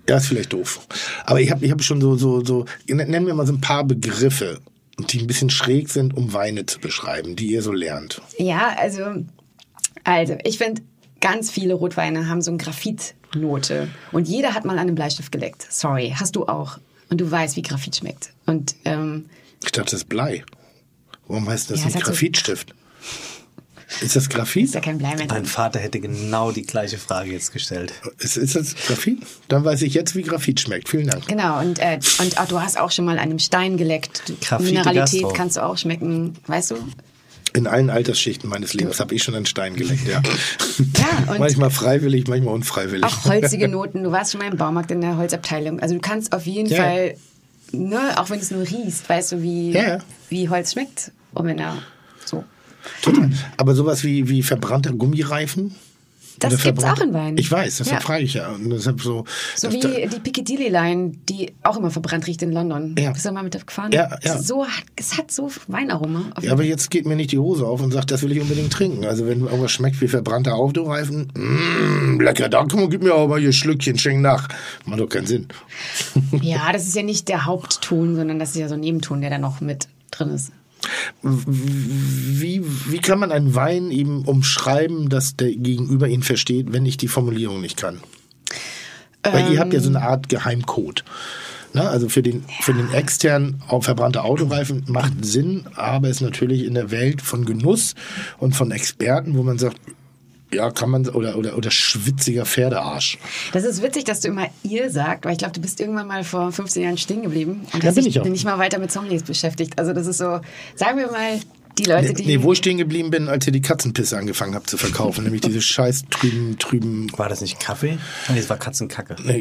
ja, ist vielleicht doof. Aber ich habe ich hab schon so, so, so, nennen wir mal so ein paar Begriffe, die ein bisschen schräg sind, um Weine zu beschreiben, die ihr so lernt. Ja, also, also ich finde, ganz viele Rotweine haben so eine Graphitnote. Und jeder hat mal an einem Bleistift geleckt. Sorry, hast du auch. Und du weißt, wie Graphit schmeckt. Und ähm, Ich dachte, das ist Blei. Warum heißt das Ja, so- Graphitstift? Ist das Graphit? ist ja kein Blei mehr Mein. Vater hätte genau die gleiche Frage jetzt gestellt. Ist, ist das Graphit? Dann weiß ich jetzt, wie Graphit schmeckt. Vielen Dank. Genau, und, äh, und auch, du hast auch schon mal an einem Stein geleckt. Graphite Mineralität kannst du auch schmecken, weißt du? In allen Altersschichten meines Lebens habe ich schon einen Stein geleckt, ja. Ja, manchmal freiwillig, manchmal unfreiwillig. auch holzige Noten. Du warst schon mal im Baumarkt in der Holzabteilung. Also du kannst auf jeden Ja. Fall, ne, auch wenn es nur riecht, weißt du, wie, Ja, wie Holz schmeckt. Und wenn er so. Total. Aber sowas wie, wie verbrannter Gummireifen? Das gibt's auch in Wein. Ich weiß, deshalb Ja. frage ich ja. Und deshalb so, So das- wie die Piccadilly Line, die auch immer verbrannt riecht in London. Ja. Bist du mal mit der gefahren? Ja, ja. So, es hat so Weinaroma. Ja, aber jetzt geht mir nicht die Hose auf und sagt, das will ich unbedingt trinken. Also wenn irgendwas schmeckt wie verbrannter Autoreifen, mmm, lecker, da komm, gib mir aber mal hier Schlückchen, schenk nach. Macht doch keinen Sinn. ja, das ist ja nicht der Hauptton, sondern das ist ja so ein Nebenton, der da noch mit drin ist. Wie, wie kann man einen Wein eben umschreiben, dass der Gegenüber ihn versteht, wenn ich die Formulierung nicht kann? Weil ihr habt ja so eine Art Geheimcode. Ne? Also für den, für den externen verbrannte Autoreifen macht Sinn, aber ist natürlich in der Welt von Genuss und von Experten, wo man sagt, ja, kann man, oder, oder, oder schwitziger Pferdearsch. Das ist witzig, dass du immer ihr sagt, weil ich glaube, du bist irgendwann mal vor 15 Jahren stehen geblieben und Ja, hast bin dich ich auch. nicht mal weiter mit Sommeliers beschäftigt. Also das ist so, sagen wir mal, die Leute, Nee, die... nee, wo ich stehen geblieben bin, als ihr die Katzenpisse angefangen habt zu verkaufen, nämlich diese scheiß trüben, trüben. War das nicht Kaffee? Nee, das war Katzenkacke. Nee.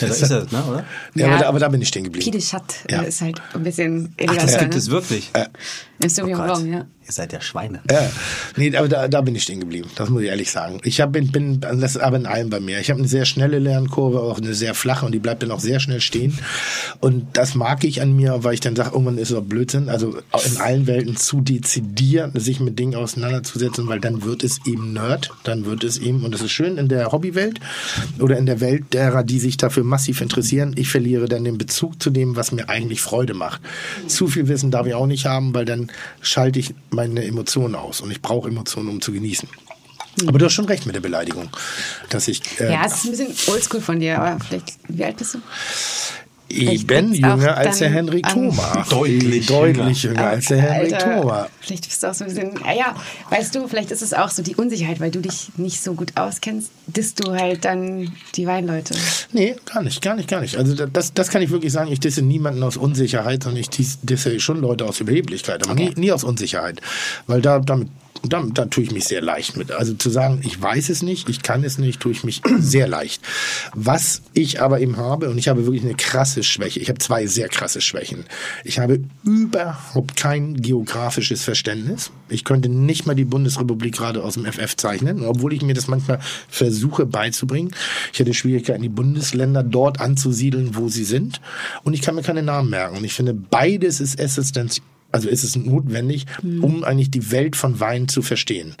Ja, das ist das, ne, oder? Ja, Ja. aber, da, aber da bin ich stehen geblieben. Pide Chat Ja. äh, ist halt ein bisschen Ach, das eleganter, gibt ne? es wirklich. Im Sauvignon Oh Gott. Blanc, ja. Ihr seid ja Schweine. Ja, nee, aber da, da bin ich stehen geblieben. Das muss ich ehrlich sagen. Ich hab, bin, bin, das ist aber in allem bei mir. Ich habe eine sehr schnelle Lernkurve, auch eine sehr flache und die bleibt dann auch sehr schnell stehen. Und das mag ich an mir, weil ich dann sage, irgendwann ist es doch Blödsinn. Also in allen Welten zu dezidieren, sich mit Dingen auseinanderzusetzen, weil dann wird es eben Nerd, dann wird es eben, und das ist schön in der Hobby-Welt oder in der Welt derer, die sich dafür massiv interessieren. Ich verliere dann den Bezug zu dem, was mir eigentlich Freude macht. Zu viel Wissen darf ich auch nicht haben, weil dann schalte ich meine Emotionen aus und ich brauche Emotionen, um zu genießen. Aber du hast schon recht mit der Beleidigung, dass ich äh, Ja, es ist ein bisschen oldschool von dir, aber vielleicht, wie alt bist du? Auch jünger als der Henry Thoma. Deutlich Deutlich jünger als der Henry Thoma. Vielleicht bist du auch so ein bisschen, ja, ja, weißt du, vielleicht ist es auch so die Unsicherheit, weil du dich nicht so gut auskennst, disst du halt dann die Weinleute. Nee, gar nicht, gar nicht, gar nicht. Also das, das kann ich wirklich sagen. Ich disse niemanden aus Unsicherheit, sondern ich dis- disse schon Leute aus Überheblichkeit, aber nie, nie aus Unsicherheit. Weil da, damit, da, da tue ich mich sehr leicht mit. Also zu sagen, ich weiß es nicht, ich kann es nicht, tue ich mich sehr leicht. Was ich aber eben habe, und ich habe wirklich eine krasse Schwäche, ich habe zwei sehr krasse Schwächen. Ich habe überhaupt kein geografisches Verständnis. Ich könnte nicht mal die Bundesrepublik gerade aus dem FF zeichnen, obwohl ich mir das manchmal versuche beizubringen. Ich hätte Schwierigkeiten, die Bundesländer dort anzusiedeln, wo sie sind. Und ich kann mir keine Namen merken. Und ich finde, beides ist existenz Also ist es notwendig, um eigentlich die Welt von Wein zu verstehen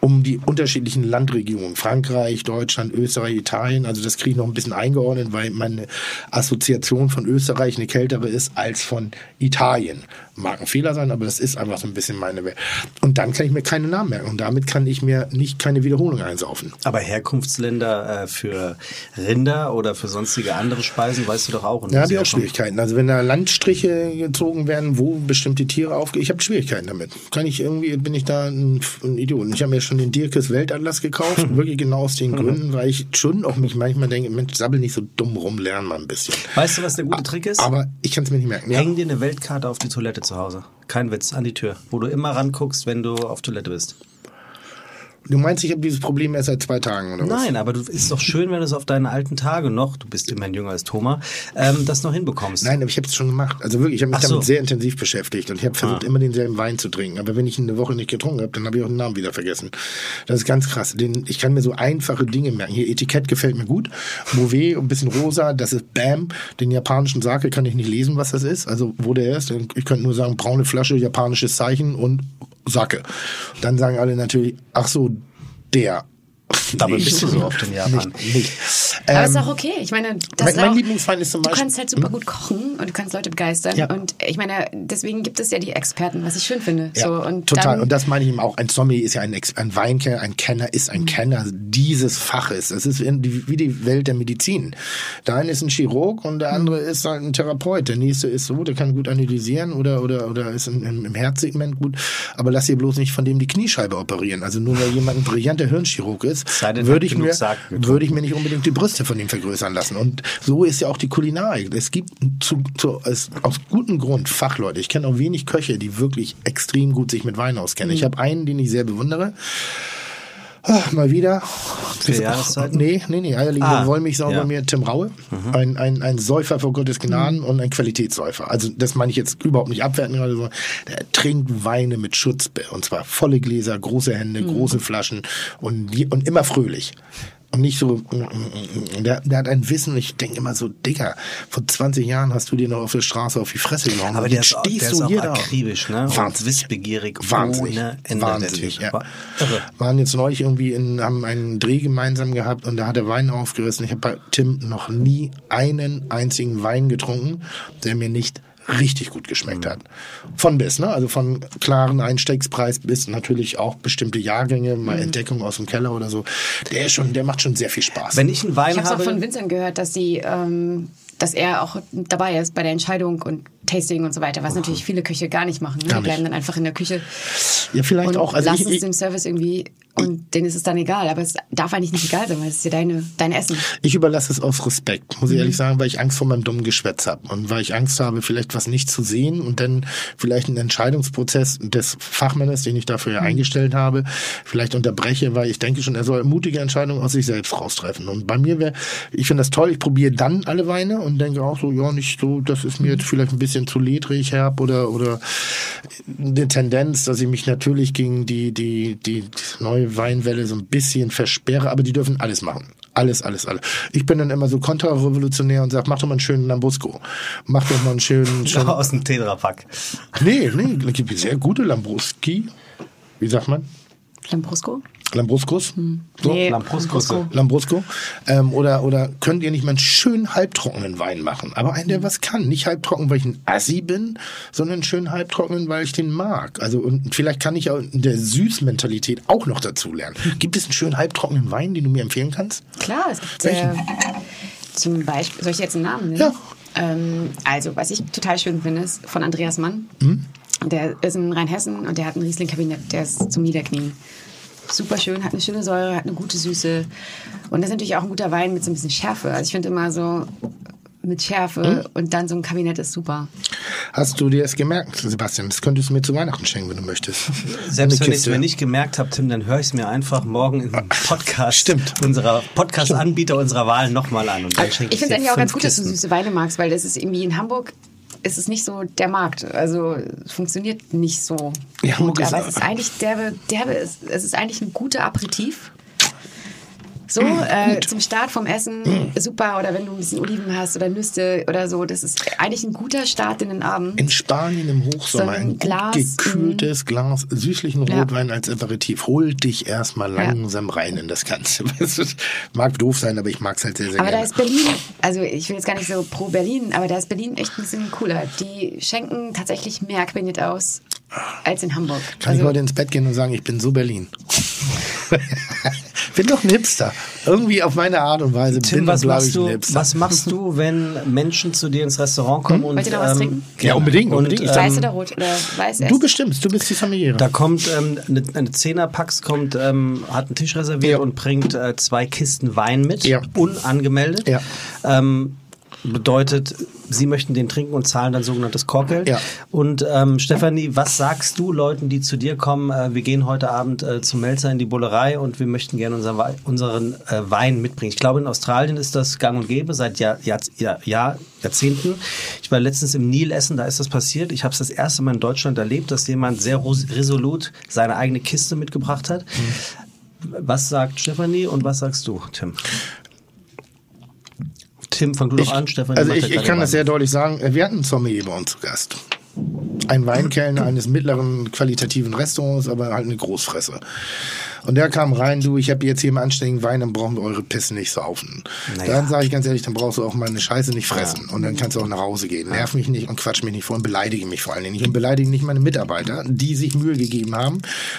um die unterschiedlichen Landregionen, Frankreich, Deutschland, Österreich, Italien, also das kriege ich noch ein bisschen eingeordnet, weil meine Assoziation von Österreich eine kältere ist als von Italien. Mag ein Fehler sein, aber das ist einfach so ein bisschen meine Welt. Und dann kann ich mir keine Namen merken und damit kann ich mir nicht keine Wiederholung einsaufen. Aber Herkunftsländer äh, für Rinder oder für sonstige andere Speisen weißt du doch auch. Ja, habe ich auch Schwierigkeiten. Also wenn da Landstriche gezogen werden, wo bestimmte Tiere aufgehen, ich habe Schwierigkeiten damit. Kann ich irgendwie, bin ich da ein, ein Idiot. Ich habe mir schon den Dirkes Weltatlas gekauft, wirklich genau aus den Gründen, weil ich schon auch mich manchmal denke, Mensch, sabbel nicht so dumm rum, lern mal ein bisschen. Weißt du, was der gute Trick ist? Aber ich kann es mir nicht merken. Ja. Häng dir eine Weltkarte auf die Toilette zu Hause. Kein Witz, an die Tür, wo du immer ranguckst, wenn du auf Toilette bist. Du meinst, ich habe dieses Problem erst seit zwei Tagen, oder was? Nein, aber du ist doch schön, wenn du es auf deine alten Tage noch, du bist immerhin jünger als Thomas, ähm, das noch hinbekommst. Nein, aber ich habe es schon gemacht. Also wirklich, ich habe mich so. damit sehr intensiv beschäftigt und ich habe versucht, immer denselben Wein zu trinken. Aber wenn ich ihn eine Woche nicht getrunken habe, dann habe ich auch den Namen wieder vergessen. Das ist ganz krass. Den, ich kann mir so einfache Dinge merken. Hier Etikett gefällt mir gut. Mauvet, ein bisschen rosa, das ist Bam. Den japanischen Sake kann ich nicht lesen, was das ist. Also wo der ist. Ich könnte nur sagen, braune Flasche, japanisches Zeichen und Sake. Dann sagen alle natürlich, ach so, der. Dabei Nicht. bist du so oft in Japan. Nicht. nicht. Aber Ähm, ist auch okay. Ich meine, das mein- ist mein auch, Lieblingswein ist zum Du Beispiel- kannst halt super gut kochen und du kannst Leute begeistern. Ja. Und ich meine, deswegen gibt es ja die Experten, was ich schön finde. Ja, so, und total. Dann, und das meine ich eben auch. Ein Sommelier ist ja ein, Ex ein Weinkenner, ein Kenner ist ein Kenner dieses Faches. Es ist wie die Welt der Medizin. Der eine ist ein Chirurg und der andere ist halt ein Therapeut. Der nächste ist so, der kann gut analysieren oder, oder, oder ist im, im, Herzsegment gut. Aber lass ihr bloß nicht von dem die Kniescheibe operieren. Also nur weil jemand ein brillanter Hirnchirurg ist, würde ich, mir, würde ich mir nicht unbedingt die Brüste von ihm vergrößern lassen. Und so ist ja auch die Kulinarik. Es gibt zu, zu, es, aus gutem Grund Fachleute. Ich kenne auch wenig Köche, die wirklich extrem gut sich mit Wein auskennen. Mhm. Ich habe einen, den ich sehr bewundere. Ah, mal wieder. Vier Jahreszeiten? Nee, nee, nee. Eierlegende Ah, Wollmilchsau ja. Mhm. bei mir, Tim Raue. Ein, ein, ein Säufer vor Gottes Gnaden und ein Qualitätssäufer. Also das meine ich jetzt überhaupt nicht abwertend gerade so. Der trinkt Weine mit Schutz und zwar volle Gläser, große Hände, große Flaschen und, und immer fröhlich. Und nicht so, der, der hat ein Wissen, ich denke immer so, Digga, vor 20 Jahren hast du dir noch auf der Straße auf die Fresse gehauen. Aber der ist, auch, stehst der ist auch akribisch, ne? Wahnsinnig. wissbegierig Wahnsinnig. ohne Ende. Wahnsinnig, ja. Irre. Waren jetzt neulich irgendwie in, haben einen Dreh gemeinsam gehabt und da hat er Wein aufgerissen. Ich habe bei Tim noch nie einen einzigen Wein getrunken, der mir nicht richtig gut geschmeckt hat. Von bis, ne? Also von klaren Einstiegspreis bis natürlich auch bestimmte Jahrgänge, mal Mhm. Entdeckung aus dem Keller oder so. Der ist schon, der macht schon sehr viel Spaß. Wenn ich einen Wein ich habe es auch habe, von Vincent gehört, dass sie, ähm, dass er auch dabei ist bei der Entscheidung und Tasting und so weiter, was natürlich viele Köche gar nicht machen. Ne? Gar Die bleiben nicht. dann einfach in der Küche ja, vielleicht und auch. Also lassen ich, es ich, dem Service irgendwie und denen ist es dann egal. Aber es darf eigentlich nicht egal sein, weil es ist ja deine, dein Essen. Ich überlasse es aus Respekt, muss ich Mhm. ehrlich sagen, weil ich Angst vor meinem dummen Geschwätz habe und weil ich Angst habe, vielleicht was nicht zu sehen und dann vielleicht einen Entscheidungsprozess des Fachmannes, den ich dafür Mhm. ja eingestellt habe, vielleicht unterbreche, weil ich denke schon, er soll mutige Entscheidungen aus sich selbst raustreffen. Und bei mir wäre, ich finde das toll, ich probiere dann alle Weine und denke auch so, ja, nicht so, das ist mir jetzt vielleicht ein bisschen zu ledrig, herb oder, oder eine Tendenz, dass ich mich natürlich gegen die, die, die neue Weinwelle so ein bisschen versperre, aber die dürfen alles machen. Alles, alles, alles. Ich bin dann immer so kontrarevolutionär und sage, mach doch mal einen schönen Lambrusco. Mach doch mal einen schönen, schönen aus dem Tetrapack. Nee, nee, es gibt sehr gute Lambruski. Wie sagt man? Lambrusco? Lambruscos? So? Nee, Lambrusco. Lambrusco. Ähm, oder, oder könnt ihr nicht mal einen schönen halbtrockenen Wein machen? Aber einen, der was kann. Nicht halbtrocken, weil ich ein Assi bin, sondern einen schönen halbtrockenen, weil ich den mag. Also, und vielleicht kann ich auch in der Süßmentalität auch noch dazu lernen. Gibt es einen schönen halbtrockenen Wein, den du mir empfehlen kannst? Klar, es gibt äh, zum Beispiel, soll ich jetzt einen Namen nennen? Ja. Ähm, also, was ich total schön finde, ist von Andreas Mann. Hm? Der ist in Rheinhessen und der hat ein Riesling-Kabinett, der ist zum Niederknien. Super schön, hat eine schöne Säure, hat eine gute Süße. Und das ist natürlich auch ein guter Wein mit so ein bisschen Schärfe. Also ich finde immer so mit Schärfe Hm? und dann so ein Kabinett ist super. Hast du dir das gemerkt, Sebastian? Das könntest du mir zu Weihnachten schenken, wenn du möchtest. Selbst wenn ich es mir nicht gemerkt habe, Tim, dann höre ich es mir einfach morgen im Podcast Stimmt. unserer Podcast-Anbieter unserer Wahl nochmal an. Und dann schenke Ich finde dir es eigentlich auch ganz gut, dass du süße Weine magst, weil das ist irgendwie in Hamburg ist es nicht so der Markt. Also es funktioniert nicht so. Ja, gut, aber es ist eigentlich derbe, derbe es ist eigentlich ein guter Aperitif. So, äh, zum Start vom Essen super. Oder wenn du ein bisschen Oliven hast oder Nüsse oder so. Das ist eigentlich ein guter Start in den Abend. In Spanien im Hochsommer So ein ein Glas, gekühltes Glas süßlichen Ja. Rotwein als Aperitif. Hol dich erstmal Ja. langsam rein in das Ganze. Das Mag doof sein, aber ich mag es halt sehr, sehr Aber da gerne. ist Berlin, also ich will jetzt gar nicht so pro Berlin, aber da ist Berlin echt ein bisschen cooler. Die schenken tatsächlich mehr Quinjet aus als in Hamburg. Kann ich also, heute ins Bett gehen und sagen, ich bin so Berlin. bin doch ein Hipster. Irgendwie auf meine Art und Weise Tim, bin was machst, ich ein du, Hipster. was machst du, wenn Menschen zu dir ins Restaurant kommen und Wollt ihr noch was ähm, trinken? Ja, unbedingt, unbedingt. Und, Ich weiß ähm, oder rot oder weiß erst? Du bestimmst, du bist die Familiäre. Da kommt ähm, eine, eine Zehnerpax, kommt, ähm, hat einen Tisch reserviert Ja. und bringt äh, zwei Kisten Wein mit, Ja. unangemeldet. Ja. Ähm, bedeutet, Sie möchten den trinken und zahlen dann sogenanntes Korkgeld. Ja. Und ähm, Stefanie, was sagst du Leuten, die zu dir kommen? Äh, wir gehen heute Abend äh, zum Melzer in die Bullerei und wir möchten gerne unser Wei- unseren äh, Wein mitbringen. Ich glaube, in Australien ist das gang und gäbe seit Jahr, Jahr, Jahr, Jahr, Jahrzehnten. Ich war letztens im Nil essen, da ist das passiert. Ich habe es das erste Mal in Deutschland erlebt, dass jemand sehr resolut seine eigene Kiste mitgebracht hat. Was sagt Stefanie und was sagst du, Tim? Tim, fang du doch an, Stefanie. also ich, ich kann das sehr deutlich sagen. Wir hatten einen Sommelier bei uns zu Gast. Ein Weinkellner eines mittleren qualitativen Restaurants, aber halt eine Großfresse. Und der kam rein, du, ich habe jetzt hier im anständigen Wein, dann brauchen wir eure Pisse nicht saufen. Naja. Dann sage ich ganz ehrlich, dann brauchst du auch meine Scheiße nicht fressen. Und dann kannst du auch nach Hause gehen. Nerv mich nicht und quatsch mich nicht vor und beleidige mich vor allen Dingen nicht. Und beleidige nicht meine Mitarbeiter, die sich Mühe gegeben haben,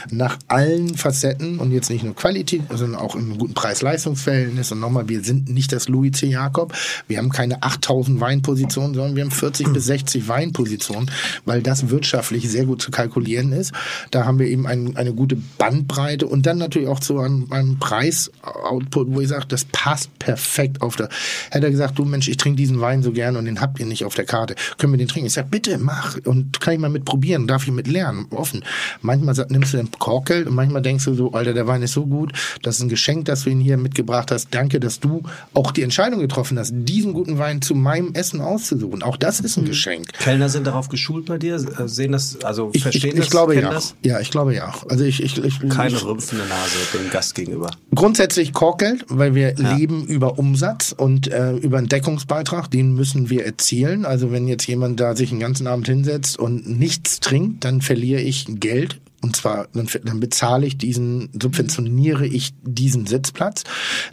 nach allen Facetten und jetzt nicht nur Qualität, sondern auch im guten Preis-Leistungs-Verhältnis. Und nochmal, wir sind nicht das Louis C. Jakob. Wir haben keine 8000 Weinpositionen, sondern wir haben 40 bis 60 Weinpositionen, weil das wirtschaftlich sehr gut zu kalkulieren ist. Da haben wir eben ein, eine gute Bandbreite und dann natürlich auch zu einem, einem Preis-Output, wo ich sage, das passt perfekt auf der. Hätte er gesagt, du Mensch, ich trinke diesen Wein so gern und den habt ihr nicht auf der Karte. Können wir den trinken? Ich sage, bitte mach und kann ich mal mit probieren, darf ich mit lernen, offen. Manchmal nimmst du den Korkgeld und manchmal denkst du so, Alter, der Wein ist so gut, das ist ein Geschenk, dass du ihn hier mitgebracht hast. Danke, dass du auch die Entscheidung getroffen hast, diesen guten Wein zu meinem Essen auszusuchen. Auch das ist ein Geschenk. Kellner sind darauf geschult bei dir, sehen das, also Ich, ich, verstehen ich das, glaube ja. das? Ja, ich glaube ja. Also ich, ich, ich Keine rümpfende Nase dem Gast gegenüber. Grundsätzlich Korkgeld, weil wir leben über Umsatz und äh, über einen Deckungsbeitrag, den müssen wir erzielen. Also wenn jetzt jemand da sich den ganzen Abend hinsetzt und nichts trinkt, dann verliere ich Geld. Und zwar, dann, dann bezahle ich diesen, subventioniere ich diesen Sitzplatz.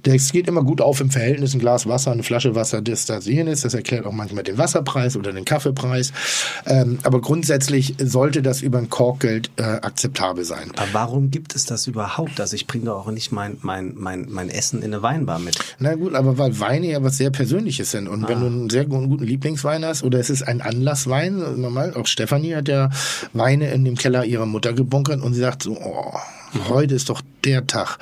Das geht immer gut auf im Verhältnis, ein Glas Wasser, eine Flasche Wasser, das da sehen ist. Das erklärt auch manchmal den Wasserpreis oder den Kaffeepreis. Ähm, aber grundsätzlich sollte das über ein Korkgeld äh, akzeptabel sein. Aber warum gibt es das überhaupt? Also ich bringe doch auch nicht mein, mein, mein, mein Essen in eine Weinbar mit. Na gut, aber weil Weine ja was sehr Persönliches sind. Und Ah. wenn du einen sehr guten Lieblingswein hast, oder es ist ein Anlasswein, normal, auch Stefanie hat ja Weine in dem Keller ihrer Mutter gebunkert und sie sagt so, oh, heute ist doch der Tag.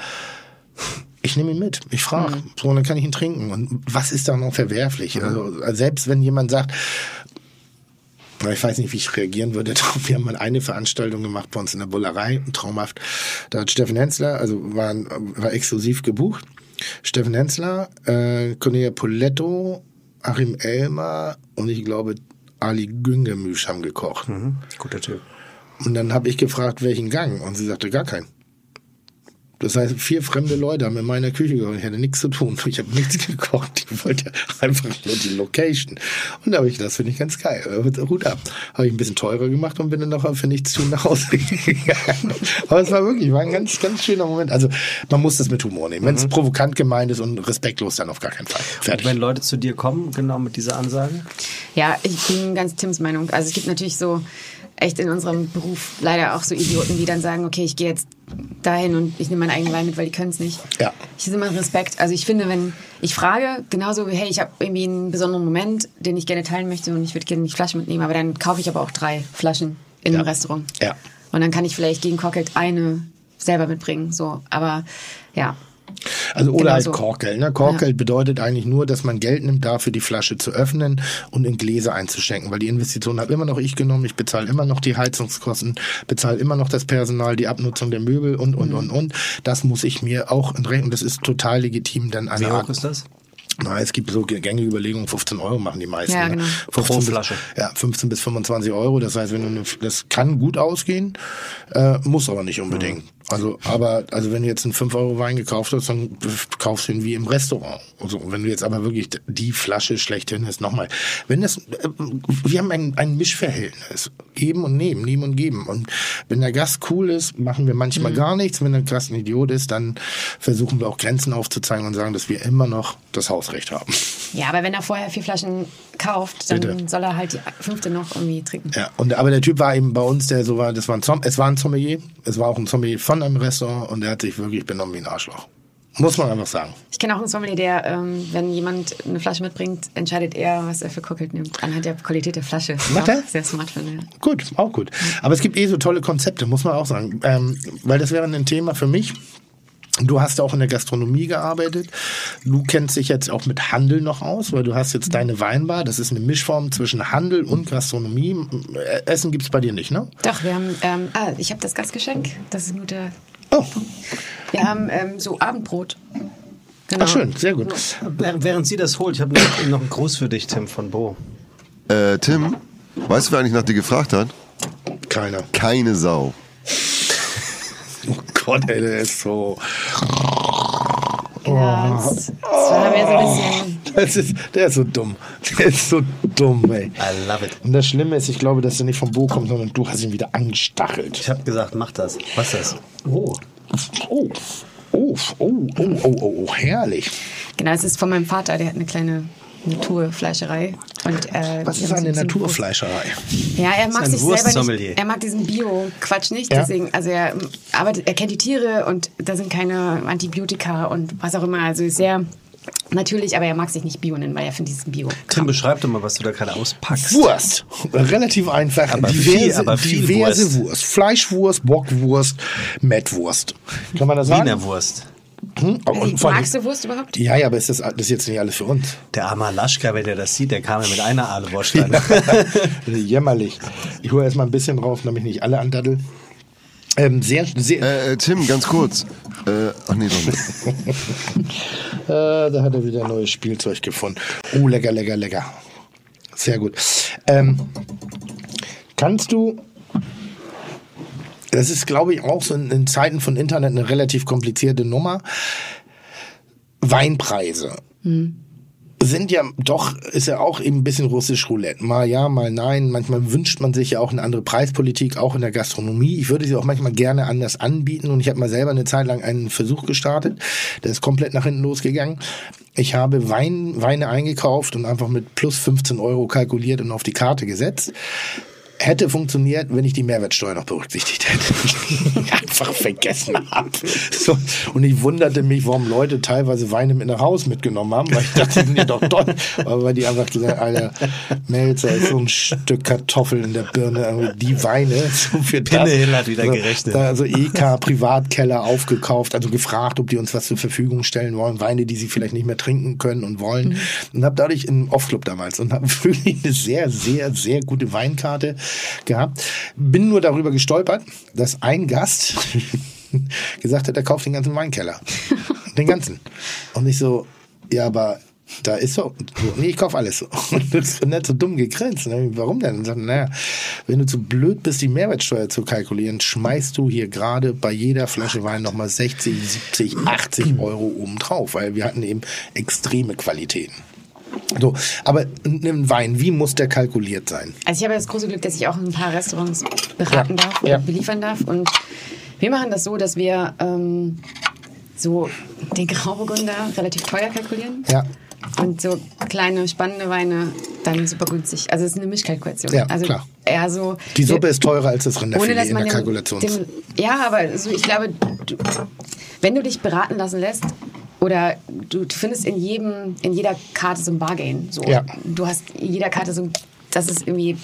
Ich nehme ihn mit. Ich frage. So, und dann kann ich ihn trinken. Und was ist da noch verwerflich? Also, selbst wenn jemand sagt, Ich weiß nicht, wie ich reagieren würde. Wir haben mal eine Veranstaltung gemacht bei uns in der Bullerei, traumhaft. Da hat Steffen Hensler, also war, war exklusiv gebucht. Steffen Hensler, äh, Cornelia Poletto, Achim Elmer und ich glaube Ali Güngemüsch haben gekocht. Guter Typ. Und dann habe ich gefragt, welchen Gang. Und sie sagte, gar keinen. Das heißt, vier fremde Leute haben in meiner Küche gekocht. Ich hatte nichts zu tun. Ich habe nichts gekocht. Ich wollte einfach nur die Location. Und da habe ich, das finde ich ganz geil. Hut ab. Habe ich ein bisschen teurer gemacht und bin dann noch für nichts zu tun nach Hause gegangen. Aber es war wirklich, war ein ganz, ganz schöner Moment. Also man muss das mit Humor nehmen. Wenn es provokant gemeint ist und respektlos, dann auf gar keinen Fall. Und Fertig. wenn Leute zu dir kommen, genau mit dieser Ansage? Ja, ich bin ganz Tims Meinung. Also es gibt natürlich so echt in unserem Beruf leider auch so Idioten, die dann sagen, okay, ich gehe jetzt dahin und ich nehme meinen eigenen Wein mit, weil die können es nicht. Ja. Ich habe immer Respekt. Also ich finde, wenn ich frage, genauso wie, hey, ich habe irgendwie einen besonderen Moment, den ich gerne teilen möchte und ich würde gerne die Flasche mitnehmen, aber dann kaufe ich aber auch drei Flaschen in Ja. einem Restaurant. Ja. Und dann kann ich vielleicht gegen Cocktail eine selber mitbringen. So, aber ja. Also oder Genau halt so. Korkgeld. Ne? Korkgeld bedeutet eigentlich nur, dass man Geld nimmt, dafür die Flasche zu öffnen und in Gläser einzuschenken. Weil die Investition habe immer noch ich genommen. Ich bezahle immer noch die Heizungskosten, bezahle immer noch das Personal, die Abnutzung der Möbel und, Mhm. und, und, und. Das muss ich mir auch entrechnen. Das ist total legitim. Dann eine Wie Art, hoch ist das? na, es gibt so gängige Überlegungen, 15 Euro machen die meisten. Ja, ne? genau. 15 Pro bis, Flasche. Ja, 15 bis 25 Euro. Das heißt, wenn du eine, das kann gut ausgehen, äh, muss aber nicht unbedingt. Also, aber, also wenn du jetzt einen 5-Euro-Wein gekauft hast, dann kaufst du ihn wie im Restaurant. Also, wenn du jetzt aber wirklich die Flasche schlechthin ist, nochmal. Wenn das, äh, wir haben ein, ein Mischverhältnis. Geben und nehmen, nehmen und geben. Und wenn der Gast cool ist, machen wir manchmal Mhm. gar nichts. Wenn der Gast ein Idiot ist, dann versuchen wir auch Grenzen aufzuzeigen und sagen, dass wir immer noch das Hausrecht haben. Ja, aber wenn er vorher vier Flaschen kauft, dann Bitte. soll er halt die fünfte noch irgendwie trinken. Ja, und aber der Typ war eben bei uns, der so war, das war ein Som es war ein Sommelier, es war auch ein Sommelier von einem Restaurant und der hat sich wirklich benommen wie ein Arschloch. Muss man einfach sagen. Ich kenne auch einen Sommelier, der, ähm, wenn jemand eine Flasche mitbringt, entscheidet er, was er für Cocktail nimmt, anhand der Qualität der Flasche. Macht er? Sehr smart finde ich. Gut, auch gut. Aber es gibt eh so tolle Konzepte, muss man auch sagen. Ähm, weil das wäre ein Thema für mich. Du hast auch in der Gastronomie gearbeitet. Du kennst dich jetzt auch mit Handel noch aus, weil du hast jetzt deine Weinbar. Das ist eine Mischform zwischen Handel und Gastronomie. Essen gibt's bei dir nicht, ne? Doch, wir haben, ähm, ah, ich habe das Gastgeschenk. Das ist ein guter. Oh, Wir haben ähm, so Abendbrot. Genau. ach schön, sehr gut. Während sie das holt, ich habe noch, noch einen Gruß für dich, Tim von Bo. Äh, Tim, weißt du, wer eigentlich nach dir gefragt hat? Keiner. Keine Sau. Oh Gott, ey, der ist so. Ja, das, das war mir so ein bisschen. Das ist, der ist so dumm. Der ist so dumm, ey. I love it. Und das Schlimme ist, ich glaube, dass er nicht vom Bo kommt, sondern du hast ihn wieder angestachelt. Ich habe gesagt, mach das. Was ist das? Oh. Oh. Oh, oh, oh, oh, oh, oh, herrlich. Genau, es ist von meinem Vater, der hat eine kleine Naturfleischerei. Und, äh, Was ist eine Naturfleischerei? Ja, er mag sich selber nicht. Er mag diesen Bio-Quatsch nicht. Ja. Deswegen, also er arbeitet, er kennt die Tiere und da sind keine Antibiotika und was auch immer. Also ist sehr natürlich, aber er mag sich nicht Bio nennen, weil er findet diesen Bio. Tim, beschreib doch mal, was du da gerade auspackst. Wurst. Relativ einfach. Aber diverse, viel, aber viel diverse Wurst. Wurst. Fleischwurst, Bockwurst, Mettwurst. Kann man das sagen? Wiener Wurst. Hm? Und vor allem- Magst du Wurst überhaupt? Ja, ja, aber ist das, das ist jetzt nicht alles für uns. Der arme Laschka, wenn der das sieht, der kam ja mit einer Aale Wurststein. Jämmerlich. Ich hole erstmal ein bisschen drauf, damit ich nicht alle andaddel. Ähm, sehr, sehr, Äh, äh, Tim, ganz kurz. Äh, ach nee, doch nicht. Äh, da hat er wieder ein neues Spielzeug gefunden. Oh, lecker, lecker, lecker. Sehr gut. Ähm, kannst du, das ist, glaube ich, auch so in, in Zeiten von Internet eine relativ komplizierte Nummer. Weinpreise. Sind ja doch, ist ja auch eben ein bisschen russisch Roulette. Mal ja, mal nein. Manchmal wünscht man sich ja auch eine andere Preispolitik, auch in der Gastronomie. Ich würde sie auch manchmal gerne anders anbieten. Und ich habe mal selber eine Zeit lang einen Versuch gestartet. Der ist komplett nach hinten losgegangen. Ich habe Wein, Weine eingekauft und einfach mit plus 15 Euro kalkuliert und auf die Karte gesetzt. Hätte funktioniert, wenn ich die Mehrwertsteuer noch berücksichtigt hätte. Einfach vergessen habe. So. Und ich wunderte mich, warum Leute teilweise Weine mit nach Hause mitgenommen haben, weil ich dachte, die sind ja doch toll. Aber weil die einfach gesagt Alter, Melzer ist so ein Stück Kartoffel in der Birne. Die Weine, so für das. Pinnehill hat wieder so, gerechnet. Also EK Privatkeller aufgekauft, also gefragt, ob die uns was zur Verfügung stellen wollen. Weine, die sie vielleicht nicht mehr trinken können und wollen. Und habe dadurch einen Off-Club damals und habe wirklich eine sehr, sehr, sehr gute Weinkarte gehabt. Bin nur darüber gestolpert, dass ein Gast gesagt hat, er kauft den ganzen Weinkeller. den ganzen. Und ich so, ja, aber da ist so, nee, ich kauf alles. Und das nicht so dumm gegrinst. Ne? Warum denn? Und sagt, naja, wenn du zu blöd bist, die Mehrwertsteuer zu kalkulieren, schmeißt du hier gerade bei jeder Flasche Wein nochmal 60, 70, 80 Euro obendrauf, weil wir hatten eben extreme Qualitäten. So, aber ein Wein, wie muss der kalkuliert sein? Also ich habe das große Glück, dass ich auch ein paar Restaurants beraten Ja, darf, ja. beliefern darf. Und wir machen das so, dass wir ähm, so den Grauburgunder relativ teuer kalkulieren. Ja. Und so kleine, spannende Weine dann super günstig. Also es ist eine Mischkalkulation. Ja, also klar. eher so. Die Suppe ist teurer als das ohne Rinderfilet in der Kalkulation. Ja, aber so, ich glaube, du, wenn du dich beraten lassen lässt, oder du, du findest in jedem, in jeder Karte so ein Bargain. So. Ja. Du hast in jeder Karte so, das ist irgendwie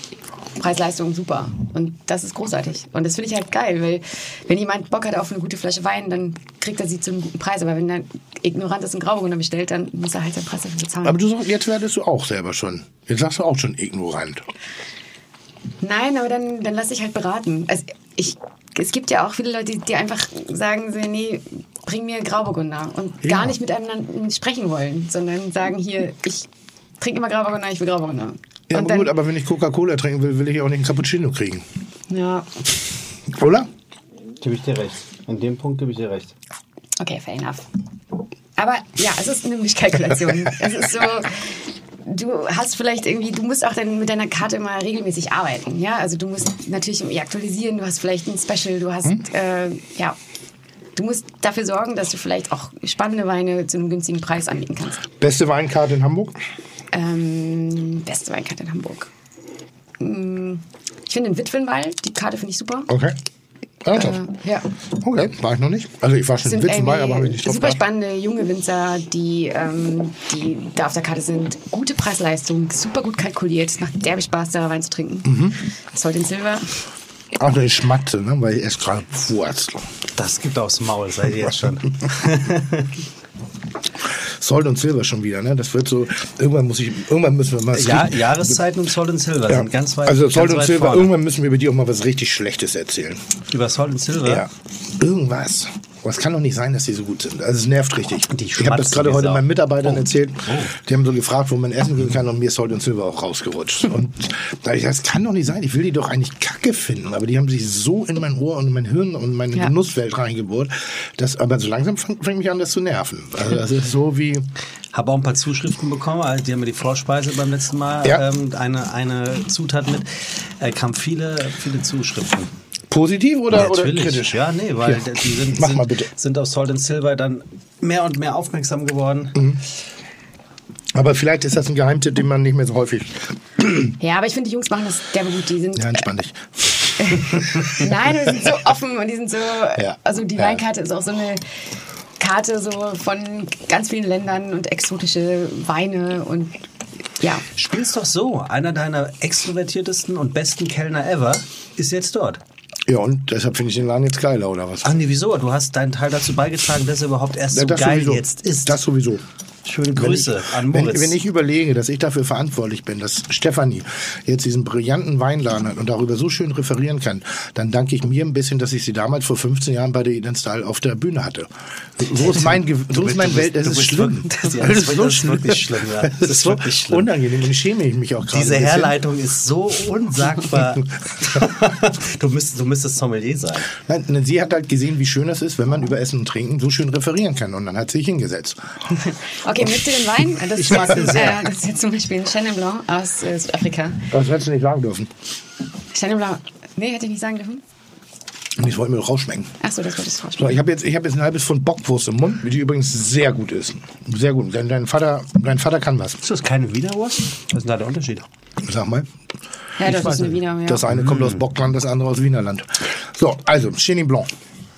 Preis-Leistung super. Und das ist großartig. Und das finde ich halt geil, weil wenn jemand Bock hat auf eine gute Flasche Wein, dann kriegt er sie zu einem guten Preis. Aber wenn er ignorant ist und Grauburgunder bestellt, dann muss er halt seinen Preis dafür bezahlen. aber du sagst, jetzt werdest du auch selber schon. Jetzt sagst du auch schon ignorant. Nein, aber dann, dann lass dich halt beraten. Also ich, es gibt ja auch viele Leute, die, die einfach sagen, so, nee, bring mir Grauburgunder und Ja. gar nicht miteinander sprechen wollen, sondern sagen hier, ich trinke immer Grauburgunder, ich will Grauburgunder. Ja, aber gut, aber wenn ich Coca-Cola trinken will, will ich auch nicht einen Cappuccino kriegen. ja, Oder? Gebe ich dir recht. In dem Punkt gebe ich dir recht. Okay, fair enough. Aber ja, es ist eine Mischkalkulation. es ist so, du hast vielleicht irgendwie, du musst auch dann mit deiner Karte mal regelmäßig arbeiten. Ja, also du musst natürlich irgendwie aktualisieren, du hast vielleicht ein Special, du hast, äh, ja, du musst dafür sorgen, dass du vielleicht auch spannende Weine zu einem günstigen Preis anbieten kannst. Beste Weinkarte in Hamburg? Ähm, beste Weinkarte in Hamburg. Mm, Ich finde den Witwenwall, die Karte finde ich super. Okay. Ernsthaft? Äh, ja. Okay, war ich noch nicht. Also ich war schon in irgendwie aber habe ich nicht drauf super spannende junge Winzer, die, ähm, die da auf der Karte sind. Gute Preis-Leistung, super gut kalkuliert. Es macht derbe Spaß, da Wein zu trinken. Mhm. Salt in Silver. Ach, eine Schmatze, ne? weil ich erst gerade Wurst. Das gibt aufs Maul, seid ihr jetzt schon. Sold und Silber schon wieder, ne? Das wird so, irgendwann muss ich, irgendwann müssen wir mal ja, richtig- Jahreszeiten und Sold and Silver Ja. sind ganz weit Also Sold und Silber, vorne. irgendwann müssen wir über die auch mal was richtig Schlechtes erzählen. Über Sold and Silver? Ja. Irgendwas. Aber es kann doch nicht sein, dass die so gut sind. Also es nervt richtig. Die ich habe das gerade heute meinen Mitarbeitern Oh. erzählt. Die haben so gefragt, wo man essen gehen kann und mir ist Sold und Silber auch rausgerutscht. Und da ich, das kann doch nicht sein. Ich will die doch eigentlich kacke finden. Aber die haben sich so in mein Ohr und in mein Hirn und meine Ja. Genusswelt reingebohrt. Dass, aber so langsam fängt fängt mich an, das zu nerven. Also das ist so wie... Habe auch ein paar Zuschriften bekommen, also die haben mir die Vorspeise beim letzten Mal Ja. ähm, eine, eine Zutat mit. Äh, kamen viele, viele Zuschriften. Positiv oder, oder Natürlich. kritisch? Ja, nee, weil Ja. die sind, Mach sind, mal bitte. sind auf Salt and Silver dann mehr und mehr aufmerksam geworden. Mhm. Aber vielleicht ist das ein Geheimtipp, den man nicht mehr so häufig... Ja, aber ich finde, die Jungs machen das derbe gut. Die sind, Ja, entspann dich. nein, die sind so offen und die sind so, Ja. also die Ja. Weinkarte ist auch so eine Karte so von ganz vielen Ländern und exotische Weine und ja. Spiel's doch so. Einer deiner extrovertiertesten und besten Kellner ever ist jetzt dort. Ja, und deshalb finde ich den Laden jetzt geiler, oder was? Ach nee, wieso? Du hast deinen Teil dazu beigetragen, dass er überhaupt erst Ja, so geil sowieso. jetzt ist. Das sowieso. Schöne Grüße wenn ich, an Moritz. Wenn, wenn ich überlege, dass ich dafür verantwortlich bin, dass Stefanie jetzt diesen brillanten Weinladen hat und darüber so schön referieren kann, dann danke ich mir ein bisschen, dass ich sie damals vor 15 Jahren bei der Eden Style auf der Bühne hatte. So ist mein, Ge- so ist mein Welt, das ist schlimm. wirklich- das ist wirklich- das ist wirklich schlimm, ja. Das ist so wirklich schlimm. unangenehm und schäme ich mich auch gerade. Diese. Herleitung ist so unsagbar. du, müsstest, du müsstest Sommelier sein. Nein, nein, sie hat halt gesehen, wie schön das ist, wenn man über Essen und Trinken so schön referieren kann. Und dann hat sie sich hingesetzt. Okay, ihr den Wein? Das, Ich mag den sehr. Äh, das ist jetzt zum Beispiel ein Chenin Blanc aus äh, Südafrika. Das hättest du nicht sagen dürfen. Chenin Blanc, nee, hätte ich nicht sagen dürfen. Und ich wollte mir doch rausschmecken. Achso, das wollte ich So, vorstellen. ich habe jetzt, ich hab jetzt ein halbes Pfund Bockwurst im Mund, die übrigens sehr gut ist. Sehr gut. Dein, dein, Vater, dein Vater kann was. Ist das keine Wiener Wurst? Was ist denn da der Unterschied? Sag mal. Ja, das ist eine. Wiener, ja. Das eine kommt aus Bockland, das andere aus Wienerland. So, also, Chenin Blanc.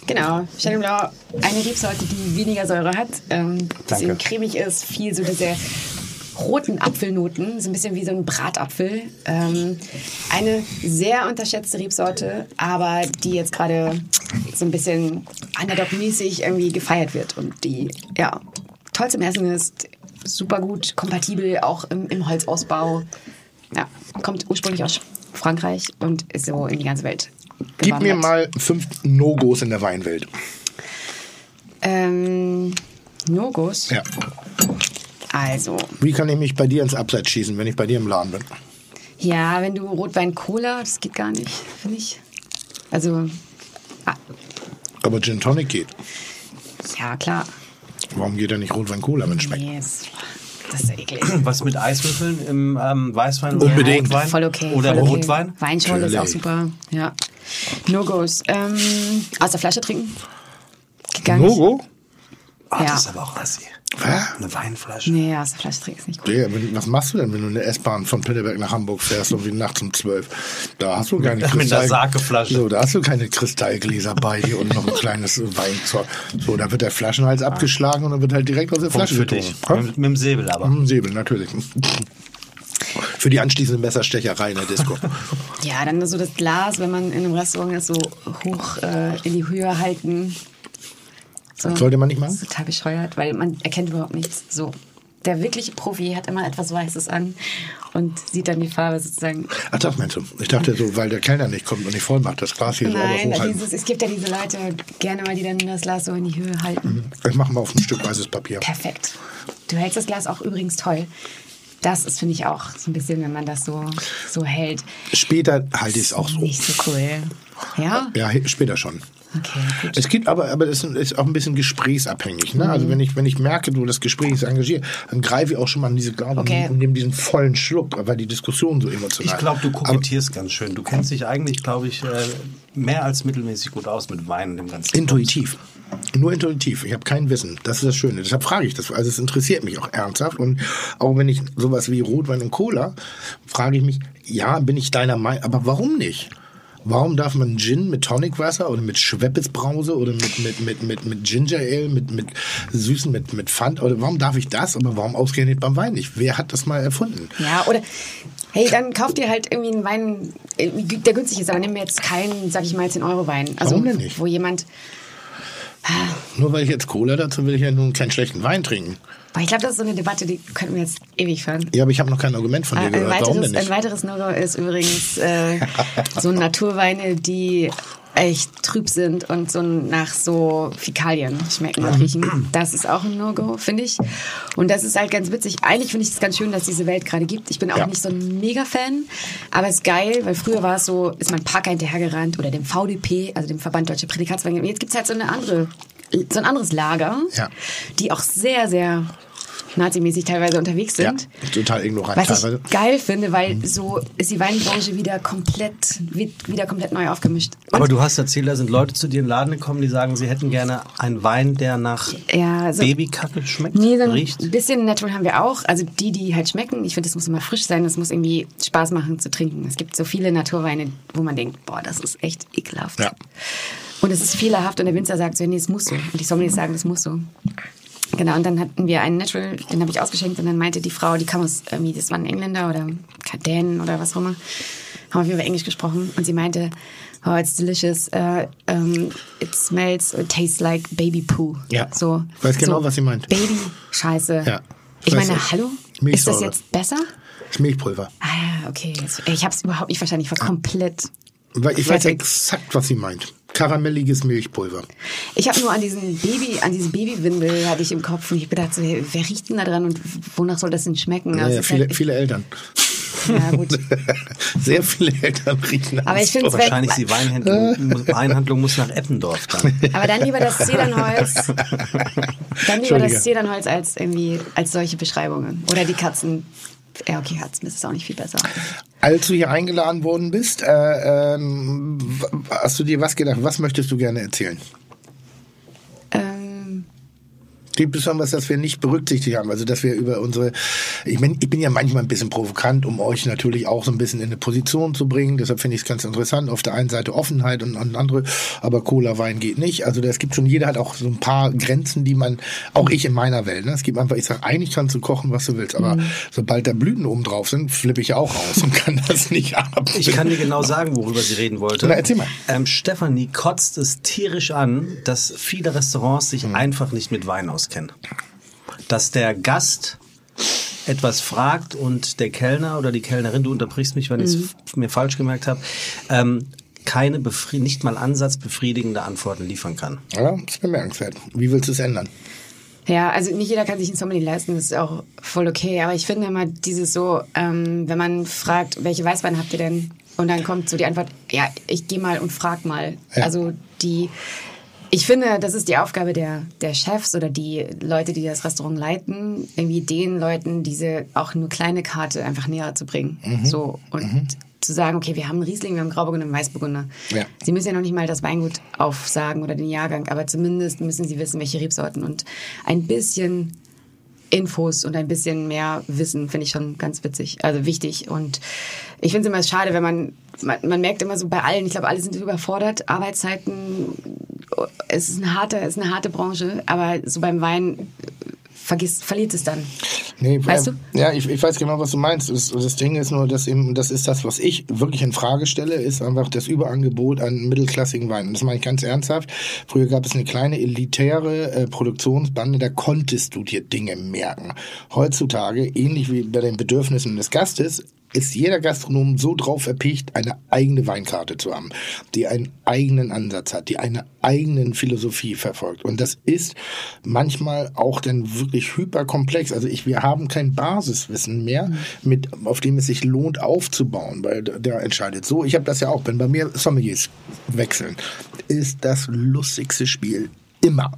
Genau, Chenin Blanc, eine Rebsorte, die weniger Säure hat, ähm, bisschen cremig ist, viel so diese roten Apfelnoten, so ein bisschen wie so ein Bratapfel. Ähm, eine sehr unterschätzte Rebsorte, aber die jetzt gerade so ein bisschen underdog-mäßig irgendwie gefeiert wird und die, ja, toll zum Essen ist, super gut, kompatibel auch im, im Holzausbau. Ja, kommt ursprünglich aus Frankreich und ist so in die ganze Welt Gib mir mal fünf No-Gos in der Weinwelt. Ähm, No-Gos. Ja. Also, Wie kann ich mich bei dir ins Abseits schießen, wenn ich bei dir im Laden bin? ja, wenn du Rotwein Cola, das geht gar nicht, finde ich. Also, ah, Aber Gin Tonic geht. ja, klar. Warum geht er nicht Rotwein Cola, wenn es schmeckt? Nee, das, ist ja eklig. Was mit Eiswürfeln im ähm, Weißwein oder Unbedingt. Rotwein? Voll okay. Oder voll okay. Rotwein? Weinscholle ist auch super. Ja. No-Gos. Ähm, aus der Flasche trinken? No-Go? Oh, Ja. Das ist aber auch assi. Was? Eine Weinflasche. Nee, aus der Flasche trinken ist nicht gut. Wenn- was machst du denn, wenn du in der S-Bahn von Pitterberg nach Hamburg fährst und wie nachts um 12? Da hast du keine Mit Kristall- Sakeflasche. So, da hast du keine Kristallgläser bei dir und noch ein kleines Weinzeug. So, da wird der Flaschenhals abgeschlagen und dann wird halt direkt aus der Punkt Flasche für getrunken. Mit, mit dem Säbel aber. Hm, Säbel, natürlich. Für die anschließende Messerstecherei in der Disco. Ja, dann so das Glas, wenn man in einem Restaurant ist, so hoch äh, in die Höhe halten. So. Das sollte man nicht Das machen? ist total bescheuert, weil man erkennt überhaupt nichts. So. Der wirkliche Profi hat immer etwas Weißes an und sieht dann die Farbe sozusagen. Ach, das meinst du? Ich dachte so, weil der Kellner nicht kommt und nicht voll macht, das Glas hier so Nein, hochhalten. dieses, es gibt ja diese Leute, gerne mal, die dann das Glas so in die Höhe halten. Ich mache mal auf ein Stück weißes Papier. Perfekt. Du hältst das Glas auch übrigens toll. Das ist, finde ich, auch so ein bisschen, wenn man das so, so hält. Später halte ich es auch so. Nicht so cool. Ja? Ja, später schon. Es gibt aber, aber das ist auch ein bisschen gesprächsabhängig. Ne? Mhm. Also wenn ich, wenn ich merke, du das Gespräch ist engagiert, dann greife ich auch schon mal an diese Gabel Okay. und nehme diesen vollen Schluck, weil die Diskussion so emotional Ich glaube, du kokettierst ganz schön. Du kennst dich eigentlich, glaube ich, äh, mehr als mittelmäßig gut aus mit Wein und dem ganzen. Intuitiv. Nur intuitiv. Ich habe kein Wissen. Das ist das Schöne. Deshalb frage ich das. Also es interessiert mich auch ernsthaft. Und auch wenn ich sowas wie Rotwein und Cola, frage ich mich, ja, bin ich deiner Meinung, aber warum nicht? Warum darf man Gin mit Tonicwasser oder mit Schweppesbrause oder mit, mit, mit, mit, mit Ginger Ale, mit, mit Süßen, mit, mit Pfand? Oder warum darf ich das, aber warum ausgerechnet beim Wein nicht? Wer hat das mal erfunden? Ja, oder hey, dann kauft ihr halt irgendwie einen Wein, äh, der günstig ist, aber nimm mir jetzt keinen, sag ich mal, 10-Euro-Wein. Also, Warum denn nicht? Wo jemand, Nur weil ich jetzt Cola dazu will ich ja nun keinen schlechten Wein trinken. Boah, ich glaube, das ist so eine Debatte, die könnten wir jetzt ewig führen. Ja, aber ich habe noch kein Argument von dir Äh, Ein gehört. Warum denn weiteres, ein nicht? weiteres No-Go ist übrigens äh, so Naturweine, die echt trüb sind und so nach so Fäkalien schmecken und riechen. Das ist auch ein No-Go, finde ich. Und das ist halt ganz witzig. Eigentlich finde ich es ganz schön, dass diese Welt gerade gibt. Ich bin auch Ja. nicht so ein Mega-Fan, aber es ist geil, weil früher war es so, ist man Parker hinterhergerannt oder dem VDP, also dem Verband Deutsche Prädikatsweine. Jetzt gibt es halt so eine andere, so ein anderes Lager, Ja. die auch sehr, sehr nazimäßig teilweise unterwegs Ja, sind. total ignorant Was teilweise. ich geil finde, weil so ist die Weinbranche wieder komplett, wieder komplett neu aufgemischt. Und Aber du hast erzählt, da sind Leute zu dir in den Laden gekommen, die sagen, sie hätten gerne einen Wein, der nach ja, so, Babykacke schmeckt, nee, so ein riecht. bisschen natural haben wir auch. Also die, die halt schmecken. Ich finde, das muss immer frisch sein. Das muss irgendwie Spaß machen zu trinken. Es gibt so viele Naturweine, wo man denkt, boah, das ist echt ekelhaft. Ja. Und es ist fehlerhaft und der Winzer sagt so, nee, es muss so. Und die Sommeliers sagen, es muss so. Genau, und dann hatten wir einen Natural, den habe ich ausgeschenkt und dann meinte die Frau, die kam aus, irgendwie, das war ein Engländer oder Dänen oder was auch immer, haben auf jeden Fall Englisch gesprochen und sie meinte, oh, it's delicious, uh, um, it smells, it tastes like baby poo. Ja. So, weiß genau, so was sie meint. Baby, scheiße. Ja. Ich Ich meine, hallo? Milchsäure. Ist das jetzt besser? Das ist Milchpulver. Ah ja, okay. Ich habe es überhaupt nicht verstanden. Ich war komplett... Weil ich weiß exakt, was sie meint. Karamelliges Milchpulver. Ich habe nur an diesen Baby, an diese Babywindel hatte ich im Kopf und ich gedacht, so, hey, wer riecht denn da dran und wonach soll das denn schmecken? Also Naja, es ist viele, halt- viele Eltern. Ja, gut. Sehr viele Eltern riechen Aber ich finde es Wahrscheinlich die Weinhandlung, Weinhandlung muss nach Eppendorf dann. Aber dann lieber das Zedernholz. Dann lieber das Zedernholz als irgendwie als solche Beschreibungen. Oder die Katzen. Ja, okay, Katzen ist auch nicht viel besser. Als du hier eingeladen worden bist, äh, ähm, hast du dir was gedacht? Was möchtest du gerne erzählen? Gibt es was, das wir nicht berücksichtigt haben? Also, dass wir über unsere, ich bin, ich bin ja manchmal ein bisschen provokant, um euch natürlich auch so ein bisschen in eine Position zu bringen. Deshalb finde ich es ganz interessant. Auf der einen Seite Offenheit und, und andere, aber Cola, Wein geht nicht. Also, es gibt schon, jeder hat auch so ein paar Grenzen, die man, auch ich in meiner Welt, ne? Es gibt einfach, ich sage, eigentlich kannst du kochen, was du willst, aber sobald da Blüten oben drauf sind, flippe ich auch aus und kann das nicht ab. Ich kann dir genau sagen, worüber sie reden wollte. Na, erzähl mal. Ähm, Stefanie kotzt es tierisch an, dass viele Restaurants sich Hm. einfach nicht mit Wein auskennen. Dass der Gast etwas fragt und der Kellner oder die Kellnerin, du unterbrichst mich, wenn ich Mhm. es mir falsch gemerkt habe, ähm, keine nicht mal ansatzbefriedigende Antworten liefern kann. Ja, das ist bemerkenswert. Wie willst du es ändern? Ja, also nicht jeder kann sich ein Sommelier leisten, das ist auch voll okay. Aber ich finde immer dieses so, ähm, wenn man fragt, welche Weißweine habt ihr denn? Und dann kommt so die Antwort, ja, ich gehe mal und frag mal. Ja. Also die, ich finde, das ist die Aufgabe der, der Chefs oder die Leute, die das Restaurant leiten, irgendwie den Leuten diese auch nur kleine Karte einfach näher zu bringen. Mhm. So und zu sagen, okay, wir haben einen Riesling, wir haben einen Grauburgunder, einen Weißburgunder. Ja. Sie müssen ja noch nicht mal das Weingut aufsagen oder den Jahrgang, aber zumindest müssen Sie wissen, welche Rebsorten und ein bisschen Infos und ein bisschen mehr Wissen finde ich schon ganz witzig, also wichtig. Und ich finde es immer schade, wenn man, man, man merkt immer so bei allen, ich glaube, alle sind überfordert, Arbeitszeiten, es ist eine harte, es ist eine harte Branche, aber so beim Wein vergisst, verliert es dann. Nee, Weißt äh, du? Ja, ich, ich weiß genau, was du meinst. Das, das Ding ist nur, dass eben, das ist das, was ich wirklich in Frage stelle, ist einfach das Überangebot an mittelklassigen Weinen. Das meine ich ganz ernsthaft. Früher gab es eine kleine elitäre äh, Produktionsbande, da konntest du dir Dinge merken. Heutzutage, ähnlich wie bei den Bedürfnissen des Gastes, ist jeder Gastronom so drauf erpicht, eine eigene Weinkarte zu haben, die einen eigenen Ansatz hat, die eine eigenen Philosophie verfolgt. Und das ist manchmal auch dann wirklich hyperkomplex. Also ich, wir haben kein Basiswissen mehr, mit, auf dem es sich lohnt aufzubauen, weil der, entscheidet. So, ich habe das ja auch, wenn bei mir Sommeliers wechseln, ist das lustigste Spiel Immer.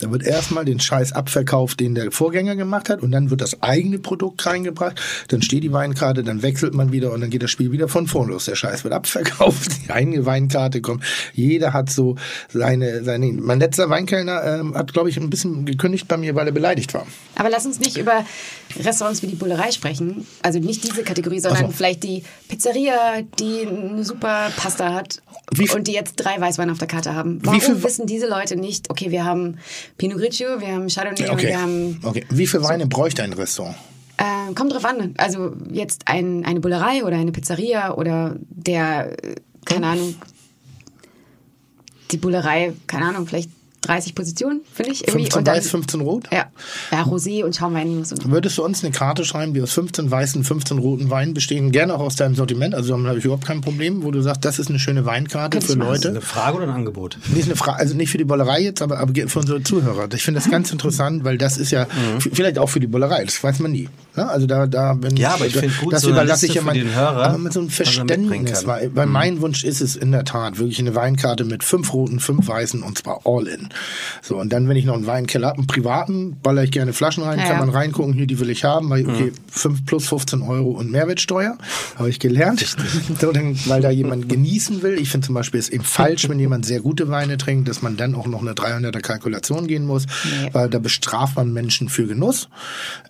Da wird erstmal den Scheiß abverkauft, den der Vorgänger gemacht hat, und dann wird das eigene Produkt reingebracht. Dann steht die Weinkarte, dann wechselt man wieder und dann geht das Spiel wieder von vorn los. Der Scheiß wird abverkauft, die eigene Weinkarte kommt. Jeder hat so seine, seine. Mein letzter Weinkellner ähm, hat, glaube ich, ein bisschen gekündigt bei mir, weil er beleidigt war. Aber lass uns nicht über Restaurants wie die Bullerei sprechen. Also nicht diese Kategorie, sondern so. vielleicht die Pizzeria, die eine super Pasta hat und die jetzt drei Weißweine auf der Karte haben. Warum wissen diese Leute nicht, okay, wir haben Pinot Grigio, wir haben Chardonnay Okay. wir haben... okay. Wie viel Weine bräuchte ein Restaurant? Äh, kommt drauf an. Also jetzt ein, eine Bullerei oder eine Pizzeria oder der, äh, keine Ahnung, die Bullerei, keine Ahnung, vielleicht 30 Positionen, finde ich. Irgendwie. 15 Und dann- weiß, 15 rot? Ja, ja Rosé und Schaumwein. und- Würdest du uns eine Karte schreiben, die aus 15 weißen, 15 roten Weinen bestehen, gerne auch aus deinem Sortiment, also damit habe ich überhaupt kein Problem, wo du sagst, das ist eine schöne Weinkarte Könnte für ich machen. Leute. Eine Frage oder ein Angebot? Ist eine Frage, also nicht für die Bollerei jetzt, aber, aber für unsere Zuhörer. Ich finde das ganz interessant, weil das ist ja f- vielleicht auch für die Bollerei, das weiß man nie. Ne? Also da, da bin Ja, aber ich finde gut, das so eine überlasse ich ja für mein, den Hörer, aber mit so einem er Verständnis. Weil, weil mein Wunsch ist es in der Tat wirklich eine Weinkarte mit fünf roten, fünf weißen und zwar all in. So und dann, wenn ich noch einen Weinkeller habe, einen privaten, baller ich gerne Flaschen rein, Ja, kann ja. man reingucken, hier die will ich haben, weil okay, fünf plus 15 Euro und Mehrwertsteuer, habe ich gelernt, so, dann, weil da jemand genießen will. Ich finde zum Beispiel es eben falsch, wenn jemand sehr gute Weine trinkt, dass man dann auch noch eine 300er Kalkulation gehen muss, Nee. weil da bestraft man Menschen für Genuss.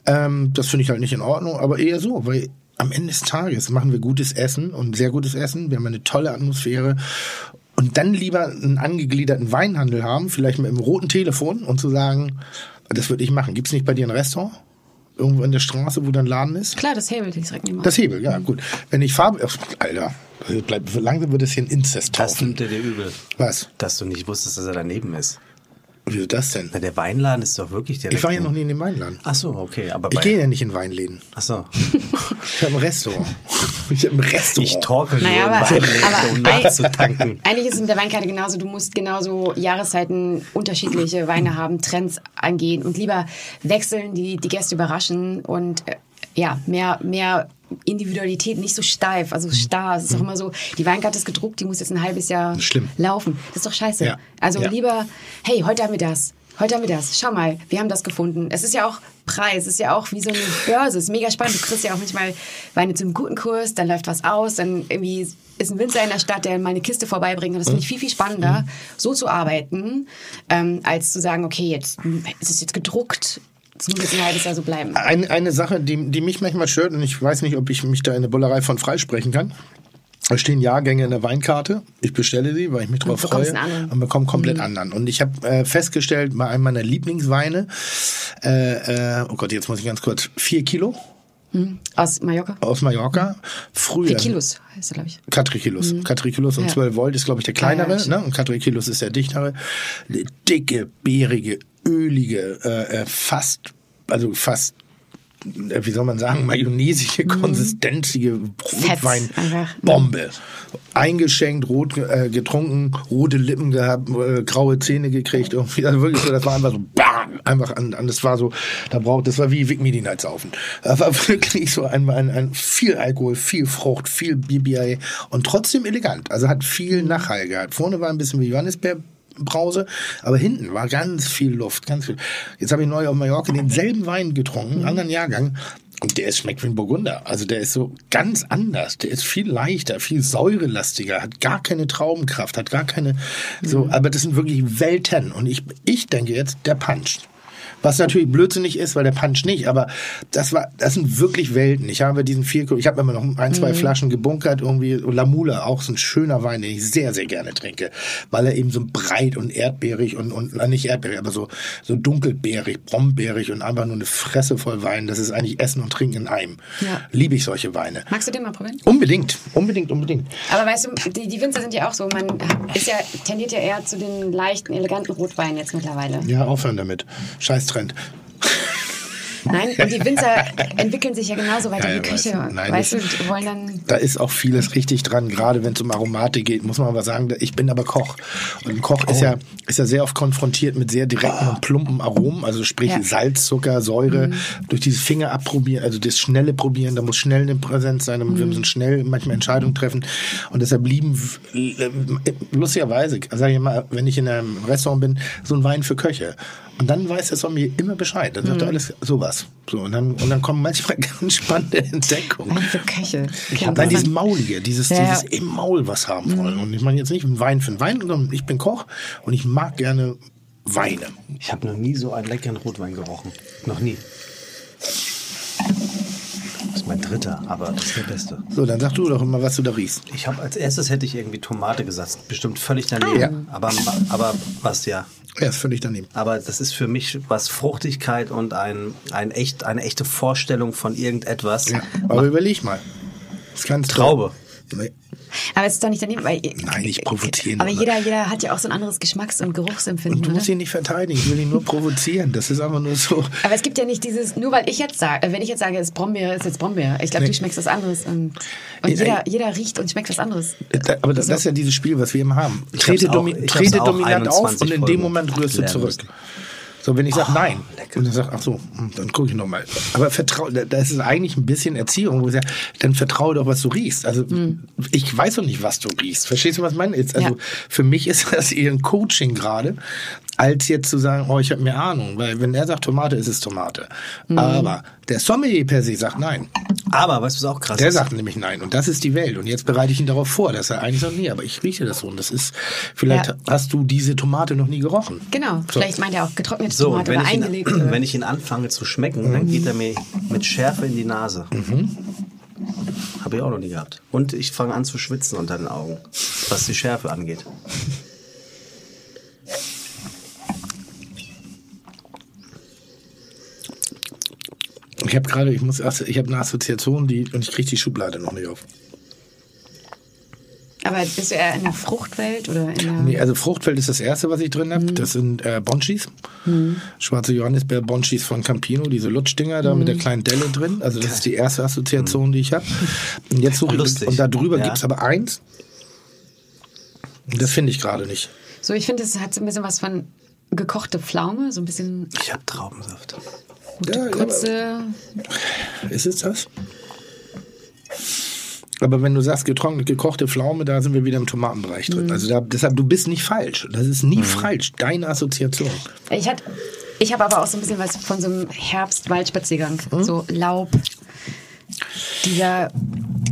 Ähm, das finde ich halt nicht in Ordnung, aber eher so, weil am Ende des Tages machen wir gutes Essen und sehr gutes Essen. Wir haben eine tolle Atmosphäre. Und dann lieber einen angegliederten Weinhandel haben, vielleicht mit einem roten Telefon und zu sagen, das würde ich machen. Gibt's nicht bei dir ein Restaurant? Irgendwo in der Straße, wo dein Laden ist? Klar, das Hebel direkt nebenan. Das Hebel, ja, gut. Wenn ich Farbe. Alter, langsam wird es hier ein Inzest Das nimmt er dir übel. Was? Dass du nicht wusstest, dass er daneben ist. Wieso das denn? Na, der Weinladen ist doch wirklich direkt. Ich war ja noch nie in dem Weinladen. Ach so, okay. Aber Ich gehe ja nicht in Weinläden. Ach so. Ich habe ein Restaurant. Ich habe ein Restaurant. Ich torkel Naja, aber, Weinläden, aber um nachzutanken. eigentlich ist es mit der Weinkarte genauso. Du musst genauso Jahreszeiten unterschiedliche Weine haben, Trends angehen und lieber wechseln, die die Gäste überraschen und äh, ja, mehr, mehr Individualität, nicht so steif, also starr. Es ist auch immer so, die Weinkarte ist gedruckt, die muss jetzt ein halbes Jahr Schlimm. laufen. Das ist doch scheiße. Ja. Also Ja. lieber, hey, heute haben wir das. Heute haben wir das. Schau mal, wir haben das gefunden. Es ist ja auch Preis, es ist ja auch wie so eine Börse. Es ist mega spannend. Du kriegst ja auch manchmal Weine zu einem guten Kurs, dann läuft was aus, dann irgendwie ist ein Winzer in der Stadt, der mal eine Kiste vorbeibringt. Und das finde ich viel, viel spannender, so zu arbeiten, ähm, als zu sagen, okay, jetzt hm, ist es jetzt gedruckt, jetzt ein halbes Jahr so bleiben. Eine, eine Sache, die, die mich manchmal stört, und ich weiß nicht, ob ich mich da in der Bullerei von freisprechen kann. Da stehen Jahrgänge in der Weinkarte. Ich bestelle sie, weil ich mich drauf freue. Und bekomme komplett anderen. Und ich habe äh, festgestellt, bei einem meiner Lieblingsweine, äh, äh, oh Gott, jetzt muss ich ganz kurz, vier Kilo Aus Mallorca. aus Mallorca. Früher. Vier Kilos heißt er, glaube ich. Catricilus. Catricilus und Ja. 12 Volt ist, glaube ich, der kleinere. Ja, ja, ne? Und Catricilus ist der dichtere. Dicke, beerige, ölige, äh, äh, fast, also fast, äh, wie soll man sagen, mayonnaisige, konsistenzige Rotwein. einfach. Bombe. Eingeschenkt, rot äh, getrunken, rote Lippen gehabt, äh, graue Zähne gekriegt. Irgendwie. Also wirklich so, das war einfach so, bam, einfach an, an das war so, da braucht, das war wie Vic Midi Nights saufen. Das war wirklich so ein, ein, ein viel Alkohol, viel Frucht, viel BBA und trotzdem elegant. Also hat viel Nachhall gehabt. Vorne war ein bisschen wie Johannisbeer. Brause, aber hinten war ganz viel Luft, ganz viel. Jetzt habe ich neu auf Mallorca denselben Wein getrunken, anderen Jahrgang, und der ist, schmeckt wie ein Burgunder. Also der ist so ganz anders. Der ist viel leichter, viel säurelastiger, hat gar keine Traubenkraft, hat gar keine, so, aber das sind wirklich Welten. Und ich, ich denke jetzt, der puncht. Was natürlich blödsinnig ist, weil der Punch nicht, aber das war, das sind wirklich Welten. Ich habe diesen vier, ich habe immer noch ein, zwei Flaschen gebunkert, irgendwie, Lamula, auch so ein schöner Wein, den ich sehr, sehr gerne trinke, weil er eben so breit und erdbeerig und, und, nicht erdbeerig, aber so, so dunkelbeerig, brombeerig und einfach nur eine Fresse voll Wein. Das ist eigentlich Essen und Trinken in einem. Ja. Liebe ich solche Weine. Magst du den mal probieren? Unbedingt, unbedingt, unbedingt. Aber weißt du, die, die Winzer sind ja auch so, man ist ja, tendiert ja eher zu den leichten, eleganten Rotweinen jetzt mittlerweile. Ja, aufhören damit. Scheiß Trend. Nein, und die Winzer entwickeln sich ja genauso weiter Ja, wie ja, weiß. Küche. Nein, weißt du, die wollen dann. Da ist auch vieles richtig dran, gerade wenn es um Aromatik geht, muss man aber sagen, ich bin aber Koch. Und ein Koch ist ja ist ja sehr oft konfrontiert mit sehr direkten und plumpen Aromen, also sprich Ja. Salz, Zucker, Säure, durch dieses Finger abprobieren, also das schnelle Probieren, da muss schnell eine Präsenz sein, damit wir müssen schnell manchmal Entscheidungen treffen. Und deshalb lieben äh, lustigerweise, sage ich mal, wenn ich in einem Restaurant bin, so ein Wein für Köche. Und dann weiß der Sommelier immer Bescheid. Dann sagt er alles sowas. So, und dann, und dann kommen manchmal ganz spannende Entdeckungen. Für Köche. Nein, dieses Maulige, dieses, Ja, Mhm. ja. dieses im Maul was haben wollen. Und ich meine jetzt nicht Wein für einen Wein, sondern ich bin Koch und ich mag gerne Weine. Ich habe noch nie so einen leckeren Rotwein gerochen. Noch nie. Das ist mein dritter, aber das ist der beste. So, dann sag du doch immer, was du da riechst. Ich habe als erstes hätte ich irgendwie Tomate gesagt. Bestimmt völlig daneben. Ja. Aber, aber was ja. Er ist völlig daneben. Aber das ist für mich was Fruchtigkeit und ein, ein echt, eine echte Vorstellung von irgendetwas. Ja. Aber überleg mal. Das toll. Traube. Nee. Aber es ist doch nicht daneben, weil. Nein, nicht provozieren, Aber oder? jeder, jeder hat ja auch so ein anderes Geschmacks- und Geruchsempfinden. Und du oder? musst ihn nicht verteidigen, ich will ihn nur provozieren. Das ist einfach nur so. Aber es gibt ja nicht dieses, nur weil ich jetzt sage, wenn ich jetzt sage, es ist Brombeere, ist jetzt Brombeere. Ich glaube, Nee. du schmeckst was anderes. Und, und jeder, jeder riecht und schmeckt was anderes. Da- Aber das, das ist ja dieses Spiel, was wir immer haben. Ich Trete, domi ich trete dominant auf 21 und in dem Moment rührst du zurück. müssen. So, wenn ich sage nein, lecker. und dann sagt, ach so, hm, dann gucke ich nochmal. Aber vertrau, da- das ist eigentlich ein bisschen Erziehung, wo ich sage, dann vertraue doch, was du riechst. Also ich weiß doch nicht, was du riechst. Verstehst du, was ich meine? Also Ja. für mich ist das eher ein Coaching gerade, als jetzt zu sagen, oh, ich habe mehr Ahnung. Weil wenn er sagt Tomate, ist es Tomate. Aber der Sommelier per se sagt nein. Aber weißt du, was auch krass Der ist? sagt nämlich nein. Und das ist die Welt. Und jetzt bereite ich ihn darauf vor, dass er eigentlich sagt, nee, aber ich rieche das so. Und das ist, vielleicht Ja. hast du diese Tomate noch nie gerochen. Genau. Vielleicht meint er auch getrocknete So, Tomate wenn oder ich, ihn, eingelegt. oder- wenn ich ihn anfange zu schmecken, dann geht er mir mit Schärfe in die Nase. Habe ich auch noch nie gehabt. Und ich fange an zu schwitzen unter den Augen, was die Schärfe angeht. Ich habe gerade, ich muss, ich habe eine Assoziation, die und ich kriege die Schublade noch nicht auf. Aber bist du eher in der Fruchtwelt oder in der. Nee, also Fruchtfeld ist das erste, was ich drin habe. Das sind äh, Bonchis. Schwarze Johannisbeer Bonchis von Campino, diese Lutschdinger da mit der kleinen Delle drin. Also das ist die erste Assoziation, die ich habe. Und jetzt suche ich Lustig. und da drüber Ja. gibt's aber eins. Das finde ich gerade nicht. So, ich finde, es hat so ein bisschen was von gekochte Pflaume, so ein bisschen Ich habe Traubensaft. Gute Ja, ja, kurze. Ist es das? Aber wenn du sagst getrocknet, gekochte Pflaume, da sind wir wieder im Tomatenbereich drin. Also da, deshalb, du bist nicht falsch. Das ist nie falsch. Deine Assoziation. Ich, hat- ich habe aber auch so ein bisschen was von so einem Herbst-Waldspaziergang. Hm? So Laub. Dieser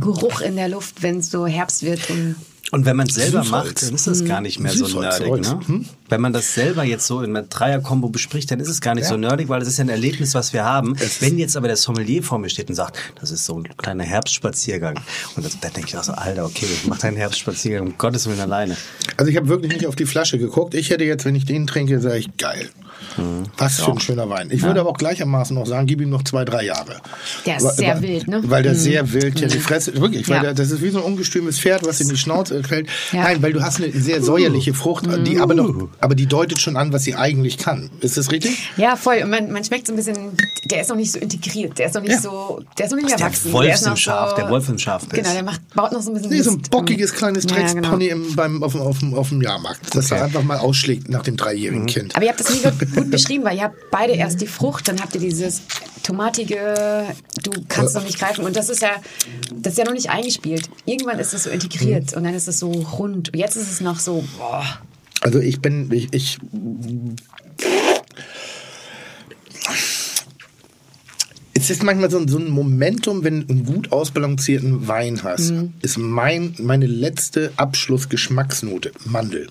Geruch in der Luft, wenn es so Herbst wird. Und Und wenn man es selber macht, dann ist es gar nicht mehr so nerdig. Ne? Hm? Wenn man das selber jetzt so in einer Dreier-Kombo bespricht, dann ist es gar nicht so nerdig, weil das ist ja ein Erlebnis, was wir haben. Wenn jetzt aber der Sommelier vor mir steht und sagt, das ist so ein kleiner Herbstspaziergang. Und das, dann denke ich auch so, Alter, okay, mach deinen Herbstspaziergang um Gottes Willen alleine. Also ich habe wirklich nicht auf die Flasche geguckt. Ich hätte jetzt, wenn ich den trinke, sage ich, geil. Was für ein schöner Wein. Ich würde aber auch gleichermaßen noch sagen, gib ihm noch zwei, drei Jahre. Der ist Weil- sehr weil- wild, ne? Weil der sehr wild ja die Fresse, wirklich, weil Ja. der, das ist wie so ein ungestümes Pferd, was in die Schnauze fällt. Ja. Nein, weil du hast eine sehr säuerliche Frucht, die aber noch, aber die deutet schon an, was sie eigentlich kann. Ist das richtig? ja, voll. Und man, man schmeckt so ein bisschen, der ist noch nicht so integriert. Der ist noch nicht Ja. so, der ist noch nicht ist der erwachsen. Wolf der ist im noch Schaf, so, der Wolf im Schaf Genau, ist. der macht, baut noch so ein bisschen Nee, so ein bockiges kleines Ja, Dreckspony genau. beim, auf, dem- auf, dem- auf dem Jahrmarkt, das Okay. er einfach mal ausschlägt nach dem dreijährigen Mhm. Kind. Aber ihr habt das nie gut, beschrieben, weil ihr habt beide erst die Frucht, dann habt ihr dieses tomatige, du kannst noch nicht greifen. Und das ist ja, das ist ja noch nicht eingespielt. Irgendwann ist es so integriert und dann ist es so rund. Und jetzt ist es noch so, boah. Also ich bin, ich, ich es ist manchmal so, ein- so ein Momentum, wenn du einen gut ausbalancierten Wein hast, Mhm. ist mein, meine letzte Abschlussgeschmacksnote Mandel.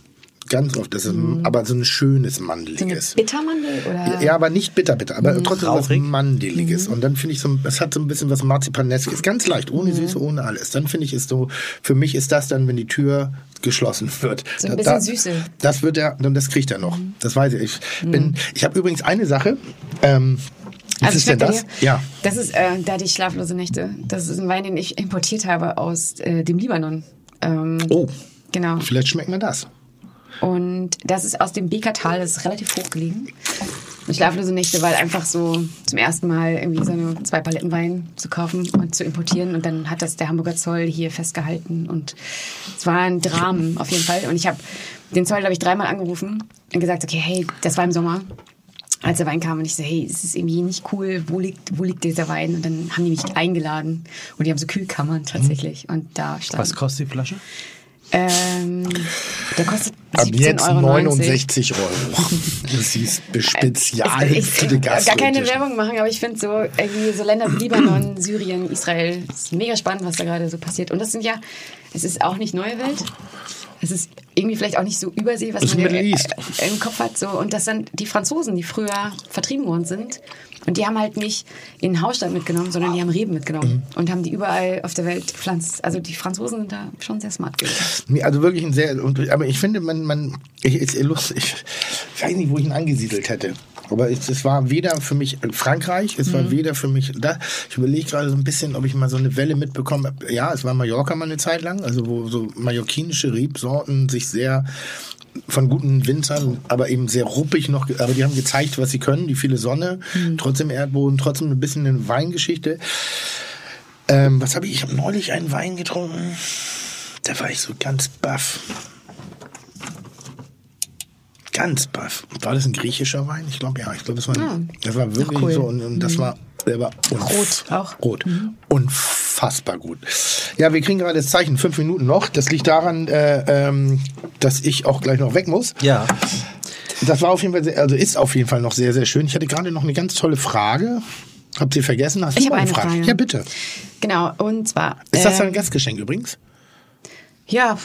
Ganz oft, das ist aber so ein schönes Mhm. So Mandeliges. Bittermandel oder? Ja, aber nicht bitter, bitter, aber trotzdem was Rauchig. Mandeliges. Mhm. Und dann finde ich so, es hat so ein bisschen was Marzipaneskes, ganz leicht, ohne Mhm. Süße, ohne alles. Dann finde ich es so, für mich ist das dann, wenn die Tür geschlossen wird. So ein bisschen da, Süße. Mhm. Das wird er, das kriegt er noch. Das weiß ich. Ich bin, ich habe übrigens eine Sache, ähm, was Also ist denn das? dir? Ja. Das ist äh, da die schlaflose Nächte. Das ist ein Wein, den ich importiert habe aus äh, dem Libanon. Ähm, Oh, Genau. vielleicht schmeckt mir das. Und das ist aus dem Bekertal, das ist relativ hoch gelegen. schlaflose Nächte, weil einfach so zum ersten Mal irgendwie so eine, zwei Paletten Wein zu kaufen und zu importieren. Und dann hat das der Hamburger Zoll hier festgehalten. Und es war ein Dramen auf jeden Fall. Und ich habe den Zoll, glaube ich, dreimal angerufen und gesagt, okay, hey, das war im Sommer als der Wein kam und ich so, hey, es ist irgendwie nicht cool, wo liegt, wo liegt dieser Wein? Und dann haben die mich eingeladen und die haben so Kühlkammern tatsächlich und da stand. Was kostet die Flasche? Ähm, der kostet Ab 17,90 jetzt Euro. 69 Euro. Das ist Spezial ich, für die ich gar keine Gastro. Werbung machen, aber ich finde so irgendwie so Länder wie Libanon, Syrien, Israel, ist mega spannend, was da gerade so passiert. Und das sind ja, es ist auch nicht neue Welt. Es ist irgendwie vielleicht auch nicht so Übersee, was man äh, äh, im Kopf hat. So. Und das sind die Franzosen, die früher vertrieben worden sind. Und die haben halt nicht in Hausstand mitgenommen, sondern die haben Reben mitgenommen Mhm. und haben die überall auf der Welt gepflanzt. Also die Franzosen sind da schon sehr smart gewesen. Also wirklich ein sehr, aber ich finde, man, man, ich, ist lustig. Ich weiß nicht, wo ich ihn angesiedelt hätte. Aber es, es war weder für mich Frankreich, es Mhm. war weder für mich da. Ich überlege gerade so ein bisschen, ob ich mal so eine Welle mitbekomme. Ja, es war Mallorca mal eine Zeit lang, also wo so mallorquinische Rebsorten sich sehr von guten Winzern, aber eben sehr ruppig noch, aber die haben gezeigt, was sie können, die viele Sonne, Mhm. trotzdem Erdboden, trotzdem ein bisschen eine Weingeschichte. Ähm, was habe ich? Ich habe neulich einen Wein getrunken. Da war ich so ganz baff. Ganz baff. War das ein griechischer Wein? Ich glaube ja. Ich glaube, das war, Ah, das war wirklich cool. so und, und das war, der war Rot auch. Rot. Unfassbar gut. Ja, wir kriegen gerade das Zeichen. Fünf Minuten noch. Das liegt daran, äh, ähm, dass ich auch gleich noch weg muss. Ja. Das war auf jeden Fall, sehr, also ist auf jeden Fall noch sehr, sehr schön. Ich hatte gerade noch eine ganz tolle Frage. Habt ihr vergessen? Hast Ich du habe eine Frage. Ja, bitte. Genau, und zwar. Ist das ähm, dein Gastgeschenk übrigens? Ja,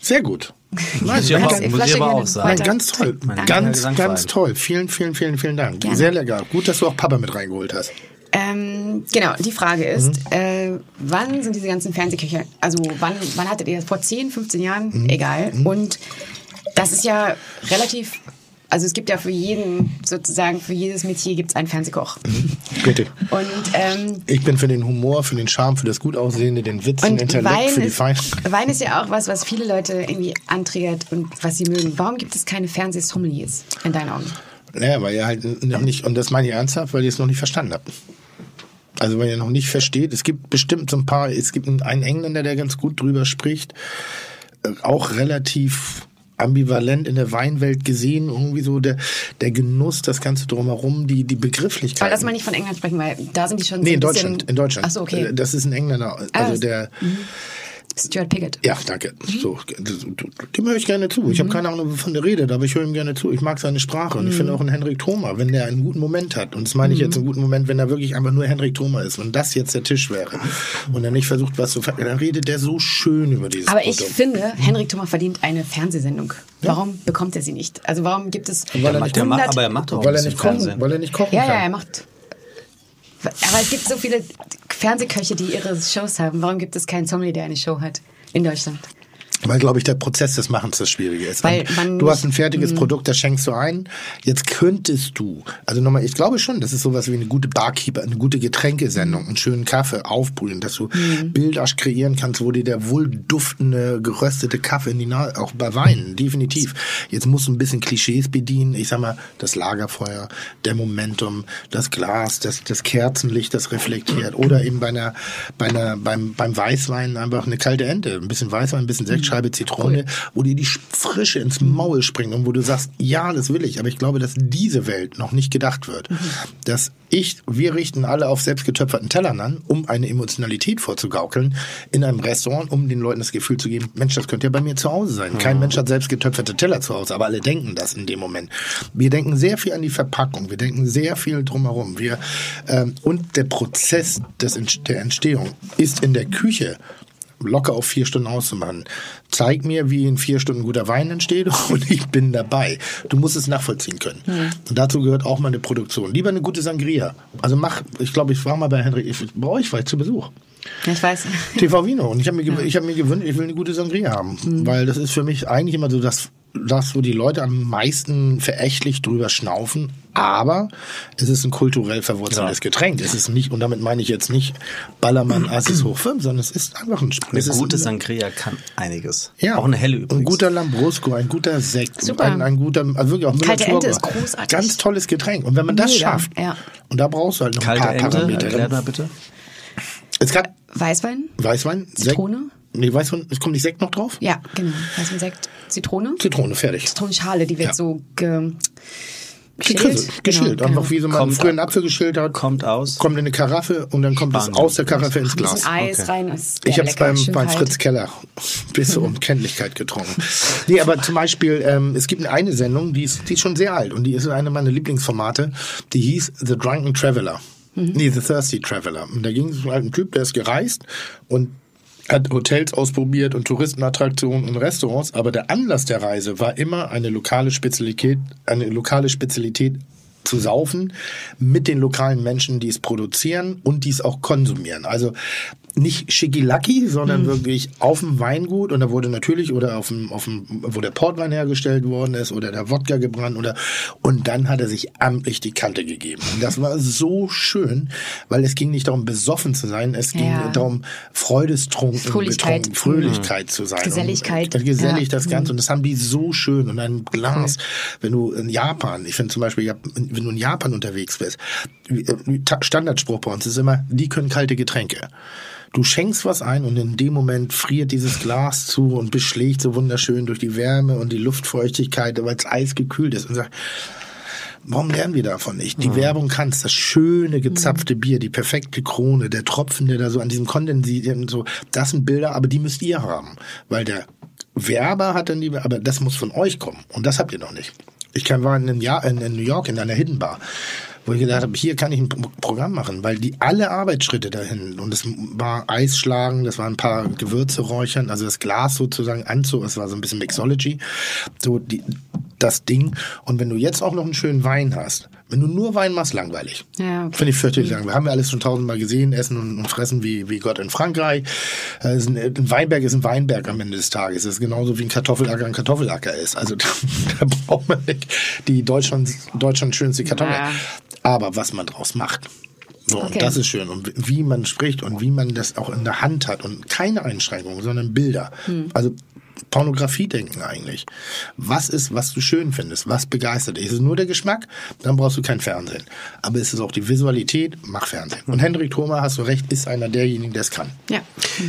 Sehr gut. Muss ich aber, muss ich aber auch sagen. Nein, ganz toll. Ganz, ganz toll. Vielen, vielen, vielen, vielen Dank. Gerne. Sehr lecker. Gut, dass du auch Papa mit reingeholt hast. Ähm, genau, die Frage ist, Mhm. äh, wann sind diese ganzen Fernsehköche, also wann, wann hattet ihr das? Vor 10, 15 Jahren? Mhm. Egal. Und das ist ja relativ, also es gibt ja für jeden, sozusagen für jedes Metier gibt es einen Fernsehkoch. Bitte. Und, ähm, Ich bin für den Humor, für den Charme, für das Gutaussehende, den Witz, den Intellekt, Wein für die ist, Fein. Wein ist ja auch was, was viele Leute irgendwie antriggert und was sie mögen. Warum gibt es keine Fernsehsommeliers in deinen Augen? Naja, weil ihr halt noch nicht, und das meine ich ernsthaft, weil ihr es noch nicht verstanden habt. Also weil ihr noch nicht versteht, es gibt bestimmt so ein paar, es gibt einen Engländer, der ganz gut drüber spricht, äh, auch relativ ambivalent in der Weinwelt gesehen, irgendwie so der, der Genuss, das Ganze drumherum, die, die Begrifflichkeit. Aber lass mal nicht von England sprechen, weil da sind die schon so Nee, ein in bisschen... Deutschland, in Deutschland. Ach so, okay. Äh, Das ist ein Engländer, also Ah, der, Stuart Piggott. ja, danke. So, dem höre ich gerne zu. Ich habe keine Ahnung, wovon der redet, aber ich höre ihm gerne zu. Ich mag seine Sprache und ich finde auch einen Henrik Thoma, wenn der einen guten Moment hat. Und das meine ich jetzt einen guten Moment, wenn er wirklich einfach nur Henrik Thoma ist und das jetzt der Tisch wäre und er nicht versucht, was zu ver dann redet der so schön über dieses Aber ich Produkt. finde, Henrik Thoma verdient eine Fernsehsendung. Warum bekommt er sie nicht? Also warum gibt es Weil er nicht- Der macht, 100 aber er macht doch auch weil er nicht kochen, Fernsehen. weil er nicht kochen Ja, kann. ja, er macht. Aber es gibt so viele Fernsehköche, die ihre Shows haben. Warum gibt es keinen Sommelier, der eine Show hat in Deutschland? Weil, glaube ich, der Prozess des Machens das Schwierige ist. Weil man du hast ein fertiges Produkt, das schenkst du ein. Jetzt könntest du, also nochmal, ich glaube schon, das ist sowas wie eine gute Barkeeper, eine gute Getränkesendung, einen schönen Kaffee aufbrühen, dass du Bilder kreieren kannst, wo dir der wohlduftende, geröstete Kaffee in die Nase, auch bei Weinen, definitiv. Jetzt musst du ein bisschen Klischees bedienen. Ich sag mal, das Lagerfeuer, der Momentum, das Glas, das, das Kerzenlicht, das reflektiert. Oder eben bei einer, bei einer, beim, beim Weißwein einfach eine kalte Ente. Ein bisschen Weißwein, ein bisschen Sektscheibe, Zitrone, wo dir die Frische ins Maul springt und wo du sagst, ja, das will ich. Aber ich glaube, dass diese Welt noch nicht gedacht wird. Dass ich, wir richten alle auf selbstgetöpferten Tellern an, um eine Emotionalität vorzugaukeln in einem Restaurant, um den Leuten das Gefühl zu geben, Mensch, das könnte ja bei mir zu Hause sein. Kein Mensch hat selbstgetöpferte Teller zu Hause, aber alle denken das in dem Moment. Wir denken sehr viel an die Verpackung, wir denken sehr viel drumherum. Wir, ähm, und der Prozess des, der Entstehung ist in der Küche locker auf vier Stunden auszumachen. Zeig mir, wie in vier Stunden guter Wein entsteht und ich bin dabei. Du musst es nachvollziehen können. Und dazu gehört auch mal eine Produktion. Lieber eine gute Sangria. Also mach, ich glaube, ich war mal bei Henrik, ich, bei euch war ich zu Besuch. Ja, ich weiß. TV Vino. Und ich habe mir, ich hab mir gewünscht, ich will eine gute Sangria haben. Weil das ist für mich eigentlich immer so das das, wo die Leute am meisten verächtlich drüber schnaufen. Aber es ist ein kulturell verwurzeltes Ja. Getränk. Es ist nicht, und damit meine ich jetzt nicht Ballermann Assis hoch 5, sondern es ist einfach ein Eine es ist gute Sangria kann einiges. ja, Auch eine helle übrigens. Ein guter Lambrusco, ein guter Sekt, Super. Ein, ein guter, also wirklich auch Kalte Ente ist großartig. Ganz tolles Getränk. Und wenn man das Mega, schafft, ja. und da brauchst du halt noch Kalte ein paar Ente, Parameter. erklärt mal bitte. Es gab Weißwein? Weißwein, Zitrone? Sekt. Nee, Weißwein, es kommt nicht Sekt noch drauf? Ja, genau. Weißwein, Sekt, Zitrone. Zitrone, fertig. Zitronenschale, die wird Ja. so ge geschält. Geschält. Genau, Einfach genau. wie so man Kommt früher einen Apfel geschält hat. kommt aus? Kommt in eine Karaffe und dann kommt es aus der Karaffe ins Glas. Eis Okay. rein. Ist Ich habe es beim, beim. Fritz Keller bis zur Unkenntlichkeit getrunken. Nee, aber zum Beispiel, ähm, es gibt eine Sendung, die ist, die ist schon sehr alt und die ist eine meiner Lieblingsformate, die hieß The Drunken Traveler. Nee, The Thirsty Traveler. Und da ging es um einen Typ, der ist gereist und hat Hotels ausprobiert und Touristenattraktionen und Restaurants, aber der Anlass der Reise war immer eine lokale Spezialität, eine lokale Spezialität zu saufen mit den lokalen Menschen, die es produzieren und die es auch konsumieren. Also nicht schickilacki, sondern wirklich auf dem Weingut und da wurde natürlich oder auf dem, auf dem, wo der Portwein hergestellt worden ist oder der Wodka gebrannt oder und dann hat er sich amtlich die Kante gegeben. Und das war so schön, weil es ging nicht darum besoffen zu sein, es ging Ja. darum Freudestrunken, Fröhlichkeit. betrunken, Fröhlichkeit zu sein. Geselligkeit. Und, gesellig Ja. das Ganze und das haben die so schön und ein Glas, wenn du in Japan, ich finde zum Beispiel, wenn du in Japan unterwegs bist, äh, Ta- Standardspruch bei uns ist immer, die können kalte Getränke. Du schenkst was ein und in dem Moment friert dieses Glas zu und beschlägt so wunderschön durch die Wärme und die Luftfeuchtigkeit, weil es eisgekühlt ist und sagt, Warum lernen wir davon nicht? Die Werbung kann's, das schöne gezapfte Bier, die perfekte Krone, der Tropfen, der da so an diesem Kondensierten so, das sind Bilder, aber die müsst ihr haben, weil der Werber hat dann die, aber das muss von euch kommen und das habt ihr noch nicht. Ich kann war in, einem Jahr, in New York in einer Hidden Bar, wo ich gedacht habe, hier kann ich ein Pro- Programm machen, weil die alle Arbeitsschritte dahin und es war Eisschlagen, das waren ein paar Gewürze räuchern, also das Glas sozusagen anzu, es war so ein bisschen Mixology, so die, das Ding. Und wenn du jetzt auch noch einen schönen Wein hast, wenn du nur Wein machst, langweilig. Ja, okay. Finde ich fürchterlich langweilig. Haben wir alles schon tausendmal gesehen, essen und, und fressen wie, wie Gott in Frankreich. Äh, ein, ein Weinberg ist ein Weinberg am Ende des Tages. Es ist genauso wie ein Kartoffelacker ein Kartoffelacker ist. Also da, da braucht man nicht die Deutschland, Deutschland schönste Kartoffel. Ja. Aber was man draus macht. So, Okay. und das ist schön. Und wie man spricht und wie man das auch in der Hand hat. Und keine Einschränkungen, sondern Bilder. Also Pornografie denken eigentlich. Was ist, was du schön findest? Was begeistert dich? Ist es nur der Geschmack? Dann brauchst du kein Fernsehen. Aber ist es auch die Visualität? Mach Fernsehen. Und Hendrik Thoma, hast du recht, ist einer derjenigen, der es kann. Ja,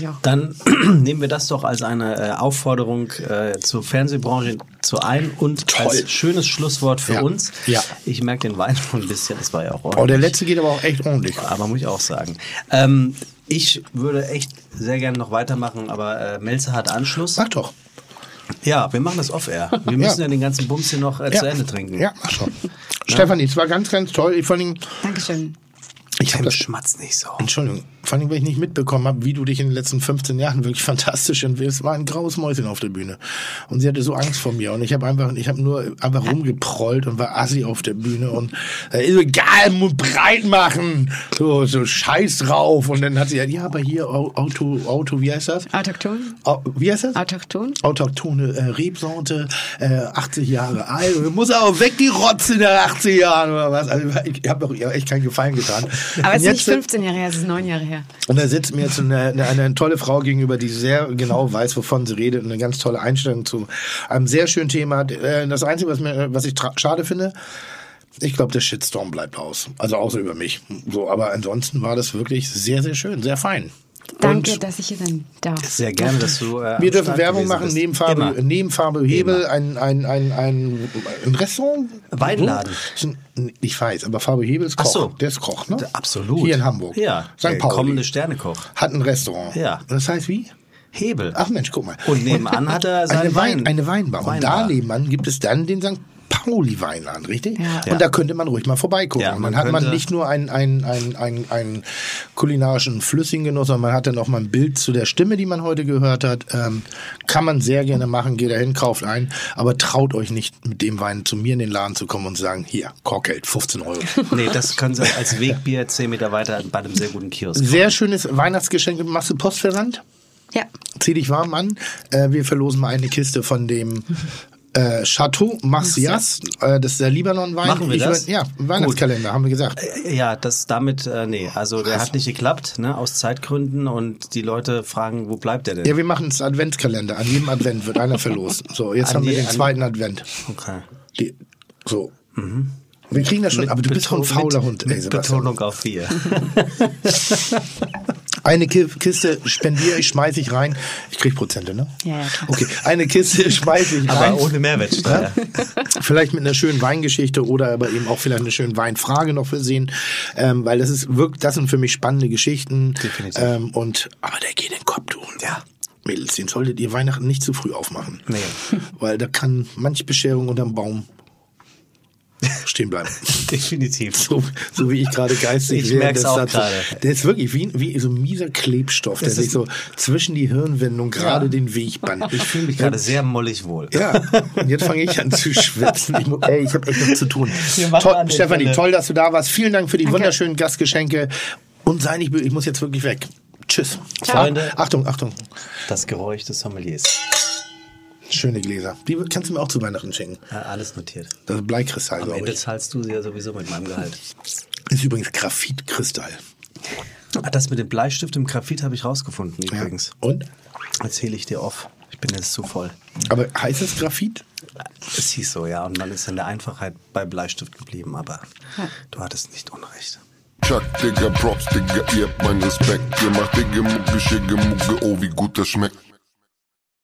auch. Dann nehmen wir das doch als eine äh, Aufforderung äh, zur Fernsehbranche zu ein und Toll. als schönes Schlusswort für Ja. uns. Ja. Ich merke den Wein schon ein bisschen, das war ja auch Oh, ordentlich. der letzte geht aber auch echt ordentlich. Aber muss ich auch sagen. Ähm, ich würde echt sehr gerne noch weitermachen, aber äh, Melzer hat Anschluss. Mach doch. Ja, wir machen das off-air. Wir müssen ja, den ganzen Bums hier noch äh, zu Ende trinken. Ja, mach schon. Stefanie, es war ganz, ganz toll. Ich vor allem, Dankeschön. ich habe das schmatz nicht so. Entschuldigung, vor allem, weil ich nicht mitbekommen habe, wie du dich in den letzten 15 Jahren wirklich fantastisch entwickelst. Es war ein graues Mäuschen auf der Bühne. Und sie hatte so Angst vor mir. Und ich habe einfach, ich habe nur einfach rumgeprollt und war assi auf der Bühne. Und äh, egal, muss breit machen. So, so scheiß drauf. Und dann hat sie gesagt, ja, aber hier Au- Auto, Auto, wie heißt das? Autochton? Au- Wie heißt das? Autochton? autochtone äh, Rebsorte, äh, 80 Jahre alt, muss auch weg die Rotze der 80 Jahren oder was. Also ich habe doch echt keinen Gefallen getan. Aber es ist nicht jetzt, 15 Jahre her, es ist 9 Jahre her. Und da sitzt mir jetzt eine, eine, eine tolle Frau gegenüber, die sehr genau weiß, wovon sie redet und eine ganz tolle Einstellung zu einem sehr schönen Thema. hat. Äh, Das Einzige, was, mir, was ich schade finde, ich glaube, der Shitstorm bleibt aus. Also außer über mich. So, aber ansonsten war das wirklich sehr, sehr schön, sehr fein. Danke, Und dass ich hier sein darf. Sehr gerne, dass du. Äh, wir dürfen Werbung machen, bist. neben Farbe, Immer. neben Farbe Hebel, ein, ein, ein, ein, ein Restaurant. Weinladen. Ich weiß, aber Farbe Hebel ist Koch. Ach so. Der ist Koch, ne? Absolut. Hier in Hamburg. Ja, St. der Pauli. kommende Sternekoch. Hat ein Restaurant. Ja. Das heißt wie? Hebel. Ach Mensch, guck mal. Und nebenan hat er seinen eine, Wein, Wein- eine Weinbar. Und Weinbar. da nebenan gibt es dann den St. Pauli Weinladen, richtig? Ja. Und Ja. da könnte man ruhig mal vorbeigucken. Ja, man dann hat man nicht nur einen, einen, einen, einen, einen kulinarischen flüssigen Genuss, sondern man hat dann auch mal ein Bild zu der Stimme, die man heute gehört hat. Ähm, kann man sehr gerne machen, geht dahin, kauft ein, aber traut euch nicht mit dem Wein zu mir in den Laden zu kommen und zu sagen, hier, Korkgeld, 15 Euro. Nee, das können Sie als Wegbier 10 Meter weiter bei einem sehr guten Kiosk. Sehr schönes Weihnachtsgeschenk. Machst du Postversand? Ja. Zieh dich warm an. Äh, wir verlosen mal eine Kiste von dem Äh, Chateau Marcias, äh, das ist der Libanon-Wein. Machen wir Ich das? würd- Ja, Weihnachtskalender, haben wir gesagt. Ja, das damit, äh, nee, also der hat nicht geklappt, ne, aus Zeitgründen und die Leute fragen, wo bleibt der denn? Ja, wir machen es Adventskalender. An jedem Advent wird einer verlost. So, jetzt An haben wir den zweiten Advent. Okay. Die, so. Wir kriegen das schon, aber du bist so ein Beton- fauler mit, Hund. ey, Mit. Betonung auf vier. Eine Ki- Kiste spendiere ich, schmeiße ich rein. Ich krieg Prozente, ne? Ja, ja, klar. Okay, eine Kiste schmeiße ich rein. Aber ohne Mehrwertsteuer. Vielleicht mit einer schönen Weingeschichte oder aber eben auch vielleicht eine schöne Weinfrage noch versehen, ähm, weil das ist wirklich, das sind für mich spannende Geschichten. Definitiv. Ähm, und aber der geht in den Kopf, du. Ja. Mädels, den solltet ihr Weihnachten nicht zu früh aufmachen. Nee. Weil da kann manch Bescherung unterm Baum stehen bleiben. Definitiv. So, so wie ich gerade geistig Ich das hat so- gerade. Der ist wirklich wie, wie so ein mieser Klebstoff, der Es sich so zwischen die Hirnwindung gerade Ja. den Weg band. Ich fühle mich gerade sehr mollig wohl. Ja, und jetzt fange ich an zu schwitzen. Ich, ey, ich habe echt noch zu tun. Toll, der Stefanie, toll, dass du da warst. Vielen Dank für die wunderschönen Gastgeschenke. Und sei nicht böse, ich muss jetzt wirklich weg. Tschüss. Freunde. Ah, Achtung, Achtung. Das Geräusch des Sommeliers. Schöne Gläser. Die kannst du mir auch zu Weihnachten schenken. Ja, alles notiert. Das ist Bleikristall, Am glaube Ende ich. zahlst du sie ja sowieso mit meinem Gehalt. Ist übrigens Graphitkristall. Ah, Das mit dem Bleistift im Graphit habe ich rausgefunden übrigens. Und? Erzähle ich dir off. Ich bin jetzt zu voll. Aber heißt es Graphit? Es hieß so, ja. Und man ist in der Einfachheit bei Bleistift geblieben. Aber du hattest nicht Unrecht. Chuck, Digga, Props, Digga, ihr habt meinen Respekt. Ihr macht Digga, Mucke, Schicke, Mucke, oh, wie gut das schmeckt.